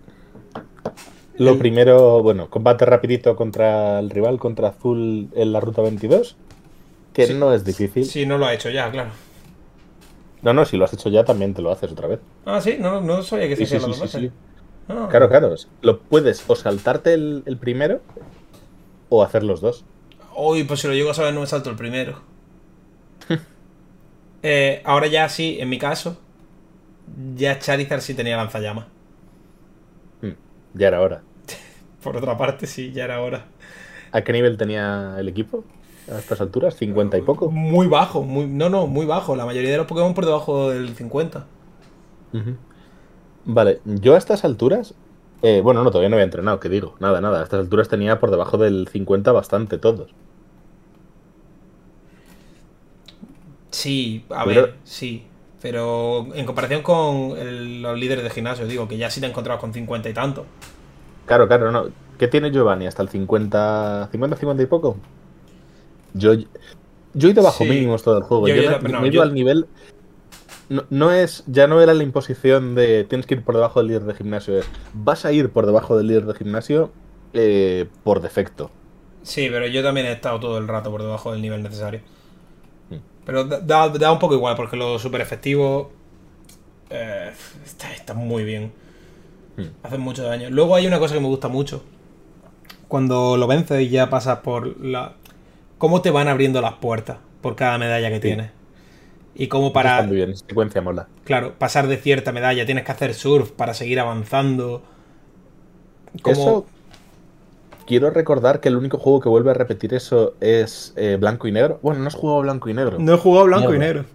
Lo El- primero, bueno, combate rapidito contra el rival, contra Azul en la ruta 22. Que Sí. no es difícil. Si no lo ha hecho ya, claro. No, no, si lo has hecho ya también te lo haces otra vez. Ah, sí, no, no sabía que se hacía sí, sí, sí. Ah. Claro, claro. Lo puedes o saltarte el, el primero o hacer los dos. Uy, pues si lo llego a saber no me salto el primero. [LAUGHS] Eh, ahora ya sí, en mi caso, ya Charizard sí tenía lanzallamas. Mm, Ya era hora. [LAUGHS] Por otra parte, sí, ya era hora. ¿A qué nivel tenía el equipo? A estas alturas, 50 y poco. Muy bajo, muy, no, no, muy bajo. La mayoría de los Pokémon por debajo del 50. Ujú. Vale, yo a estas alturas. eh, bueno, no, todavía no había entrenado, que digo. Nada, nada. A estas alturas tenía por debajo del 50 bastante todos. Sí, a Pero- ver, sí. Pero en comparación con el- los líderes de gimnasio, digo que ya sí te encontrabas con 50 y tanto. Claro, claro, no. ¿Qué tiene Giovanni? ¿Hasta el 50, 50, 50 y poco? Yo, yo he ido bajo Sí. mínimos todo el juego. Yo- Yo, yo no- no- no, me he ido al nivel. No, no es, ya no era la imposición de tienes que ir por debajo del líder de gimnasio. Es, vas a ir por debajo del líder de gimnasio eh, por defecto. Sí, pero yo también he estado todo el rato por debajo del nivel necesario. Mm. Pero da, da- da un poco igual, porque lo super efectivo eh, está, está muy bien. Mm. Hacen mucho daño. Luego hay una cosa que me gusta mucho. Cuando lo vences y ya pasas por la... Cómo te van abriendo las puertas por cada medalla que Sí. tienes. Y cómo Está para... muy bien, secuencia mola. Claro, pasar de cierta medalla tienes que hacer surf para seguir avanzando. Como... Eso. Quiero recordar que el único juego que vuelve a repetir eso es eh, Blanco y Negro. Bueno, no has jugado Blanco y Negro. No he jugado blanco y negro.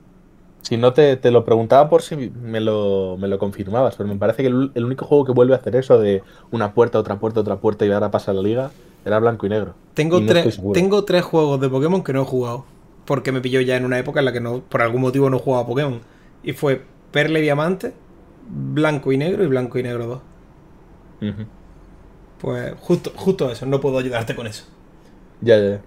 Si no, te, te lo preguntaba por si me lo, me lo confirmabas, pero me parece que el, el único juego que vuelve a hacer eso de una puerta, otra puerta, otra puerta y ahora pasa a la liga era Blanco y Negro. Tengo, Y no estoy tres, tengo tres juegos de Pokémon que no he jugado. Porque me pilló ya en una época en la que no, por algún motivo no jugaba Pokémon. Y fue Perla y Diamante, Blanco y Negro y Blanco y Negro 2. Ujú. Pues justo, justo eso, no puedo ayudarte con eso. Ya, ya. ya.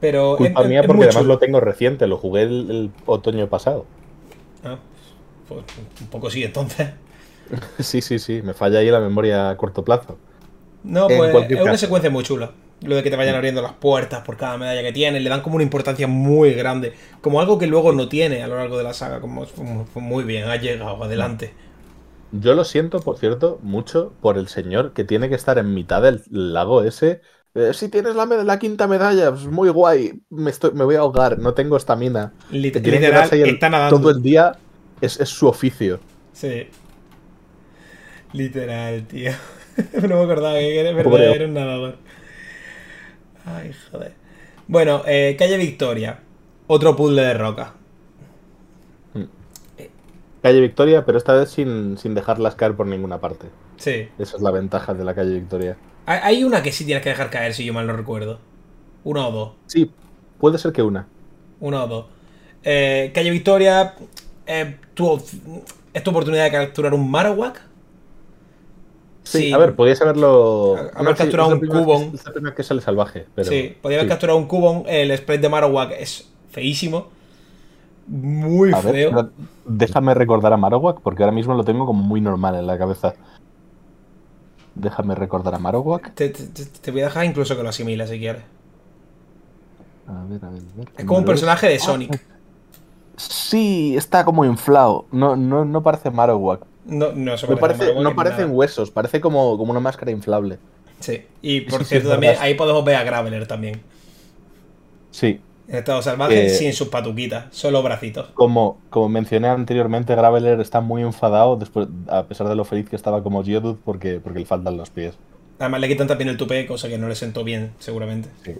Pero Culpa es- mía es porque además lo tengo reciente, lo jugué el, el otoño pasado. Ah, pues un poco sí, entonces. [LAUGHS] sí, sí, sí, me falla ahí la memoria a corto plazo. No, pues es una secuencia muy chula. Lo de que te vayan abriendo las puertas por cada medalla que tienes, le dan como una importancia muy grande. Como algo que luego no tiene a lo largo de la saga. Como muy- bien, ha llegado, adelante. Yo lo siento, por cierto, mucho por el señor que tiene que estar en mitad del lago ese. Eh, si tienes la, la quinta medalla, pues muy guay. Me, estoy, me voy a ahogar, no tengo estamina. Que literal, quedarse ahí el- está nadando. todo el día. Es, es su oficio. Sí. Literal, tío. [LAUGHS] no me acordaba que eres verdad, eres un nadador. Ay, joder. Bueno, eh, calle Victoria. Otro puzzle de roca. Mm. Calle Victoria, pero esta vez sin, sin dejarlas caer por ninguna parte. Sí. Esa es la ventaja de la calle Victoria. Hay- Hay una que sí tienes que dejar caer, si yo mal no recuerdo. Una o dos. Sí, puede ser que una. Una o dos. Eh, Calle Victoria, eh, tu- es tu oportunidad de capturar un Marowak. Sí, a ver, podías haberlo. Ha- haber capturado un vez- Es que sale salvaje. Pero, sí, podía haber sí. capturado un Cubone. El sprite de Marowak es feísimo. Muy A feo. déjame recordar a Marowak, porque ahora mismo lo tengo como muy normal en la cabeza. Déjame recordar a Marowak. Te, te- voy a dejar incluso que lo asimiles si quieres. A ver, a ver, a ver. Es como un personaje de Sonic. Sí, está como inflado. No, no, no parece Marowak. No, no, parece no en parecen nada. huesos, parece como, como una máscara inflable. Sí. Y [LAUGHS] por sí, cierto, también ahí podemos ver a Graveler también. Sí, En estado salvaje, Eh, sin sus patuquitas, solo bracitos. como, como mencioné anteriormente, Graveler está muy enfadado después, a pesar de lo feliz que estaba como Geodude porque, porque le faltan los pies. Además le quitan también el tupé, cosa que no le sentó bien, seguramente. Sí.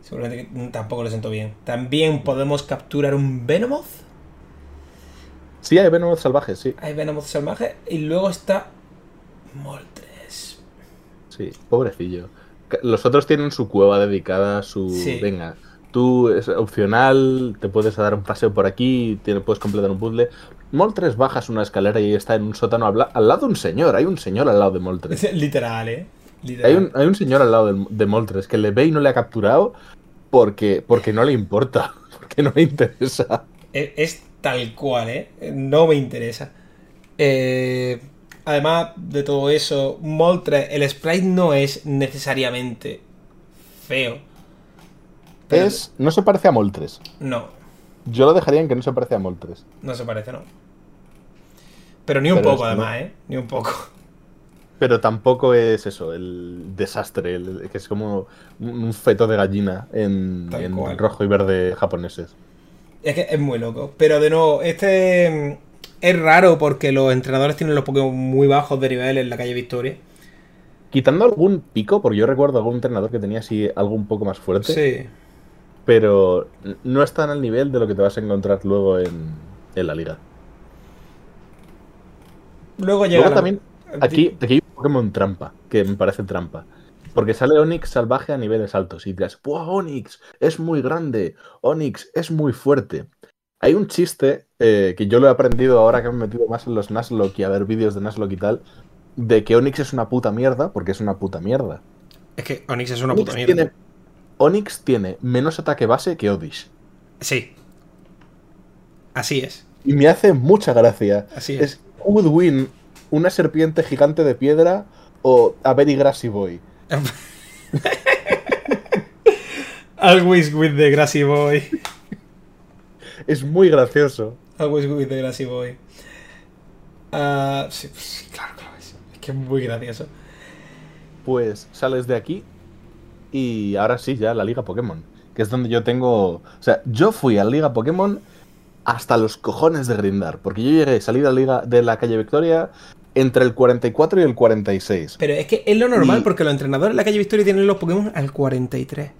Seguramente que tampoco le sentó bien. También podemos capturar un Venomoth. Sí, hay Venomoth salvajes, sí. Hay Venomoth salvaje. Y luego está Moltres. Sí, pobrecillo. Los otros tienen su cueva dedicada a su... Sí. Venga, tú es opcional, te puedes dar un paseo por aquí, puedes completar un puzzle. Moltres bajas una escalera y está en un sótano al lado de un señor. Hay un señor al lado de Moltres. [LAUGHS] Literal, eh. Literal. Hay un, hay un señor al lado de, de Moltres que le ve y no le ha capturado porque, porque no le importa, [LAUGHS] porque no le interesa. Es, es tal cual, ¿eh? No me interesa. Eh, además de todo eso, Moltres, el sprite no es necesariamente feo. Pero- Es, no se parece a Moltres. No, Yo lo dejaría en que no se parece a Moltres. no se parece, no. Pero ni un Pero poco, además, ¿eh? Ni un poco. Pero tampoco es eso, el desastre, el- que es como un feto de gallina en, en rojo y verde japoneses. Es que es muy loco. Pero de nuevo, este mm, es raro porque los entrenadores tienen los Pokémon muy bajos de nivel en la calle Victoria. Quitando algún pico, porque yo recuerdo algún entrenador que tenía así algo un poco más fuerte, Sí. pero no están al nivel de lo que te vas a encontrar luego en, en la liga. Luego llega. Luego la- también, aquí, aquí hay un Pokémon trampa, que me parece trampa. Porque sale Onix salvaje a niveles altos y dirás, ¡Buah, Onix! Es muy grande, Onix es muy fuerte. Hay un chiste eh, que yo lo he aprendido ahora que me he metido más en los Nuzlocke y a ver vídeos de Nuzlocke y tal, de que Onix es una puta mierda, porque es una puta mierda. Es que Onix es una Onix puta mierda. tiene, Onix tiene menos ataque base que Odish. Sí. Así es. Y me hace mucha gracia. Así es. Es who would win una serpiente gigante de piedra o a Very Grassy Boy. [LAUGHS] Always with the grassy boy. Es muy gracioso. Always with the grassy boy. Ah, sí, sí, claro que lo es. Es que es muy gracioso. Pues sales de aquí y ahora sí, ya la Liga Pokémon. Que es donde yo tengo. O sea, yo fui a la Liga Pokémon hasta los cojones de grindar. Porque yo llegué, salí de la Liga de la calle Victoria entre el 44 y el 46. Pero es que es lo normal Y- porque los entrenadores en la calle Victoria tienen los Pokémon al 43.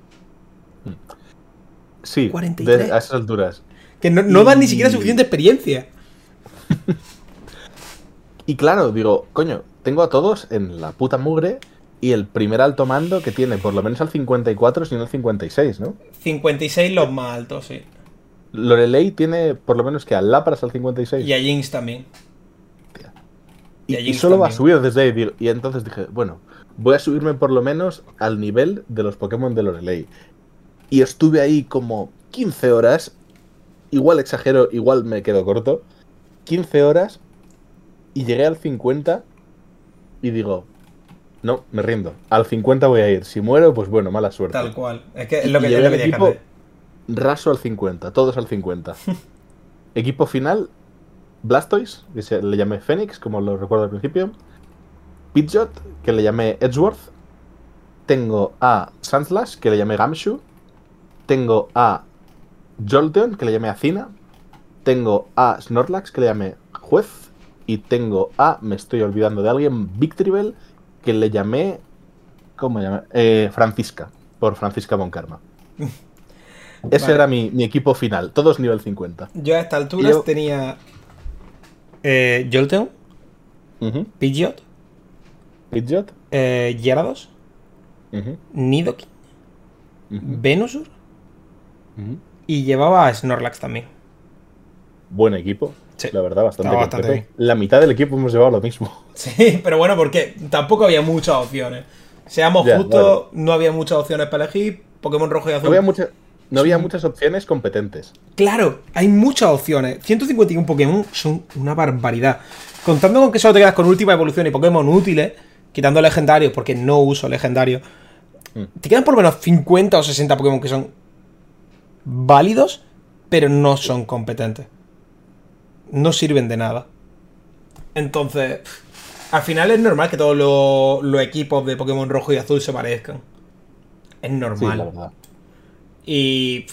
Sí, 43. de- a esas alturas. Que no, no dan ni siquiera suficiente experiencia. [LAUGHS] Y claro, digo, coño, tengo a todos en la puta mugre y el primer alto mando que tiene por lo menos al 54, si no al 56, ¿no? 56 los más altos, sí. Lorelei tiene por lo menos que al Lapras al 56. Y a Jinx también. Y, solo va a subir desde ahí. Y entonces dije, bueno, voy a subirme por lo menos al nivel de los Pokémon de Lorelei. Y estuve ahí como 15 horas. Igual exagero, igual me quedo corto. 15 horas. Y llegué al 50. Y digo, no, me rindo. Al 50 voy a ir. Si muero, pues bueno, mala suerte. Tal cual. Es que es lo que, Y es lo que equipo hacer. raso al 50, todos al 50. [LAUGHS] equipo final, Blastoise, que se, le llamé Phoenix, como lo recuerdo al principio. Pidgeot, que le llamé Edgeworth. Tengo a Sandslash, que le llamé Gamshu. Tengo a Jolteon, que le llamé Acina. Tengo a Snorlax, que le llamé Juez. Y tengo a, me estoy olvidando de alguien, Victreebel, que le llamé. ¿Cómo llamé? Eh, Francisca, por Francisca Monkarma. [LAUGHS] Ese Vale. era mi, mi equipo final, todos nivel 50. Yo a esta altura Yo- tenía eh, Jolteon. Pidgeot, Pidgeot. eh, Gyarados. Nidoking. Venusaur Ujú. y llevaba a Snorlax también. Buen equipo. Sí. La verdad, bastante, bastante. La mitad del equipo hemos llevado lo mismo. [LAUGHS] Sí, pero bueno, porque tampoco había muchas opciones. Seamos justos, no había muchas opciones para elegir. Pokémon rojo y azul. No había, mucha- no había muchas opciones competentes. Claro, hay muchas opciones. 151 Pokémon son una barbaridad. Contando con que solo te quedas con última evolución y Pokémon útiles, quitando legendarios, porque no uso legendarios, Mm. te quedan por lo menos 50 o 60 Pokémon que son válidos, pero no son competentes. No sirven de nada. Entonces, al final es normal que todos los, los equipos de Pokémon rojo y azul se parezcan. Es Sí, normal. la. Y.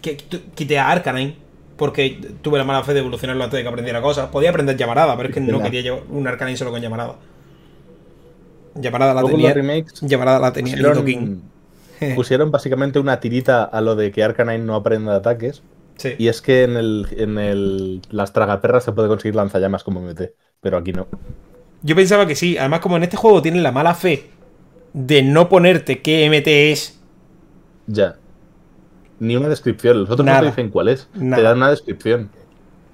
Que, quité a Arcanine. Porque tuve la mala fe de evolucionarlo antes de que aprendiera cosas. Podía aprender llamarada, pero es que no quería llevar un Arcanine solo con llamarada. Llamarada la Luego tenía. remakes Llamarada la tenía pusieron, [LAUGHS] pusieron básicamente una tirita a lo de que Arcanine no aprenda ataques. Sí. Y es que en el, en el las tragaperras se puede conseguir lanzallamas como MT, pero aquí no. Yo pensaba que sí. Además, como en este juego tienen la mala fe de no ponerte qué MT es. Ya. Ni una descripción. Los otros Nada. no te dicen cuál es. Nada. Te dan una descripción.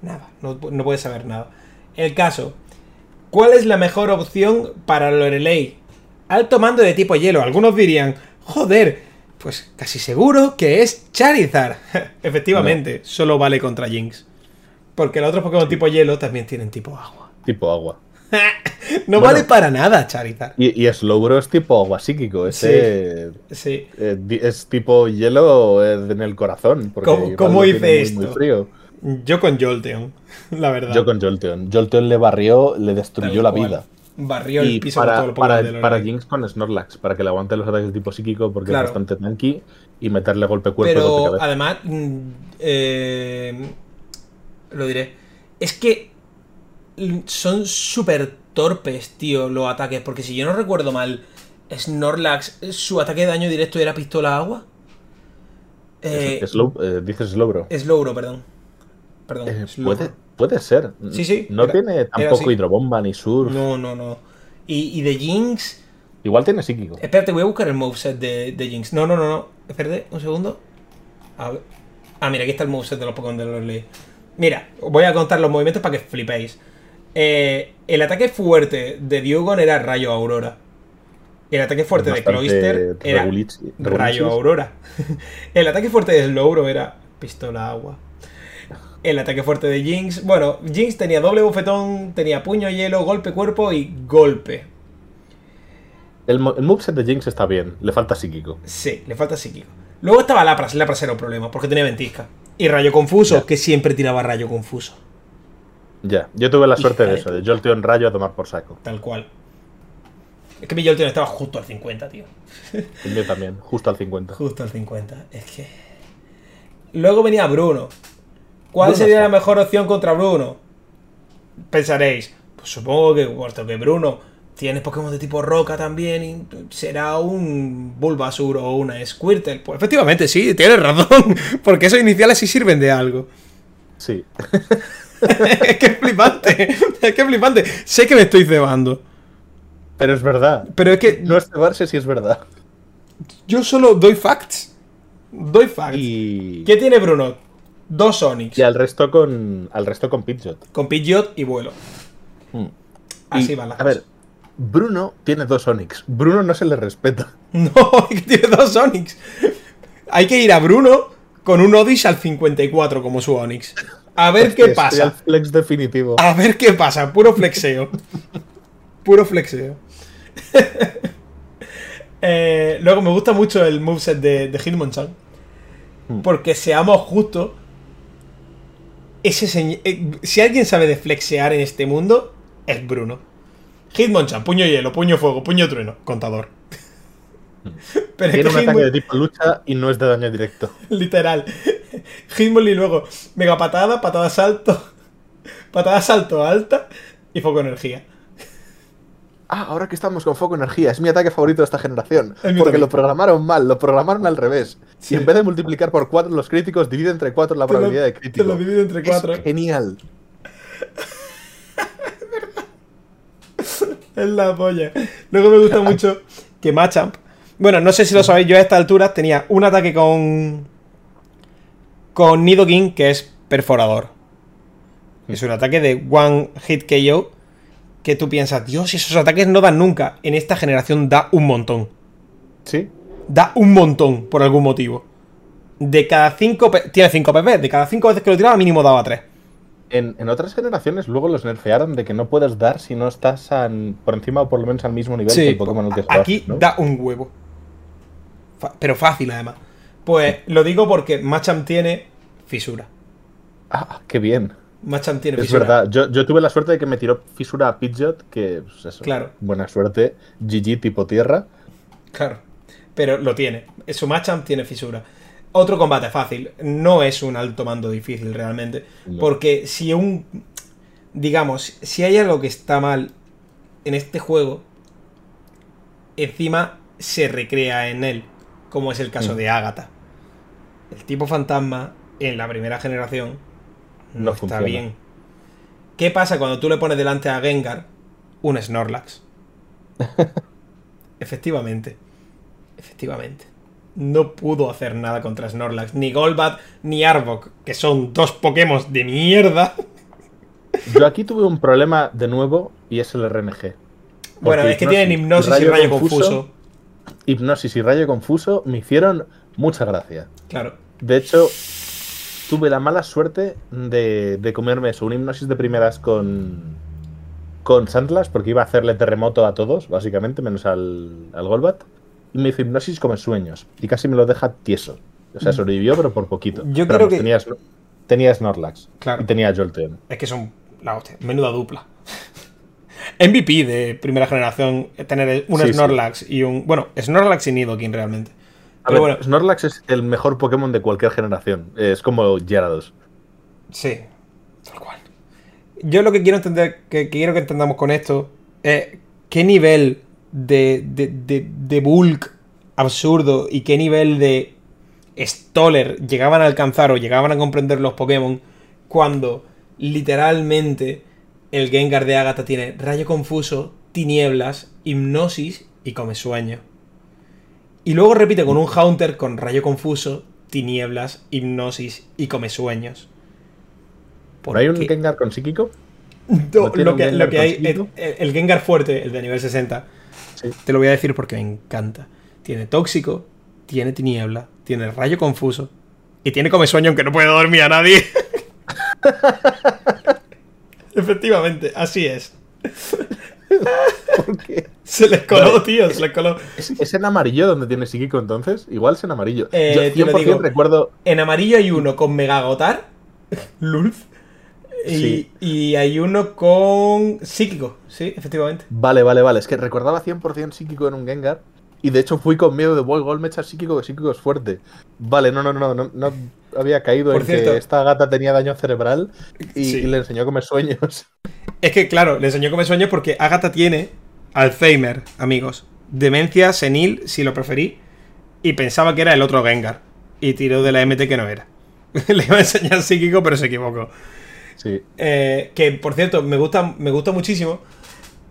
Nada, no, no puedes saber nada. El caso. ¿Cuál es la mejor opción para Lorelei? Alto mando de tipo hielo. Algunos dirían, joder, pues casi seguro que es Charizard. [LAUGHS] Efectivamente, solo vale contra Jinx. Porque los otros Pokémon tipo hielo también tienen tipo agua. Tipo agua. [LAUGHS] No Bueno. vale para nada Charizard. Y, y Slowbro es tipo agua psíquico. Ese Sí. eh, di- es tipo hielo eh, en el corazón. Porque ¿Cómo- hice muy- esto? Muy frío. Yo con Jolteon, [LAUGHS] la verdad. Yo con Jolteon. Jolteon le barrió, le Tal destruyó la cual. vida. Barrió el Y piso para, los Pokémon para, de para. Jinx con Snorlax, para que le aguante los ataques de tipo psíquico, porque Claro. es bastante tanky, y meterle golpe cuerpo Pero golpe cabeza. además, mm, eh, lo diré. Es que son súper torpes, tío, los ataques. Porque si yo no recuerdo mal, Snorlax, su ataque de daño directo era pistola agua. Eh, Es- Slow- eh, dices Slowbro. Slowbro, perdón. Perdón. Eh, Slowbro. puede, puede ser. Sí, sí, No era- tiene tampoco hidrobomba ni surf. No, no, no. Y, y de Jinx. Igual tiene psíquico. Espérate, voy a buscar el moveset de, de Jinx. No, no, no, no. Espérate, un segundo. A ver. Ah, mira, aquí está el moveset de los Pokémon de Lorelei. Mira, os voy a contar los movimientos para que flipéis. Eh, el ataque fuerte de Dewgon era Rayo Aurora. El ataque fuerte de Cloyster era regulich- Rayo. Aurora. [LAUGHS] el ataque fuerte de Slowbro era Pistola Agua. El ataque fuerte de Jinx. Bueno, Jinx tenía doble bofetón, tenía puño hielo, golpe cuerpo y golpe. El, mo- el moveset de Jinx está bien, le falta psíquico. Sí, le falta psíquico. Luego estaba Lapras, Lapras era un problema, porque tenía ventisca. Y Rayo Confuso, que siempre tiraba Rayo Confuso. Ya, yo tuve la suerte de eso, de Jolteon Rayo a tomar por saco. Tal cual. Es que mi Jolteon estaba justo al 50, tío. Mío también, justo al 50. Justo al 50. Es que. Luego venía Bruno. ¿Cuál Bruno sería está- la mejor opción contra Bruno? Pensaréis. Pues supongo que, puesto que Bruno tiene Pokémon de tipo roca también, y será un Bulbasur o una Squirtle. Pues efectivamente, sí, tienes razón. [LAUGHS] Porque esos iniciales sí sirven de algo. Sí. [LAUGHS] es que es flipante. Es que es flipante. Sé que me estoy cebando. Pero es verdad. Pero es que No es cebarse si es verdad. yo solo doy facts. Doy facts. Y, ¿Qué tiene Bruno? Dos Sonics. y al resto con al resto con Pidgeot. Con Pidgeot y vuelo. Hmm. Así Y, van las A cosas. ver, Bruno tiene dos Onix. Bruno no se le respeta. [LAUGHS] No, tiene dos Sonics. Hay que ir a Bruno con un Odish al 54 como su Onix. A ver qué pasa. flex definitivo. A ver qué pasa. Puro flexeo. [LAUGHS] Puro flexeo. [LAUGHS] Eh, luego me gusta mucho el moveset de, de Hitmonchan. Hmm. Porque seamos justos. Ese señ- eh, si alguien sabe de flexear en este mundo, es Bruno. Hitmonchan, puño hielo, puño fuego, puño trueno, contador. [LAUGHS] Pero es Tiene un que ataque de tipo lucha y no es de daño directo. Literal. [LAUGHS] Hitball y luego mega patada, patada salto, [LAUGHS] patada salto alta y foco energía. Ah, ahora que estamos con foco energía, es mi ataque favorito de esta generación. Porque lo programaron mal, lo programaron al revés. Sí. Y en vez de multiplicar por 4 los críticos, divide entre 4 la probabilidad lo, de crítico. Te lo divide entre 4. Genial. [LAUGHS] es la polla. Luego me gusta mucho que Machamp. Bueno, no sé si lo sabéis, yo a esta altura tenía un ataque con. Con Nidoking que es perforador. Es un ataque de One Hit KO. Que tú piensas, Dios, esos ataques no dan nunca. En esta generación da un montón. Sí. Da un montón, por algún motivo. De cada 5. Tiene 5 PP. De cada 5 veces que lo tiraba, mínimo daba 3. En, en otras generaciones luego los nerfearon de que no puedes dar si no estás an- por encima o por lo menos al mismo nivel que Sí, el Pokémon al que aquí ¿no? da un huevo. Fa- pero fácil, además. Pues lo digo porque Machamp tiene fisura. Ah, qué bien. Machamp tiene Es fisura. verdad, yo, yo tuve la suerte de que me tiró fisura a Pidgeot, que pues eso, Claro. buena suerte, GG tipo tierra. Claro. Pero lo tiene. Su Machamp tiene fisura. Otro combate fácil. No es un alto mando difícil realmente. No. Porque si un. Digamos, si hay algo que está mal en este juego, encima se recrea en él. Como es el caso Mm. de Agatha. El tipo fantasma en la primera generación no, No está funciona. bien. ¿Qué pasa cuando tú le pones delante a Gengar un Snorlax? [LAUGHS] Efectivamente. Efectivamente. No pudo hacer nada contra Snorlax. Ni Golbat ni Arbok, que son dos Pokémon de mierda. [LAUGHS] Yo aquí tuve un problema de nuevo y es el RNG. Bueno, es que tienen hipnosis y rayo confuso. Hipnosis y rayo confuso me hicieron mucha gracia. Claro. De hecho, tuve la mala suerte de, de comerme eso, un hipnosis de primeras con, con Sandlas, porque iba a hacerle terremoto a todos, básicamente, menos al, al Golbat. Y me hizo hipnosis como en sueños. Y casi me lo deja tieso. O sea, sobrevivió, pero por poquito. Yo Pero creo que- Tenía, Snor- tenía Snorlax. Claro. Y tenía Jolteon. Es que son la hostia. Menuda dupla. [LAUGHS] MVP de primera generación, tener un Sí, sí. Snorlax y un. Bueno, Snorlax y Nidoking realmente. A ver, bueno, Snorlax es el mejor Pokémon de cualquier generación. Es como Gyarados. Sí, tal cual. Yo lo que quiero entender, que, que quiero que entendamos con esto, es qué nivel de, de, de, de bulk absurdo y qué nivel de Stoller llegaban a alcanzar o llegaban a comprender los Pokémon cuando literalmente el Gengar de Agatha tiene rayo confuso, tinieblas, hipnosis y come sueño. Y luego repite con un Haunter con rayo confuso, tinieblas, hipnosis y come sueños. ¿Por hay un? Gengar con psíquico? No, ¿No tiene lo que, Gengar lo que hay, el, el Gengar fuerte, el de nivel 60, Sí. te lo voy a decir porque me encanta. Tiene tóxico, tiene tiniebla, tiene rayo confuso y tiene come sueño aunque no puede dormir a nadie. [LAUGHS] Efectivamente, así es. [LAUGHS] ¿Por qué? Se les coló, tío, se les coló. ¿Es, es en amarillo donde tiene psíquico entonces? Igual es en amarillo. Eh, Yo lo 100% digo. recuerdo. En amarillo hay uno con Megagotar, [LAUGHS] Lulz, y, Sí. y hay uno con psíquico, sí, efectivamente. Vale, vale, vale. Es que recordaba 100% psíquico en un Gengar. Y de hecho fui con miedo de Boy Gol me echa psíquico, que psíquico es fuerte. Vale, no, no, no, no, no había caído Por en cierto- que esta gata tenía daño cerebral y, Sí. y le enseñó a comer sueños. Es que, claro, le enseñó come sueños porque Agatha tiene Alzheimer, amigos. Demencia senil, si lo preferí. Y pensaba que era el otro Gengar. Y tiró de la MT que no era. [LAUGHS] le iba a enseñar psíquico, pero se equivocó. Sí. Eh, que, por cierto, me gusta, me gusta muchísimo.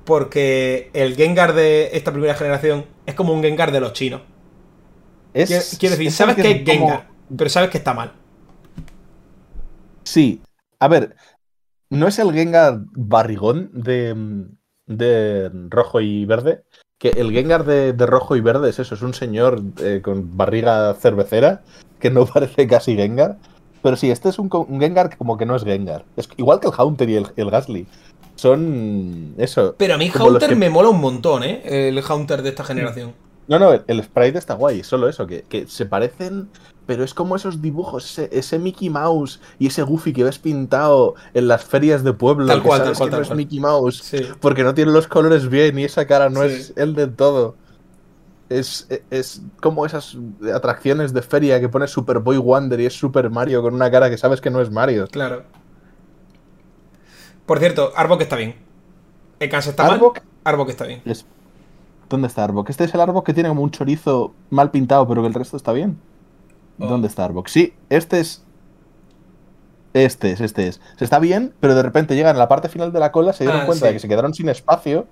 Porque el Gengar de esta primera generación es como un Gengar de los chinos. Es, Quiero, decir, es sabes alguien es Gengar, pero sabes que está mal. Sí. A ver, ¿no es el Gengar barrigón de, de rojo y verde? Que el Gengar de, de rojo y verde es eso, es un señor eh, con barriga cervecera que no [LAUGHS] parece casi Gengar. Pero sí, este es un, Gengar que como que no es Gengar. Es igual que el Haunter y el, el Gasly. Son eso. Pero a mí Haunter que- me mola un montón, ¿eh? El Haunter de esta generación. No, no, el, el sprite está guay, solo eso, que, que se parecen, pero es como esos dibujos, ese, ese Mickey Mouse y ese Goofy que ves pintado en las ferias de pueblo, Tal que cual, sabes tal cual, que no tal es cual. Mickey Mouse, Sí. porque no tiene los colores bien y esa cara no Sí. es él del todo. Es, es como esas atracciones de feria que pone Super Boy Wonder y es Super Mario con una cara que sabes que no es Mario. Claro. Por cierto, Arbok está bien. El Kansas está Arbok mal. Arbok está bien. es... ¿Dónde está Arbok? Este es el Arbok que tiene como un chorizo mal pintado, pero que el resto está bien. Oh. ¿Dónde está Arbok? Sí, este es. Este es, este es. Se está bien, pero de repente llegan a la parte final de la cola, se dieron Ah, cuenta sí. de que se quedaron sin espacio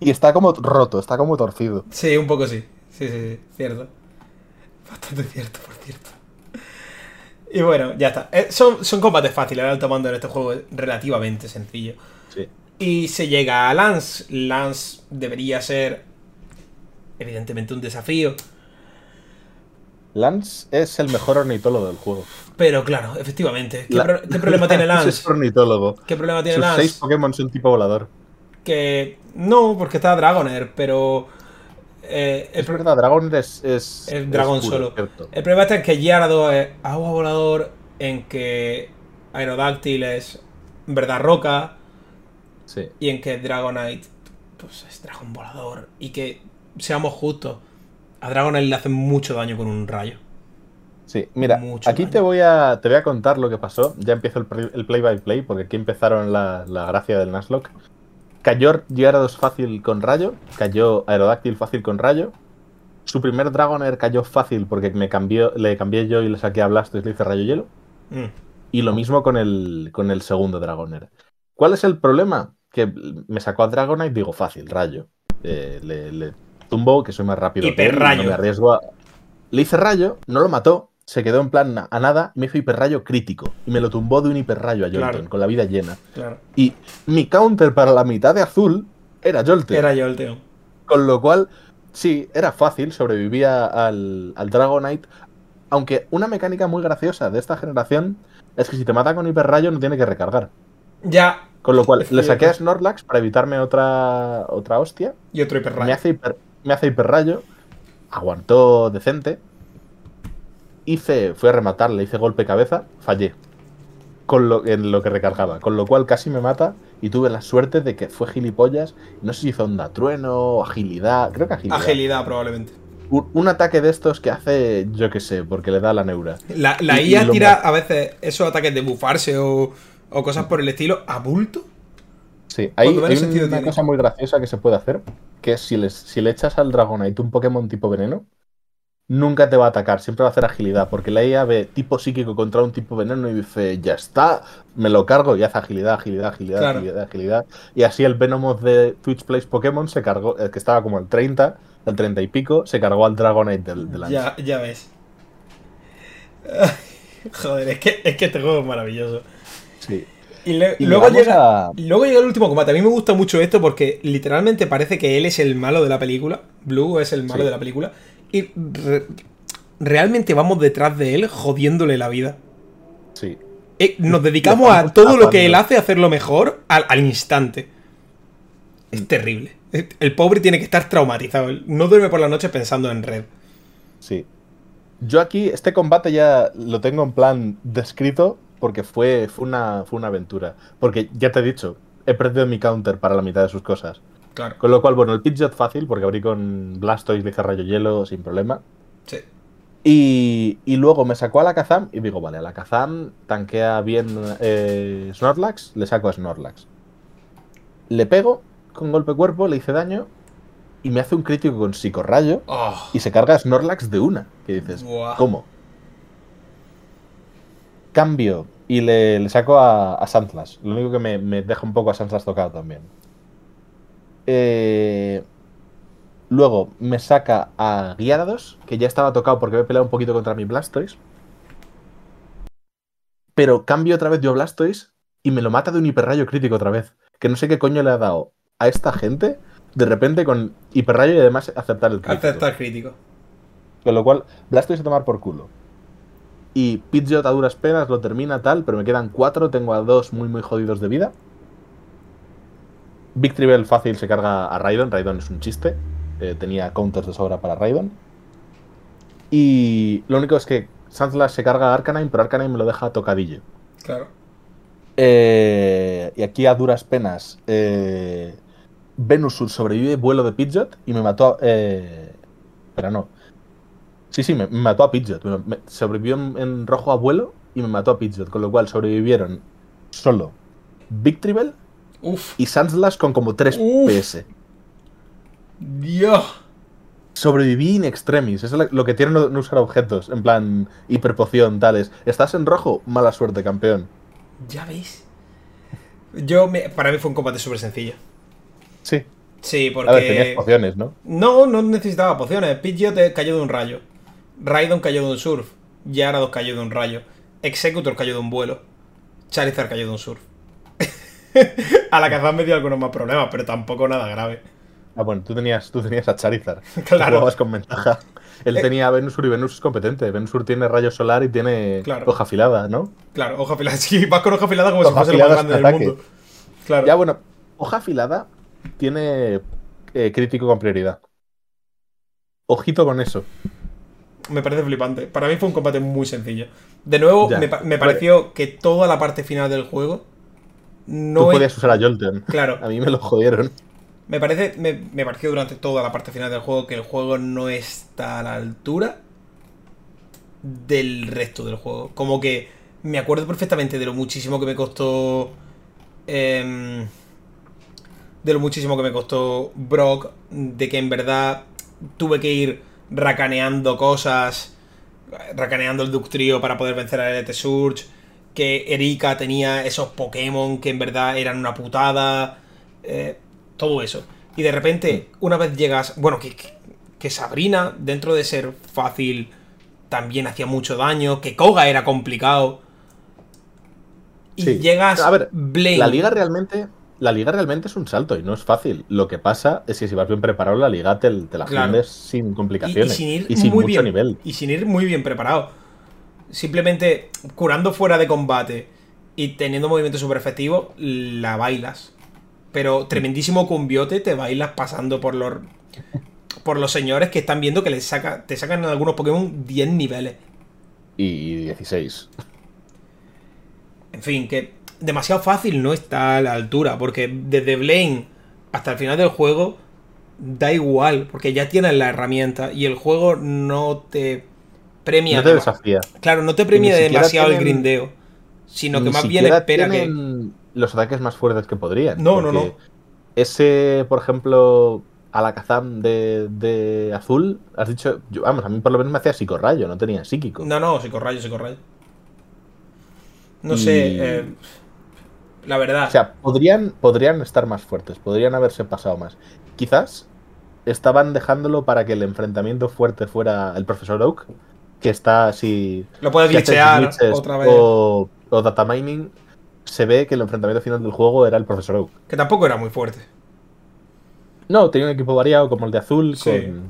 Y está como roto, está como torcido. Sí, un poco sí. Sí, sí, sí, cierto. Bastante cierto, por cierto. Y bueno, ya está. Eh, son, son combates fáciles, el alto mando en este juego es relativamente sencillo. Sí. Y se llega a Lance. Lance debería ser, evidentemente, un desafío. Lance es el mejor ornitólogo del juego. Pero claro, efectivamente. ¿Qué, La- pro- qué problema tiene [LAUGHS] Lance es ornitólogo. ¿Qué problema tiene Sus Lance? seis Pokémon son tipo volador. Que no, porque está Dragonair, pero... eh, el Es verdad, es. Es, dragón puro, solo. cierto. El problema está en que Gyarados es agua volador, en que Aerodáctil es verdad roca, Sí. y en que Dragonite pues es dragón volador. Y que, seamos justos, a Dragonite le hacen mucho daño con un rayo. Sí, mira, Mucho aquí daño. te voy, a, te voy a contar lo que pasó. Ya empiezo el, play by play, porque aquí empezaron la, la gracia del Nuzlocke. Cayó Gyarados fácil con rayo, cayó Aerodáctil fácil con rayo. Su primer Dragonair cayó fácil porque me cambió, le cambié yo y le saqué a Blastoise y le hice rayo hielo. Mm. Y lo mismo con el, con el segundo Dragonair. ¿Cuál es el problema? Que me sacó a Dragonite, digo, fácil, rayo. Eh, le, le tumbo, que soy más rápido. Hiperrayo. No me arriesgo a- Le hice rayo, no lo mató, se quedó en plan a nada, me hizo hiperrayo crítico. Y me lo tumbó de un hiperrayo a Jolteon, Claro. con la vida llena. Claro. Y mi counter para la mitad de azul era Jolteon. Era tío. Con lo cual, sí, era fácil, sobrevivía al, al Dragonite. Aunque una mecánica muy graciosa de esta generación es que si te mata con hiperrayo no tiene que recargar. Ya. Con lo cual, le [LAUGHS] saqué a. Snorlax para evitarme otra, otra hostia. Y otro hiperrayo. Me hace, hiper, me hace hiperrayo. Aguantó decente. Hice, fui a rematarle, hice golpe cabeza, fallé. Con lo, en lo que recargaba. Con lo cual casi me mata. Y tuve la suerte de que fue gilipollas. No sé si hizo onda trueno, agilidad. Creo que agilidad. Agilidad, probablemente. Un, un ataque de estos que hace, yo qué sé, porque le da la neura. La, la Y- IA tira a veces esos ataques de bufarse o, o cosas por el estilo a bulto. Sí, hay, hay una tiene. cosa muy graciosa que se puede hacer, que es si, les, si le echas al Dragonite un Pokémon tipo veneno, nunca te va a atacar, siempre va a hacer agilidad, porque la IA ve tipo psíquico contra un tipo veneno y dice, ya está, me lo cargo y hace agilidad, agilidad, agilidad, Claro. agilidad, agilidad. Y así el Venomoth de Twitch Plays Pokémon se cargó, que estaba como el 30, el 30 y pico, se cargó al Dragonite del, del ancho. Ya, ya ves. [LAUGHS] Joder, es que, es que este juego es maravilloso. Sí. Y, le- Y luego, llega, a- luego llega el último combate. A mí me gusta mucho esto porque literalmente parece que él es el malo de la película. Blue es el malo Sí. de la película. Y re- realmente vamos detrás de él jodiéndole la vida. Sí. Eh, nos dedicamos a todo lo que él hace a hacerlo mejor al, al instante. Mm. Es terrible. El pobre tiene que estar traumatizado. No duerme por la noche pensando en red. Sí. Yo aquí, este combate ya lo tengo en plan descrito porque fue, fue, una, fue una aventura. Porque ya te he dicho, he perdido mi counter para la mitad de sus cosas. Claro. Con lo cual, bueno, el Pidgeot fácil, porque abrí con Blastoise, hice rayo hielo sin problema. Sí. Y, y luego me sacó a la Kazam y digo, vale, a la Kazam tanquea bien eh, Snorlax, le saco a Snorlax. Le pego con golpe cuerpo, le hice daño y me hace un crítico con psicorrayo Oh, y se carga a Snorlax de una. Que dices. ¿cómo? Cambio y le, le saco a, a Sandslash. Lo único que me, me deja un poco a Sandslash tocado también. Eh, luego me saca a Gyarados, que ya estaba tocado porque he peleado un poquito contra mi Blastoise. Pero cambio otra vez yo a Blastoise y me lo mata de un hiperrayo crítico otra vez. Que no sé qué coño le ha dado a esta gente de repente con hiperrayo y además aceptar el crítico. aceptar crítico. Con lo cual, Blastoise a tomar por culo. Y Pidgeot a duras penas lo termina tal, pero me quedan cuatro, tengo a dos muy muy jodidos de vida. Victreebel fácil se carga a Raidon, Raidon es un chiste. eh, tenía counters de sobra para Raidon. Y lo único es que Sandslash se carga a Arcanine, pero Arcanine me lo deja tocadillo. Claro. Eh, y aquí a duras penas, eh, Venusaur sobrevive vuelo de Pidgeot y me mató. Eh, pero no. Sí, sí, me, me mató a Pidgeot. Me- me- sobrevivió en, en rojo a vuelo y me mató a Pidgeot. Con lo cual sobrevivieron solo Victreebel Uf. y Sandslash con como 3 Uf. PS. Dios. Sobreviví in extremis. Eso es lo que tiene no, no usar objetos. En plan, hiperpoción, tales. ¿Estás en rojo? Mala suerte, campeón. Ya veis. Yo, me- para mí fue un combate súper sencillo. Sí. Sí, porque. A ver, tenías pociones, ¿no? No, no necesitaba pociones. Pidgeot te cayó de un rayo. Raidon cayó de un surf. Gyarados cayó de un rayo. Executor cayó de un vuelo. Charizard cayó de un surf. [LAUGHS] a la cazada me dio algunos más problemas, pero tampoco nada grave. Ah, bueno, tú tenías, tú tenías a Charizard. [LAUGHS] Claro. Jugabas con ventaja. Él Eh. tenía a Venusur y Venus es competente. Venusur tiene rayo solar y tiene Claro. hoja afilada, ¿no? Claro, hoja afilada. [LAUGHS] Sí, vas con hoja afilada como si Hoja fuese el más grande del mundo. Claro. Ya, bueno, hoja afilada tiene eh, crítico con prioridad. Ojito con eso. Me parece flipante. Para mí fue un combate muy sencillo. De nuevo, Ya. me, pa- me pareció que toda la parte final del juego no Tú es- podías usar a Jolteon. Claro. A mí me lo jodieron. Me parece, me, me pareció durante toda la parte final del juego que el juego no está a la altura del resto del juego. Como que me acuerdo perfectamente de lo muchísimo que me costó. em, de lo muchísimo que me costó Brock. De que en verdad tuve que ir racaneando cosas. Racaneando el Ductrio para poder vencer a LT Surge. Que Erika tenía esos Pokémon que en verdad eran una putada. eh, todo eso. Y de repente, una vez llegas. Bueno, que, que- Sabrina, dentro de ser fácil, también hacía mucho daño. Que Koga era complicado. Y Sí. llegas. A ver, Blaine. La liga realmente. La liga realmente es un salto y no es fácil. Lo que pasa es que si vas bien preparado, la liga te, te la Claro. sin Y- y, complicaciones. sin ir y sin muy mucho bien, nivel. Y sin ir muy bien preparado. Simplemente curando fuera de combate y teniendo movimientos super efectivos, la bailas. Pero tremendísimo cumbiote te bailas pasando por los por los señores que están viendo que les saca, te sacan en algunos Pokémon 10 niveles. Y 16. En fin, que demasiado fácil no está a la altura, porque desde Blaine hasta el final del juego da igual, porque ya tienes la herramienta y el juego no te premia. No te desafía. Claro, no te premia demasiado el grindeo, sino que más bien espera que. los ataques más fuertes que podrían. No, no, no. Ese, por ejemplo, Alakazam de, de azul, has dicho, yo- vamos, a mí por lo menos me hacía psicorrayo, no tenía psíquico. No, no, psicorrayo, psicorrayo. No Y- sé, eh, la verdad. O sea, podrían, podrían estar más fuertes, podrían haberse pasado más. Quizás estaban dejándolo para que el enfrentamiento fuerte fuera el profesor Oak, que está así. lo puedes glitchear otra vez. O, o data mining, se ve que el enfrentamiento final del juego era el profesor Oak. Que tampoco era muy fuerte. No, tenía un equipo variado como el de azul. Sí. Con...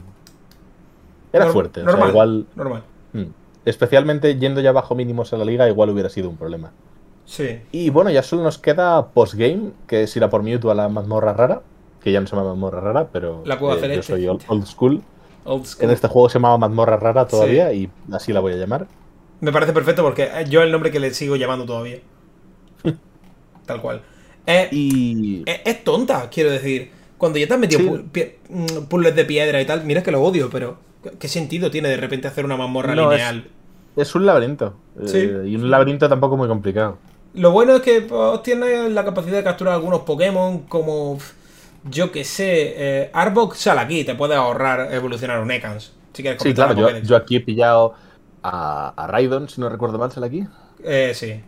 Era Nor- fuerte. o sea, Normal. igual. Normal. mm, Especialmente yendo ya bajo mínimos a la liga, igual hubiera sido un problema. Sí. Y bueno, ya solo nos queda postgame, que es ir a por Mewtwo a la mazmorra rara. Que ya no se llama mazmorra rara, pero La cueva eh, yo soy old, old school. Old school. En este juego se llamaba mazmorra rara todavía y así la voy a llamar. Me parece perfecto porque eh, yo es el nombre que le sigo llamando todavía. [LAUGHS] Tal cual. Eh, Y es, es tonta, quiero decir. Cuando ya te has metido Sí. pu- pie- mm, puzzles de piedra y tal, mira que lo odio, pero ¿qué- ¿qué sentido tiene de repente hacer una mazmorra No, es- lineal? es un laberinto. Sí. Eh, y un laberinto tampoco muy complicado. Lo bueno es que pues, tienes la capacidad de capturar algunos Pokémon como, yo que sé, eh, Arbok sale aquí, te puedes ahorrar evolucionar un Ekans. Si quieres Sí, claro, la yo, yo aquí he pillado a, a Raidon, si no recuerdo mal, sale aquí. Eh, sí.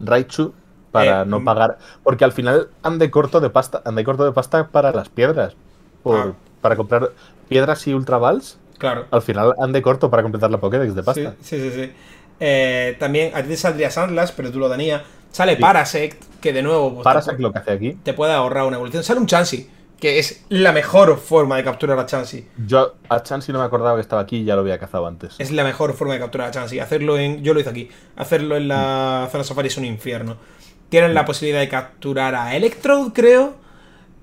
Raichu para Eh, no mm. pagar. Porque al final ande corto de pasta. Ande corto de pasta para las piedras. Por, Ah. Para comprar piedras y ultra balls. Claro. Al final ande corto para completar la Pokédex de Sí, pasta. sí, sí. sí. Eh, también a ti te saldría Sandlas, pero tú lo tenías. Sale Sí. Parasect, que de nuevo pues, Parasect te, lo que hace aquí. te puede ahorrar una evolución. Sale un Chansey, que es la mejor forma de capturar a Chansey. Yo a Chansey no me acordaba que estaba aquí y ya lo había cazado antes. Es la mejor forma de capturar a Chansey. Hacerlo en. Yo lo hice aquí. Hacerlo en la zona safari es un infierno. Tienen la posibilidad de capturar a Electrode, creo.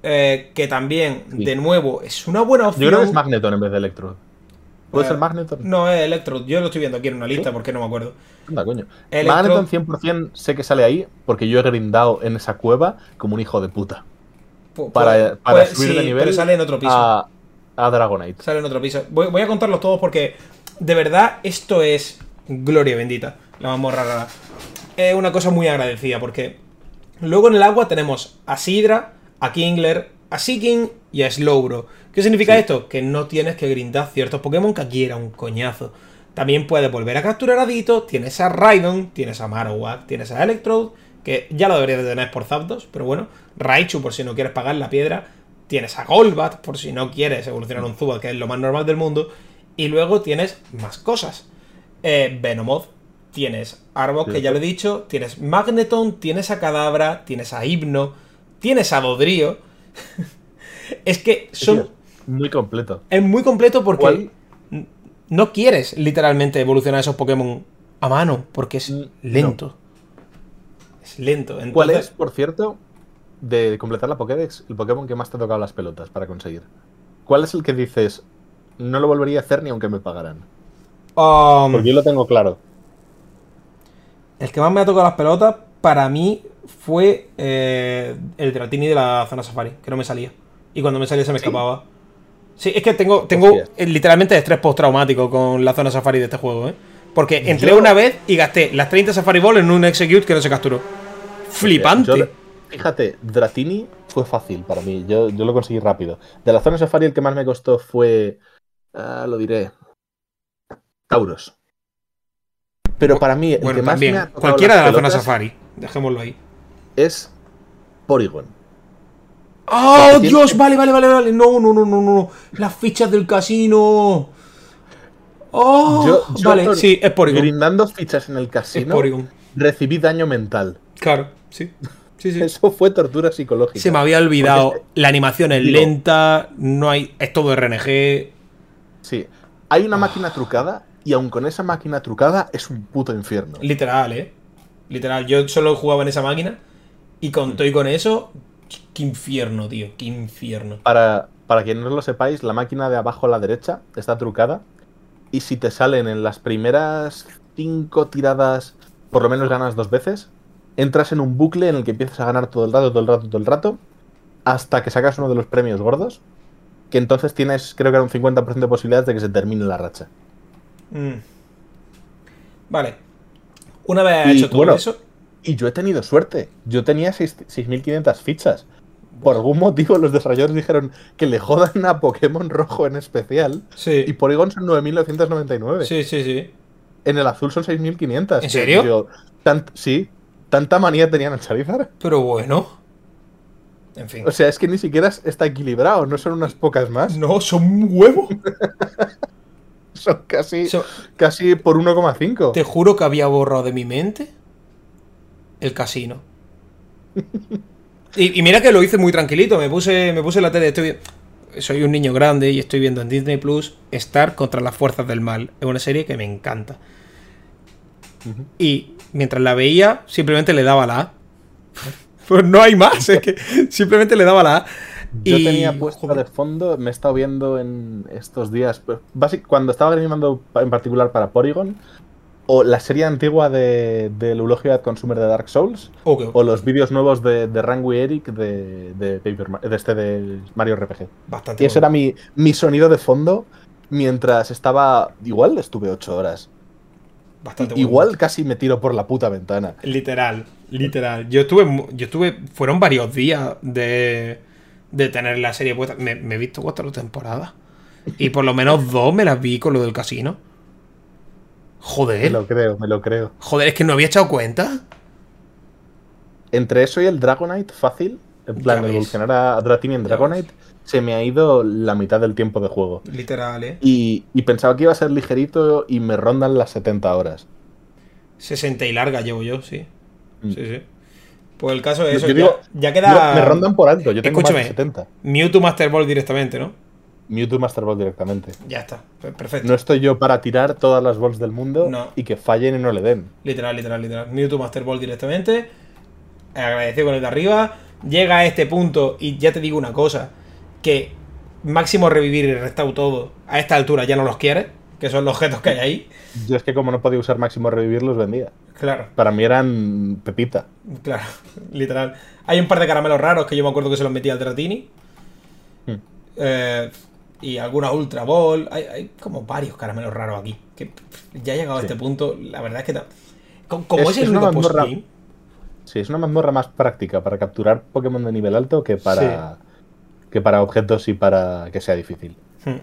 eh, que también, Sí. de nuevo, es una buena opción. Yo creo que es Magneton en vez de Electro. ¿Puede Eh, ser Magneton? No, es Electrode. Yo lo estoy viendo aquí en una lista ¿Sí? porque no me acuerdo. Anda, coño. Electro- Magneton 100% sé que sale ahí porque yo he grindado en esa cueva como un hijo de puta. Pu- Para, puede- para puede- subir sí, de nivel Pero sale en otro piso. A, a Dragonite. Sale en otro piso. Voy, voy a contarlos todos porque de verdad esto es gloria bendita. La mazmorra rara. Es una cosa muy agradecida porque luego en el agua tenemos a Sidra, a Kingler, a Seeking y a Slowbro. ¿Qué significa Sí. esto? Que no tienes que grindar ciertos Pokémon que aquí era un coñazo. También puedes volver a capturar a Dito, tienes a Raidon, tienes a Marowak, tienes a Electrode, que ya lo deberías de tener por Zapdos, pero bueno, Raichu por si no quieres pagar la piedra, tienes a Golbat, por si no quieres evolucionar un Zubat, que es lo más normal del mundo, y luego tienes más cosas. Eh, Venomoth, tienes Arbok, que ya lo he dicho, tienes Magneton, tienes a Cadabra, tienes a Hipno, tienes a Dodrio. [LAUGHS] es que son... Muy completo. Es muy completo porque no quieres literalmente evolucionar esos Pokémon a mano, porque es lento. Es lento. ¿Cuál es, por cierto, de completar la Pokédex, el Pokémon que más te ha tocado las pelotas para conseguir? ¿Cuál es el que dices, no lo volvería a hacer ni aunque me pagaran? Um, porque yo lo tengo claro. El que más me ha tocado las pelotas, para mí, fue eh, el Dratini de la zona safari, que no me salía. Y cuando me salía se me escapaba. Sí, es que tengo, tengo literalmente estrés postraumático con la zona safari de este juego, ¿eh? Porque entré una vez y gasté las 30 Safari Ball en un execute que no se capturó. Flipante. fíjate, Dratini fue fácil para mí. Yo, lo conseguí rápido. De la zona Safari, el que más me costó fue. Ah, lo diré. Tauros. Pero para mí, el que más me Cualquiera de la zona Safari. Dejémoslo ahí. Es Porygon. ¡Oh, Dios! Vale, vale, vale, vale. No, no, no, no, no. Las fichas del casino. Oh, vale, sí, es Porygon. Brindando fichas en el casino, recibí daño mental. Claro, sí. Sí, sí. Eso fue tortura psicológica. Se me había olvidado. la animación es lenta, no hay. Es todo RNG. Sí. Hay una máquina trucada y aun con esa máquina trucada es un puto infierno. Literal, eh. Literal. Yo solo jugaba en esa máquina y con todo y con eso. Qué infierno, tío. Qué infierno. Para, para quien no lo sepáis, la máquina de abajo a la derecha está trucada y si te salen en las primeras cinco tiradas, por lo menos ganas dos veces, entras en un bucle en el que empiezas a ganar todo el rato, todo el rato, todo el rato, hasta que sacas uno de los premios gordos, que entonces tienes, creo que era un 50% de posibilidades de que se termine la racha. Mm. Vale. Una vez hecho todo eso. Y yo he tenido suerte. Yo tenía 6.500 fichas por algún motivo los desarrolladores dijeron que le jodan a Pokémon rojo en especial. Sí. Y Porygon son 9.999. Sí, sí, sí. En el azul son 6.500. ¿En serio? sí. ¿Tanta manía tenían en Charizard? Pero bueno. En fin. O sea, es que ni siquiera está equilibrado, no son unas pocas más. No, son un huevo. [LAUGHS] son casi, casi por 1,5. Te juro que había borrado de mi mente el casino. Y, mira que lo hice muy tranquilito. Me puse, me puse la tele. Estoy, soy un niño grande y estoy viendo en Disney Plus Star contra las fuerzas del mal. Es una serie que me encanta. Y mientras la veía, simplemente le daba la A. [LAUGHS] Pues no hay más, es que simplemente le daba la A. Yo tenía puesto de fondo, me he estado viendo en estos días, pues, cuando estaba animando en particular para Porygon, o la serie antigua de, del Eulogio Ad Consumer de Dark Souls, o los vídeos nuevos de, de Rangui Eric de, de, de, este de Mario RPG. Bastante y ese era mi, mi sonido de fondo mientras estaba. Igual estuve ocho horas. Bastante Igual casi me tiro por la puta ventana. Literal, literal. Yo estuve. Yo estuve. Fueron varios días de. de tener la serie puesta. Me, me he visto cuatro temporadas. Y por lo menos dos me las vi con lo del casino. Joder. Me lo creo, me lo creo. Joder, es que no había echado cuenta. Entre eso y el Dragonite, fácil, en plan, de evolucionar a Dratini en Dragonite, se me ha ido la mitad del tiempo de juego. Literal, ¿eh? Y, pensaba que iba a ser ligerito y me rondan las 70 horas. 60 y larga llevo yo, sí. Mm. Sí, sí. Pues el caso es eso. ya, queda. me rondan por alto, yo tengo más de 70. Mewtwo Master Ball directamente, ¿no? Mewtwo Master Ball directamente. Ya está, perfecto. No estoy yo para tirar todas las balls del mundo y que fallen y no le den. Literal, literal, literal. Mewtwo Master Ball directamente. Agradecido con el de arriba. Llega a este punto y ya te digo una cosa. Que máximo revivir y restaurar todo a esta altura ya no los quieres. Que son los objetos que hay ahí. Yo es que como no podía usar máximo revivir los vendía. Claro. Para mí eran pepita. Claro, [LAUGHS] literal. Hay un par de caramelos raros que yo me acuerdo que se los metía al Dratini. Hmm. Eh, y alguna Ultra Ball. Hay, como varios caramelos raros aquí. Que ya ha llegado a este punto, la verdad es que. Como es, el único postgame. Sí, es una mazmorra más práctica para capturar Pokémon de nivel alto que para. que para objetos y para que sea difícil. Hmm.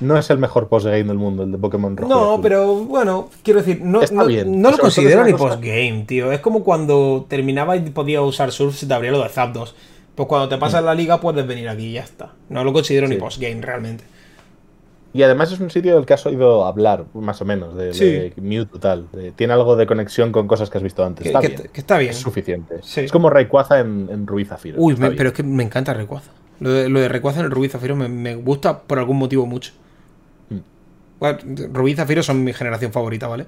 No es el mejor postgame del mundo, el de Pokémon Rojo. No, pero bueno, quiero decir, no, no, lo considero ni postgame, tío. Es como cuando terminaba y podía usar Surf si te abría lo de Zapdos. Pues cuando te pasas la liga puedes venir aquí y ya está. No lo considero ni postgame realmente. Y además es un sitio del que has oído hablar, más o menos, de, Sí. de Mewtwo tal. de- tiene algo de conexión con cosas que has visto antes. Que, Está que- bien. que está bien. Es suficiente. Es como Rayquaza en, en Rubí Zafiro. Uy, me- pero es que me encanta Rayquaza. Lo de, lo de Rayquaza en el Rubí Zafiro me, me gusta por algún motivo mucho. Mm. Rubí y Zafiro son mi generación favorita, ¿vale?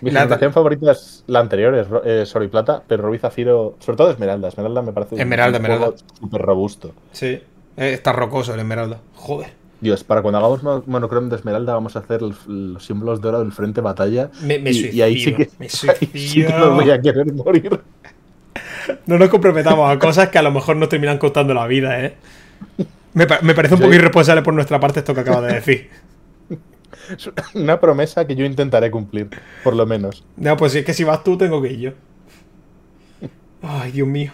Mi la- generación favorita es la anterior, es, Oro y Plata, pero Rubí Zafiro, sobre todo Esmeralda. Esmeralda me parece Esmeralda, un Esmeralda. súper robusto. Sí, eh, está rocoso el Esmeralda. Joder. Dios, para cuando hagamos mo- monochrome de Esmeralda vamos a hacer el- los símbolos de oro del frente batalla. Me, me y, suicido. y [LAUGHS] ahí sí que, me sí voy a querer morir. No nos comprometamos a cosas que a lo mejor nos terminan costando la vida, ¿eh? Me, me parece un poco irresponsable por nuestra parte esto que acabas de decir. Es una promesa que yo intentaré cumplir, por lo menos. No, pues si es que si vas tú, tengo que ir yo. Ay, Dios mío.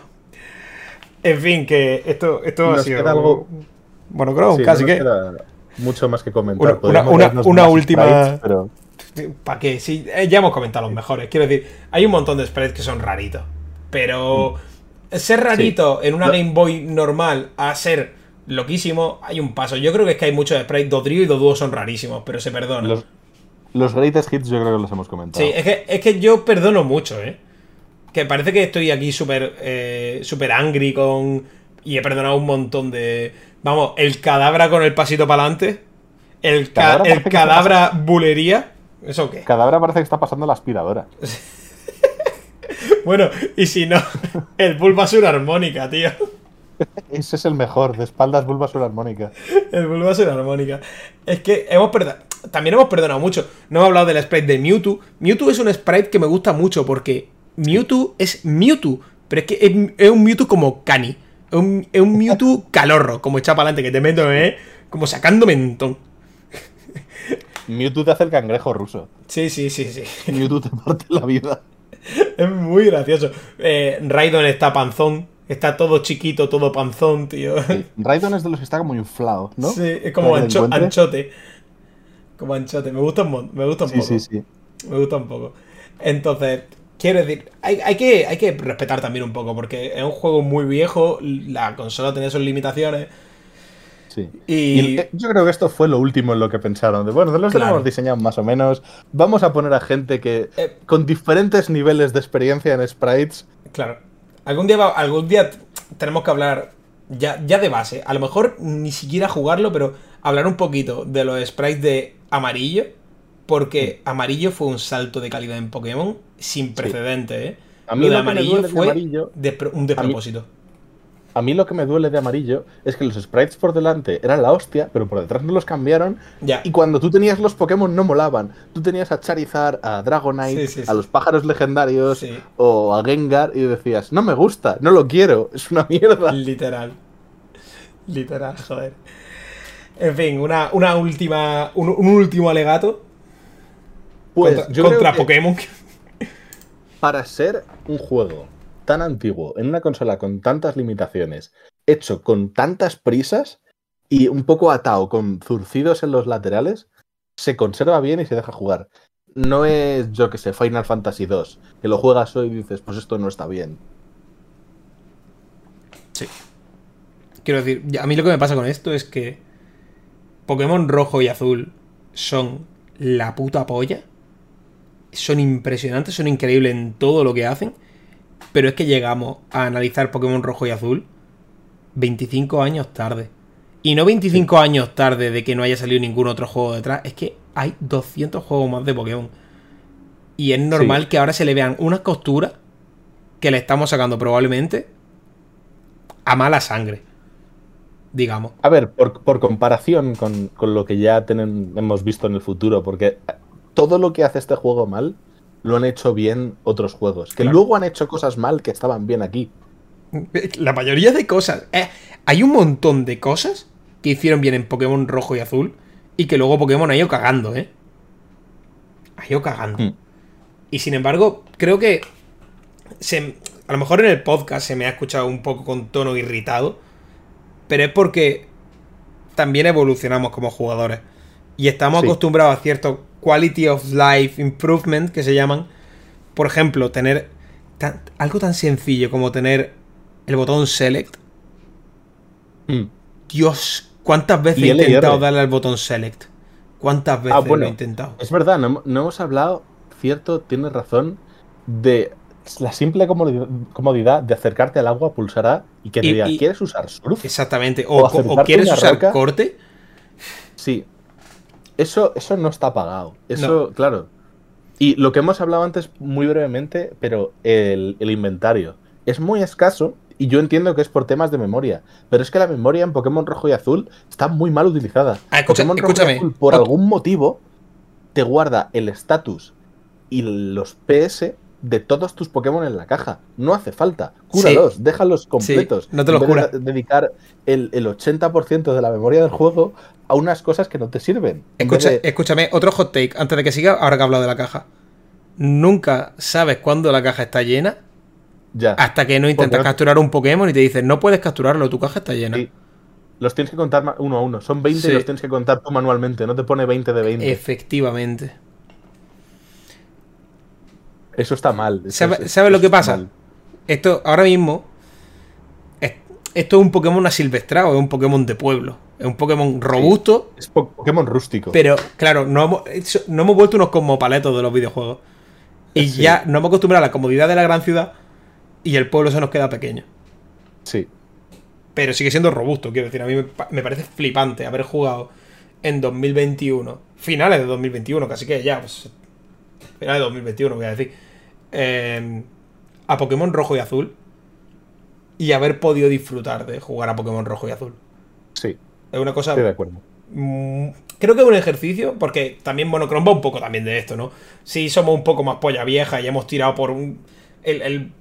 En fin, que esto, esto ha sido. queda algo- Bueno, creo, Sí, casi no que. mucho más que comentar. Una- última- sprites, pero ¿Para qué? Sí, eh, ya hemos comentado los mejores. Quiero decir, hay un montón de sprites que son raritos. Pero ser rarito en una No. Game Boy normal a ser loquísimo, hay un paso. Yo creo que es que hay muchos sprites. Dodrio y Doduo son rarísimos, pero se perdonan. los, los greatest hits yo creo que los hemos comentado. Sí, es que, es que yo perdono mucho, ¿eh? Que parece que estoy aquí súper eh, súper angry con... Y he perdonado un montón de... Vamos, el cadabra con el pasito para adelante. El, ca- el cadabra bulería. ¿Eso qué? Cadabra parece que está pasando la aspiradora. [LAUGHS] Bueno, y si no, el Bulbasur armónica, tío. Ese es el mejor, de espaldas Bulbasaur armónica. El Bulbasur armónica. Es que hemos perdonado. También hemos perdonado mucho. No hemos hablado del sprite de Mewtwo. Mewtwo es un sprite que me gusta mucho porque Mewtwo es Mewtwo. Pero es que es, es un Mewtwo como Cani. Es un, es un Mewtwo [LAUGHS] calorro, como echa para adelante, que te meto, ¿eh? Como sacando mentón. Mewtwo te hace el cangrejo ruso. Sí, sí, sí, sí. Mewtwo te parte la vida. Es muy gracioso. Eh, Raidon está panzón. Está todo chiquito, todo panzón, tío. Raidon es de los que está como inflado, ¿no? Sí, es como ancho- anchote. Como anchote. Me gusta un, me gusta un Sí, poco. sí, sí. Me gusta un poco. Entonces, quiero decir, hay, hay que, hay que respetar también un poco, porque es un juego muy viejo, la consola tenía sus limitaciones. sí. Y, Y eh, yo creo que esto fue lo último en lo que pensaron. De, bueno, de los que Claro. hemos diseñado más o menos. Vamos a poner a gente que Eh. con diferentes niveles de experiencia en sprites. claro, algún día, va- algún día tenemos que hablar ya, ya de base. A lo mejor ni siquiera jugarlo, pero hablar un poquito de los sprites de amarillo. Porque amarillo fue un salto de calidad en Pokémon sin precedente, ¿eh? A mí lo de amarillo de fue amarillo- de pro- un despropósito. A mí lo que me duele de amarillo es que los sprites por delante eran la hostia, pero por detrás no los cambiaron. Ya. Y cuando tú tenías los Pokémon no molaban. Tú tenías a Charizard, a Dragonite, Sí, sí, sí. a los pájaros legendarios o a Gengar y decías, no me gusta, no lo quiero, es una mierda. Literal. Literal, joder. En fin, una, una última. Un, un último alegato Pues contra, yo contra creo que Pokémon. para ser un juego tan antiguo, en una consola con tantas limitaciones, hecho con tantas prisas y un poco atado con zurcidos en los laterales, se conserva bien y se deja jugar. No es, yo que sé, Final Fantasy II, que lo juegas hoy y dices, pues esto no está bien. Quiero decir, a mí lo que me pasa con esto es que Pokémon rojo y azul son la puta polla. Son impresionantes, son increíbles en todo lo que hacen. Pero es que llegamos a analizar Pokémon rojo y azul 25 años tarde. Y no 25 años tarde de que no haya salido ningún otro juego detrás. Es que hay 200 juegos más de Pokémon. Y es normal Sí. que ahora se le vean unas costuras que le estamos sacando probablemente a mala sangre. Digamos. A ver, por, por comparación con, con lo que ya hemos visto en el futuro, porque todo lo que hace este juego mal lo han hecho bien otros juegos, que Claro. luego han hecho cosas mal que estaban bien aquí. La mayoría de cosas. eh, hay un montón de cosas que hicieron bien en Pokémon rojo y azul y que luego Pokémon ha ido cagando, ¿eh? Ha ido cagando. Hmm. Y sin embargo, creo que se- a lo mejor en el podcast se me ha escuchado un poco con tono irritado, pero es porque también evolucionamos como jugadores y estamos Sí. acostumbrados a cierto quality of life improvement que se llaman. Por ejemplo, tener tan- algo tan sencillo como tener el botón Select. Mm. Dios, ¿cuántas veces he intentado darle al botón Select? ¿Cuántas veces Ah, bueno. lo he intentado? Es verdad, no, no hemos hablado, cierto, tienes razón, de la simple comodidad, de acercarte al agua, pulsar A y que te diga, ¿quieres usar surf? Exactamente. O quieres usar roca. corte. Sí. Eso, eso no está pagado. Eso, claro. Y lo que hemos hablado antes muy brevemente, pero el, el inventario es muy escaso y yo entiendo que es por temas de memoria. Pero es que la memoria en Pokémon Rojo y Azul está muy mal utilizada. Ah, escucha- Pokémon Rojo y escúchame. Azul, por algún motivo, te guarda el estatus y los PS de todos tus Pokémon en la caja. No hace falta. Cúralos, déjalos completos. no te los de cura. da- dedicar el, el 80% de la memoria del juego a unas cosas que no te sirven. Escucha- de- Escúchame, otro hot take antes de que siga, ahora que he hablado de la caja. Nunca sabes cuándo la caja está llena ya. hasta que no intentas capturar un Pokémon y te dicen, no puedes capturarlo, tu caja está llena. Sí. Los tienes que contar uno a uno. Son 20 Sí. y los tienes que contar tú manualmente. No te pone 20 de 20. Efectivamente. Eso está mal. Eso ¿Sabe- ¿Sabes lo que pasa? mal. Esto, ahora mismo, es- esto es un Pokémon asilvestrado, es un Pokémon de pueblo. Es un Pokémon robusto, Es po- Pokémon rústico. pero claro, no hemos, no hemos vuelto unos cosmopaletos de los videojuegos. Y Sí. ya nos hemos acostumbrado a la comodidad de la gran ciudad y el pueblo se nos queda pequeño. Sí. Pero sigue siendo robusto, quiero decir, a mí me, me parece flipante haber jugado en 2021, finales de 2021, casi que ya, pues, finales de 2021 voy a decir, eh, a Pokémon Rojo y Azul y haber podido disfrutar de jugar a Pokémon Rojo y Azul. Sí. Es una cosa... Estoy de acuerdo. Mm, Creo que es un ejercicio, porque también Monochrome va un poco también de esto, ¿no? Sí, somos un poco más polla vieja y hemos tirado por un. El, el-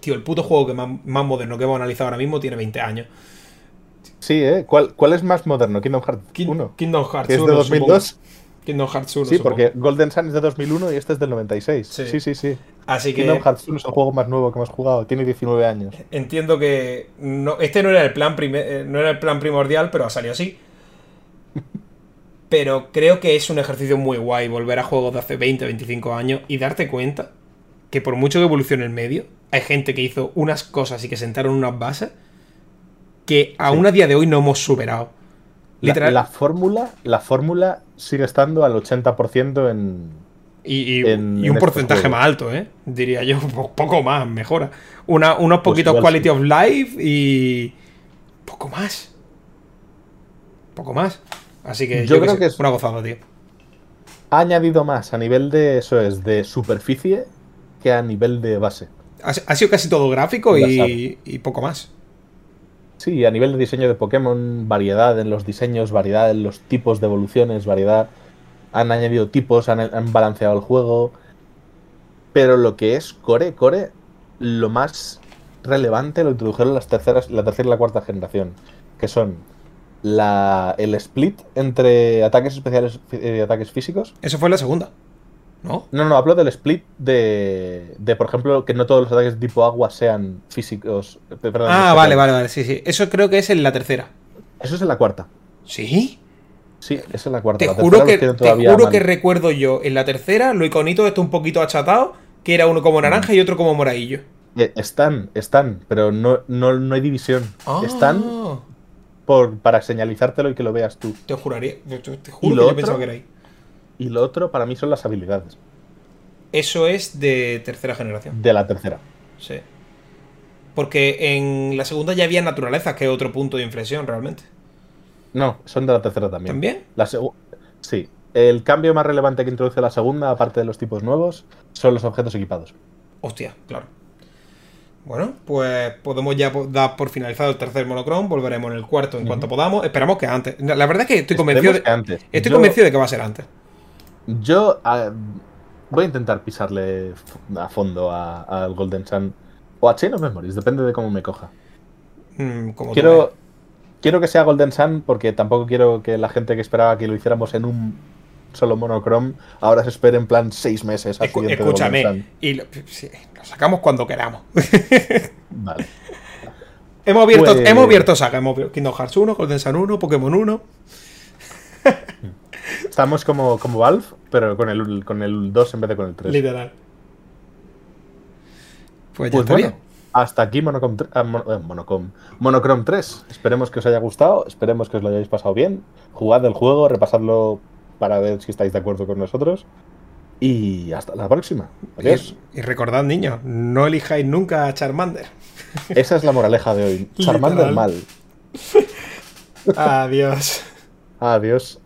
tío, el puto juego que más, más moderno que hemos analizado ahora mismo tiene 20 años. Sí, ¿eh? ¿Cuál, cuál es más moderno? Kingdom Hearts Kin- 1. Kingdom Hearts Que es de 1, 2002. supongo. Kingdom Hearts 1. Sí, supongo. porque Golden Sun es de 2001 y este es del 96. Sí. Sí, sí, sí. Así que Kingdom Hearts 1 es el juego más nuevo que hemos jugado. Tiene 19 años. entiendo que. No, este no era, el plan prime- eh, no era el plan primordial, pero ha salido así. Pero creo que es un ejercicio muy guay volver a juegos de hace 20, 25 años y darte cuenta que por mucho que evolucione el medio, hay gente que hizo unas cosas y que sentaron unas bases que aún a día de hoy no hemos superado. La fórmula, la fórmula sigue estando al 80% en. y, y- en- y un estos porcentaje juegos. más alto, ¿eh? Diría yo, [LAUGHS] po- poco más, mejora. Una, unos Pues poquitos quality sí. of life y. poco más. Poco más. Así que Yo creo que es- una gozada, tío. Ha añadido más a nivel de. Eso es, de superficie que a nivel de base. Ha, ha sido casi todo gráfico y poco más. Sí, a nivel de diseño de Pokémon, variedad en los diseños, variedad en los tipos de evoluciones, variedad. Han añadido tipos, han, han balanceado el juego. Pero lo que es Core, Core, lo más relevante lo introdujeron las terceras, la tercera y la cuarta generación. Que son la, el split entre ataques especiales y ataques físicos. Eso fue la segunda. ¿No? No, no, hablo del split de, de, por ejemplo, que no todos los ataques de tipo agua sean físicos. perdón, Ah, vale, vale, vale. Sí, sí. Eso creo que es en la tercera. Eso es en la cuarta. ¿Sí? Sí, esa es la cuarta. Te La juro, que, te juro que recuerdo yo en la tercera, lo iconito está un poquito achatado, que era uno como naranja y otro como moradillo. Eh, Están, están, pero no, no, no hay división. Están Ah, por, para señalizártelo y que lo veas tú. Te juraría. Te, te- te ¿Y juro que yo otro? pensaba que era ahí. Y lo otro para mí son las habilidades Eso es de tercera generación. de la tercera. Sí. Porque en la segunda ya había naturaleza, que es otro punto de inflexión realmente. No, son de la tercera también. ¿También? La sí. El cambio más relevante que introduce la segunda, aparte de los tipos nuevos, son los objetos equipados. Hostia, claro. Bueno, pues podemos ya dar por finalizado el tercer monochrome, volveremos en el cuarto en cuanto podamos. Esperamos que antes. La verdad es que estoy convencido de, que antes. estoy Yo- convencido de que va a ser antes. Yo voy a intentar pisarle a fondo a- al Golden Sun o a Chain of Memories, depende de cómo me coja. Mm, como Quiero, quiero que sea Golden Sun porque tampoco quiero que la gente que esperaba que lo hiciéramos en un solo monochrome ahora se espere en plan seis meses al Escu- escúchame. Y lo, sí, lo sacamos cuando queramos. [LAUGHS] Vale. hemos, abierto, Pues- hemos abierto saga. Hemos abierto Kingdom Hearts 1, Golden Sun 1, Pokémon 1. [LAUGHS] Estamos como, como Valve, pero con el, con el 2 en vez de con el 3. Literal. Pues ya Pues bueno, hasta aquí Monocom, ah, eh, Monocom- Monochrome 3. Esperemos que os haya gustado, esperemos que os lo hayáis pasado bien. Jugad el juego, repasadlo para ver si estáis de acuerdo con nosotros. Y hasta la próxima. Adiós. Y, y recordad, niños, no elijáis nunca a Charmander. [LAUGHS] Esa es la moraleja de hoy. Charmander Literal. mal. [LAUGHS] Adiós. Adiós.